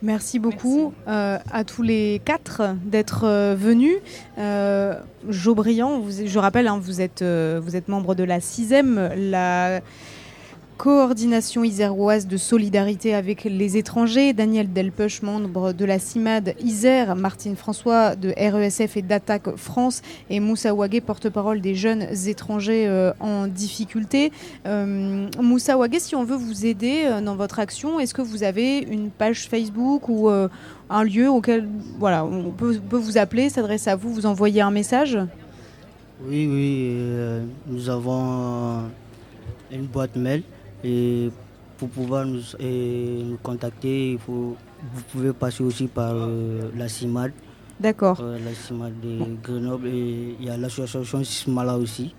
Merci beaucoup euh, à tous les quatre d'être euh, venus. Euh, Jo Briand, vous- je rappelle, hein, vous, êtes, euh, vous êtes membre de la CISEM, la coordination iséroise de solidarité avec les étrangers. Daniel Delpech, membre de la CIMAD Isère. Martine François de RESF et d'Attaque France. Et Moussa Ouagé, porte-parole des jeunes étrangers euh, en difficulté. Euh, Moussa Ouagé, si on veut vous aider euh, dans votre action, est-ce que vous avez une page Facebook ou euh, un lieu auquel voilà, on peut, peut vous appeler, s'adresser à vous, vous envoyer un message? Oui, oui, nous avons une boîte mail et pour pouvoir nous, et nous contacter, il faut, vous pouvez passer aussi par euh, la CIMAD. D'accord. Euh, la CIMAD de Grenoble et il y a l'association Sismala aussi.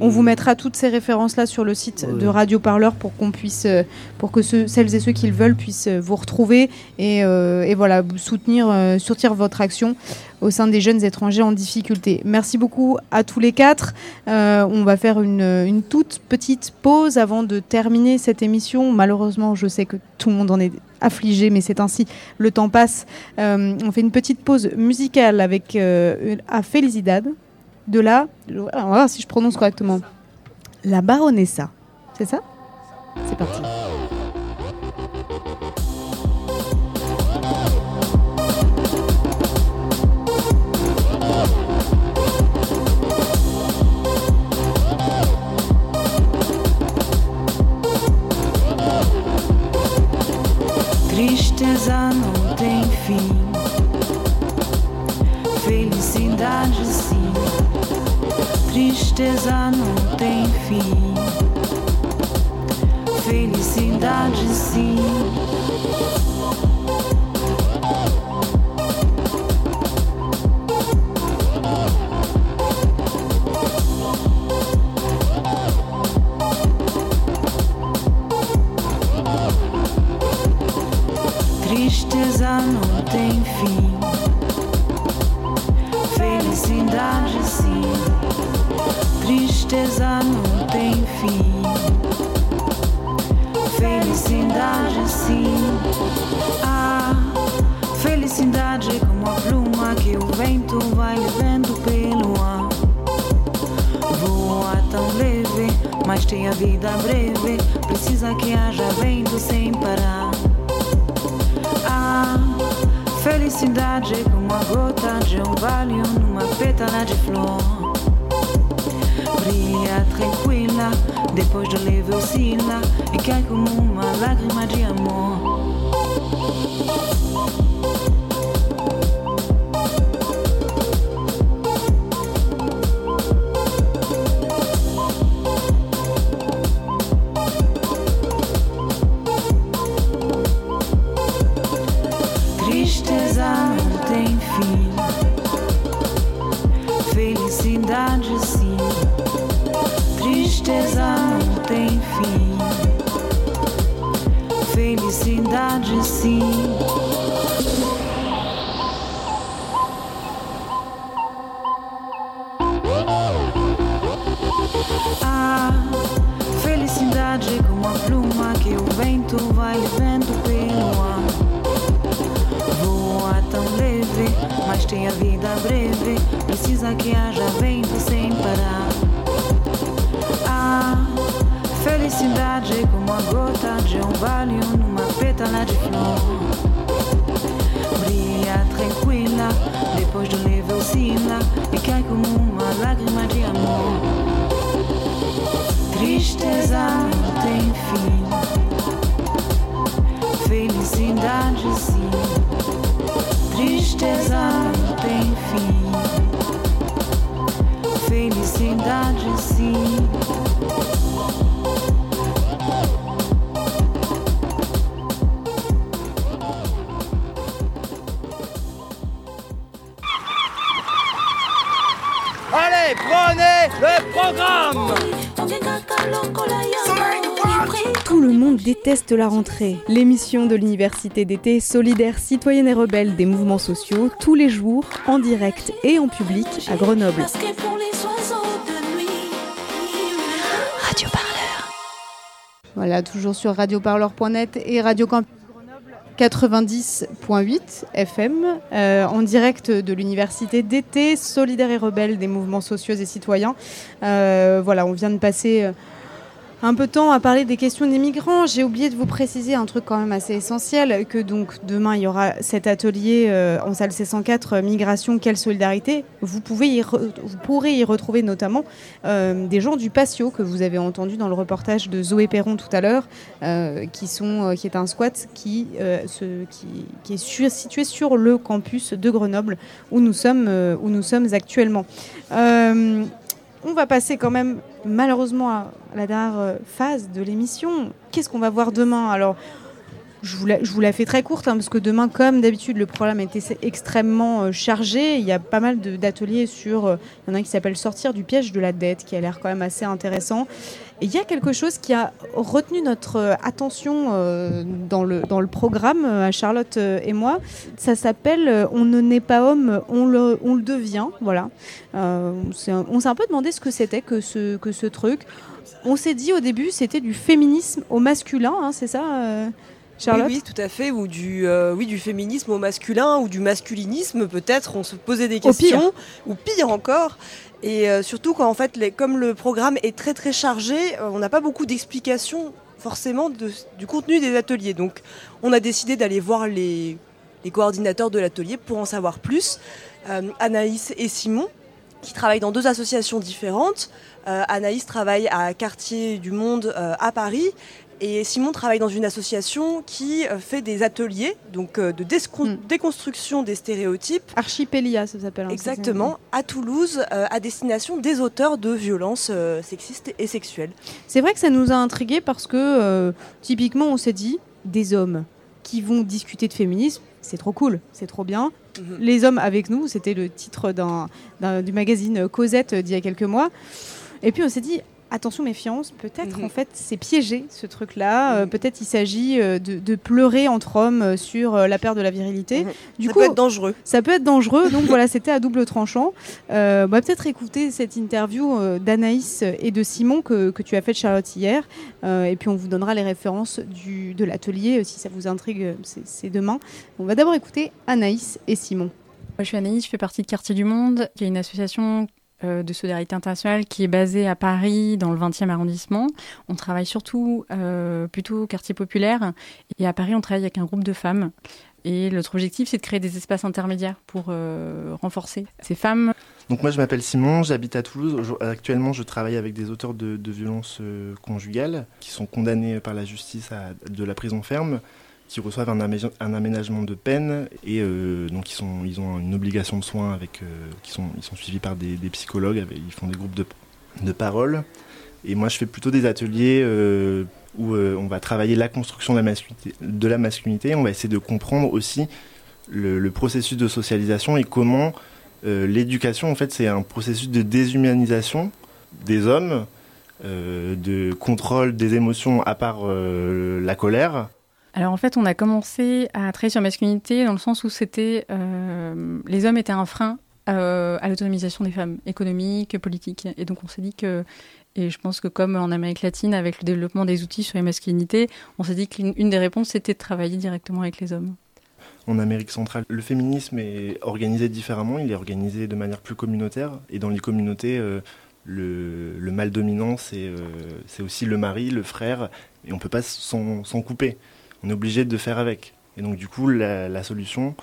On vous mettra toutes ces références-là sur le site de Radio Parleur pour qu'on puisse, euh, pour que ceux- celles et ceux qui le veulent puissent euh, vous retrouver et, euh, et voilà soutenir, euh, soutenir votre action au sein des jeunes étrangers en difficulté. Merci beaucoup à tous les quatre. Euh, on va faire une, une toute petite pause avant de terminer cette émission. Malheureusement, je sais que tout le monde en est affligé, mais c'est ainsi. Le temps passe. On fait une petite pause musicale avec à Felicidad. De là, alors, on va voir si je prononce correctement. La baronessa. C'est ça? C'est parti. Tristeza não tem fim, felicidade. Tristeza não tem fim, felicidade sim. Tristeza não tem fim, felicidade. Tristeza não tem fim, felicidade sim. A felicidade é como a pluma que o vento vai levando pelo ar. Voa tão leve, mas tem a vida breve. Precisa que haja vento sem parar. A felicidade é como a gota de orvalho numa pétala de flor. Brilha tranquila, depois do leve oscila e cai como uma lágrima de amor. Orvalho numa pétala de flor. Brilha tranquila, depois do leve oscila e cai como uma lágrima de amor. Tristeza não tem fim, felicidade sim. Tristeza programme Tout le monde déteste la rentrée. L'émission de l'université d'été solidaire citoyenne et rebelle des mouvements sociaux, tous les jours, en direct et en public à Grenoble. Radio Parleur. Voilà, toujours sur radioparleur.net et Radio Campus Grenoble 90.8 FM, euh, en direct de l'université d'été solidaire et rebelle des mouvements sociaux et citoyens. Euh, voilà, on vient de passer euh, un peu de temps à parler des questions des migrants. J'ai oublié de vous préciser un truc quand même assez essentiel, que donc demain il y aura cet atelier euh, en salle C104 euh, Migration, quelle solidarité. Vous, pourrez y retrouver notamment euh, des gens du Patio que vous avez entendu dans le reportage de Zoé Perron tout à l'heure, euh, qui, sont, qui est un squat qui, est situé sur le campus de Grenoble où nous sommes, où nous sommes actuellement. On va passer quand même malheureusement à la dernière euh, phase de l'émission. Qu'est-ce qu'on va voir demain? Alors, je vous, la, fais très courte, hein, parce que demain, comme d'habitude, le programme était extrêmement euh, chargé. Il y a pas mal d'ateliers sur... euh, il y en a un qui s'appelle Sortir du piège de la dette, qui a l'air quand même assez intéressant. Et il y a quelque chose qui a retenu notre euh, attention dans, le, dans le programme, à Charlotte et moi. Ça s'appelle On ne naît pas homme, on le, devient. Voilà. On s'est un peu demandé ce que c'était que ce, que ce truc. On s'est dit au début, c'était du féminisme au masculin, hein, c'est ça Charlotte oui, oui, tout à fait, ou du, euh, oui, du féminisme au masculin, ou du masculinisme peut-être, on se posait des pire. questions, ou pire encore. Et euh, surtout quand en fait, les- comme le programme est très très chargé, euh, on n'a pas beaucoup d'explications forcément de- du contenu des ateliers. Donc on a décidé d'aller voir les, les coordinateurs de l'atelier pour en savoir plus. Anaïs et Simon, qui travaillent dans deux associations différentes. Euh, Anaïs travaille à Quartier du Monde euh, à Paris et Simon travaille dans une association qui euh, fait des ateliers donc euh, de descon- déconstruction des stéréotypes. Archipélia, ça s'appelle. hein, Exactement, à Toulouse, euh, à destination des auteurs de violences euh, sexistes et sexuelles. C'est vrai que ça nous a intrigués parce que euh, typiquement on s'est dit des hommes qui vont discuter de féminisme, c'est trop cool, c'est trop bien. Mhm. Les hommes avec nous, c'était le titre du magazine Cosette d'il y a quelques mois. Et puis on s'est dit attention méfiance, peut-être Mhm. en fait c'est piégé ce truc-là. Euh, peut-être il s'agit euh, de, de pleurer entre hommes euh, sur la perte de la virilité. Du Ça coup, peut être dangereux. Ça peut être dangereux, donc voilà, c'était à double tranchant. Euh, on va peut-être écouter cette interview d'Anaïs et de Simon que, que tu as fait de Charlotte hier. Euh, et puis on vous donnera les références du, de l'atelier si ça vous intrigue, c'est c'est demain. On va d'abord écouter Anaïs et Simon. Moi, je suis Anaïs, je fais partie de Quartier du Monde, qui est une association euh, de solidarité internationale qui est basée à Paris, dans le 20e arrondissement. On travaille surtout euh, plutôt au quartier populaire. Et à Paris, on travaille avec un groupe de femmes. Et notre objectif, c'est de créer des espaces intermédiaires pour euh, renforcer ces femmes. Donc moi je m'appelle Simon, j'habite à Toulouse. Actuellement je travaille avec des auteurs de, de violences conjugales qui sont condamnés par la justice à de la prison ferme, qui reçoivent un, amé- un aménagement de peine et euh, donc ils, sont, ils ont une obligation de soins avec, euh, qui sont, ils sont suivis par des, psychologues, ils font des groupes de, de parole. Et moi je fais plutôt des ateliers euh, où on va travailler la construction de la masculinité. On va essayer de comprendre aussi le, processus de socialisation et comment l'éducation, en fait, c'est un processus de déshumanisation des hommes, de contrôle des émotions à part la colère. Alors en fait, on a commencé à travailler sur masculinité dans le sens où c'était euh, les hommes étaient un frein euh, à l'autonomisation des femmes, économique, politique. Et donc on s'est dit que, et je pense que comme en Amérique latine, avec le développement des outils sur les masculinités, on s'est dit qu'une une des réponses c'était de travailler directement avec les hommes. En Amérique centrale, le féminisme est organisé différemment, il est organisé de manière plus communautaire. Et dans les communautés, euh, le, le mâle dominant, c'est aussi le mari, le frère, et on ne peut pas s'en couper. On est obligé de faire avec. Et donc du coup, la, la solution,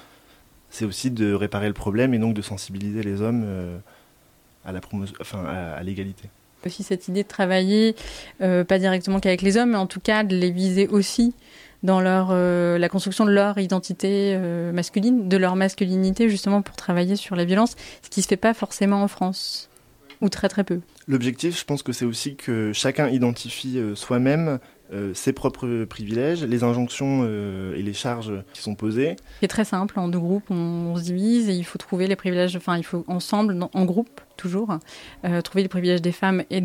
c'est aussi de réparer le problème et donc de sensibiliser les hommes euh, à la promotion, enfin à, à l'égalité. Aussi cette idée de travailler, euh, pas directement qu'avec les hommes, mais en tout cas de les viser aussi dans leur, euh, la construction de leur identité masculine, de leur masculinité, justement pour travailler sur la violence, ce qui se fait pas forcément en France, ou très très peu. L'objectif, je pense que c'est aussi que chacun identifie soi-même euh, ses propres privilèges, les injonctions euh, et les charges qui sont posées. C'est très simple, en deux groupes, on, se divise et il faut trouver les privilèges, enfin il faut ensemble, en groupe toujours, euh, trouver les privilèges des femmes et,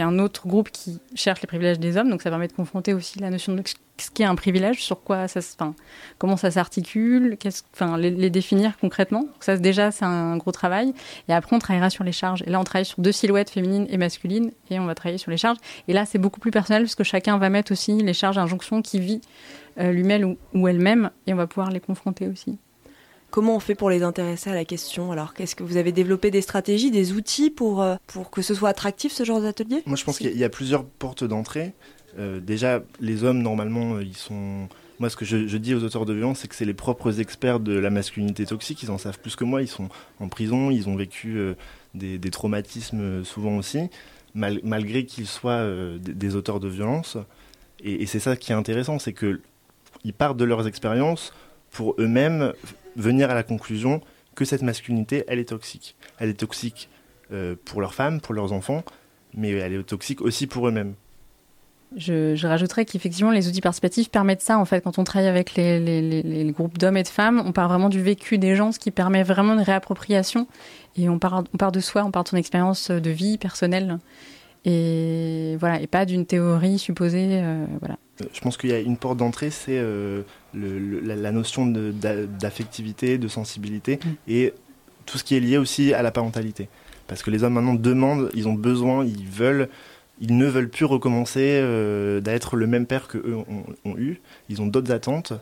un autre groupe qui cherche les privilèges des hommes. Donc ça permet de confronter aussi la notion ce qu'est un privilège, sur quoi ça, se- enfin, comment ça s'articule, qu'est-ce- enfin les, les définir concrètement. Donc ça déjà c'est un gros travail. Et après on travaillera sur les charges. Et là on travaille sur deux silhouettes féminines et masculines et on va travailler sur les charges. Et là c'est beaucoup plus personnel parce que chacun va mettre aussi les charges, injonctions qui vit euh, lui-même ou, ou elle-même et on va pouvoir les confronter aussi. Comment on fait pour les intéresser à la question Alors, qu'est-ce que vous avez développé des stratégies, des outils pour, euh, pour que ce soit attractif ce genre d'atelier? Moi, je pense qu'il y a plusieurs portes d'entrée. Euh, déjà, les hommes, normalement, euh, ils sont. Moi, ce que je, dis aux auteurs de violence, c'est que c'est les propres experts de la masculinité toxique. Ils en savent plus que moi. Ils sont en prison, ils ont vécu euh, des, traumatismes souvent aussi, mal- malgré qu'ils soient des, auteurs de violence. Et, c'est ça qui est intéressant, c'est que ils partent de leurs expériences pour eux-mêmes venir à la conclusion que cette masculinité, elle est toxique. Elle est toxique pour leurs femmes, pour leurs enfants, mais elle est toxique aussi pour eux-mêmes. Je, je rajouterais qu'effectivement, les outils participatifs permettent ça. En fait, quand on travaille avec les, les- les- les groupes d'hommes et de femmes, on part vraiment du vécu des gens, ce qui permet vraiment une réappropriation. Et on part, on part de soi, on part de son expérience de vie personnelle. Et voilà, et pas d'une théorie supposée. euh, voilà. Euh, Je pense qu'il y a une porte d'entrée, c'est euh, la, notion d'affectivité, de sensibilité, et tout ce qui est lié aussi à la parentalité. Parce que les hommes maintenant demandent, ils ont besoin, ils veulent, ils ne veulent plus recommencer euh, d'être le même père que eux ont, ont eu. Ils ont d'autres attentes,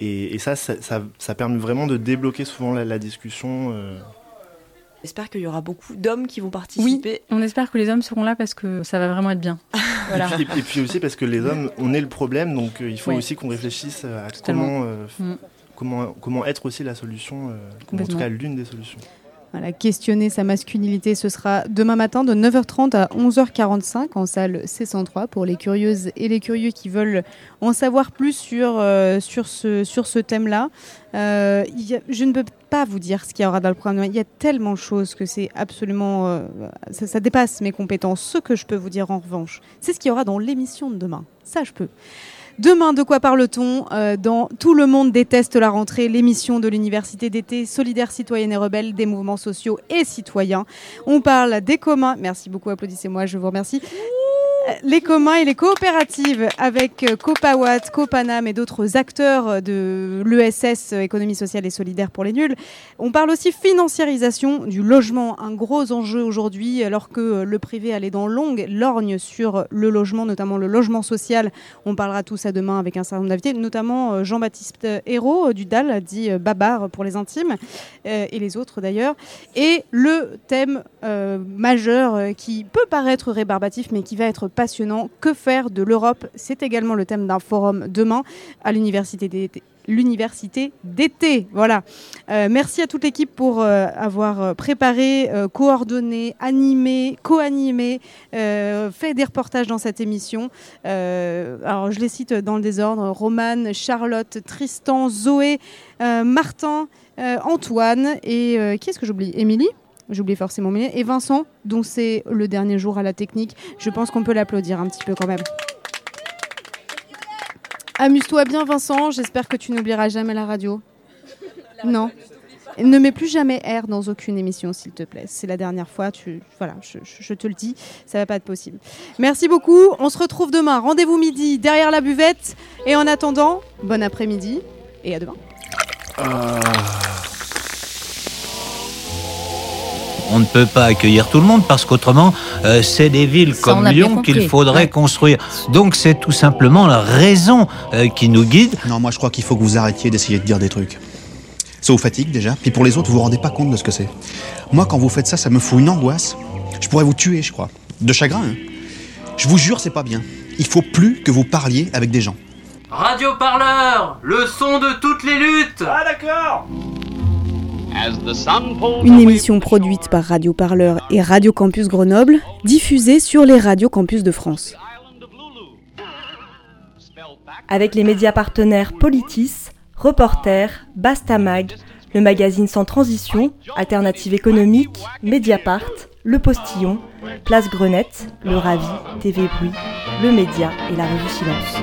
et, et ça, ça, ça- ça permet vraiment de débloquer souvent la, la discussion. euh. J'espère qu'il y aura beaucoup d'hommes qui vont participer. On espère que les hommes seront là parce que ça va vraiment être bien. Voilà. Et, puis, et puis aussi parce que les hommes, on est le problème, donc euh, il faut aussi qu'on réfléchisse à Totalement. comment, euh, f- Mm. comment, comment être aussi la solution, euh, en tout cas l'une des solutions. Questionner sa masculinité, ce sera demain matin de 9h30 à 11h45 en salle C103 pour les curieuses et les curieux qui veulent en savoir plus sur, euh, sur ce, sur ce thème-là. Euh, je ne peux pas vous dire ce qu'il y aura dans le programme. Il y a tellement de choses que c'est absolument... euh, ça, ça dépasse mes compétences. Ce que je peux vous dire en revanche, c'est ce qu'il y aura dans l'émission de demain. Ça, je peux. Demain, de quoi parle-t-on Euh, Dans Tout le monde déteste la rentrée, l'émission de l'université d'été solidaire, citoyenne et rebelle des mouvements sociaux et citoyens. On parle des communs. Merci beaucoup, applaudissez-moi, je vous remercie. Les communs et les coopératives avec euh, Copawatt, Copanam et d'autres acteurs de l'ESS, euh, économie sociale et solidaire pour les nuls. On parle aussi financiarisation du logement, un gros enjeu aujourd'hui, alors que euh, le privé allait dans longue lorgne sur le logement, notamment le logement social. On parlera tout ça demain avec un certain nombre d'invités, notamment Jean-Baptiste Hérault du DAL, dit Babar pour les intimes, et les autres d'ailleurs. Et le thème majeur qui peut paraître rébarbatif, mais qui va être passionnant, que faire de l'Europe? C'est également le thème d'un forum demain à l'université d'été l'université d'été. Voilà. Euh, merci à toute l'équipe pour euh, avoir euh, préparé, coordonné, animé, co-animé, fait des reportages dans cette émission. Alors je les cite dans le désordre Romane, Charlotte, Tristan, Zoé, Martin, Antoine et qui est-ce que j'oublie? Émilie? J'oublie forcément Émilie. Et Vincent, dont c'est le dernier jour à la technique. Je pense qu'on peut l'applaudir un petit peu quand même. Amuse-toi bien, Vincent. J'espère que tu n'oublieras jamais la radio. Non. Ne mets plus jamais R dans aucune émission, s'il te plaît. C'est la dernière fois. Tu, voilà, je, te le dis, ça va pas être possible. Merci beaucoup. On se retrouve demain. Rendez-vous midi derrière la buvette. Et en attendant, bon après-midi et à demain. On ne peut pas accueillir tout le monde parce qu'autrement, euh, c'est des villes Ça, comme Lyon qu'il faudrait Ouais. construire. Donc c'est tout simplement la raison euh, qui nous guide. Non, moi je crois qu'il faut que vous arrêtiez d'essayer de dire des trucs. Ça vous fatigue déjà, puis pour les autres, vous vous rendez pas compte de ce que c'est. Moi, quand vous faites ça, ça me fout une angoisse. Je Je pourrais vous tuer, je crois. De chagrin. hein. Je vous jure, c'est pas bien. Il faut plus que vous parliez avec des gens. Radio Parleur, le son de toutes les luttes. Ah d'accord Une émission produite par Radio Parleur et Radio Campus Grenoble, diffusée sur les radios campus de France. Avec les médias partenaires Politis, Reporter, Bastamag, le magazine Sans Transition, Alternative économique, Mediapart, Le Postillon, Place Grenette, Le Ravi, TV Bruit, Le Média et la revue Silence.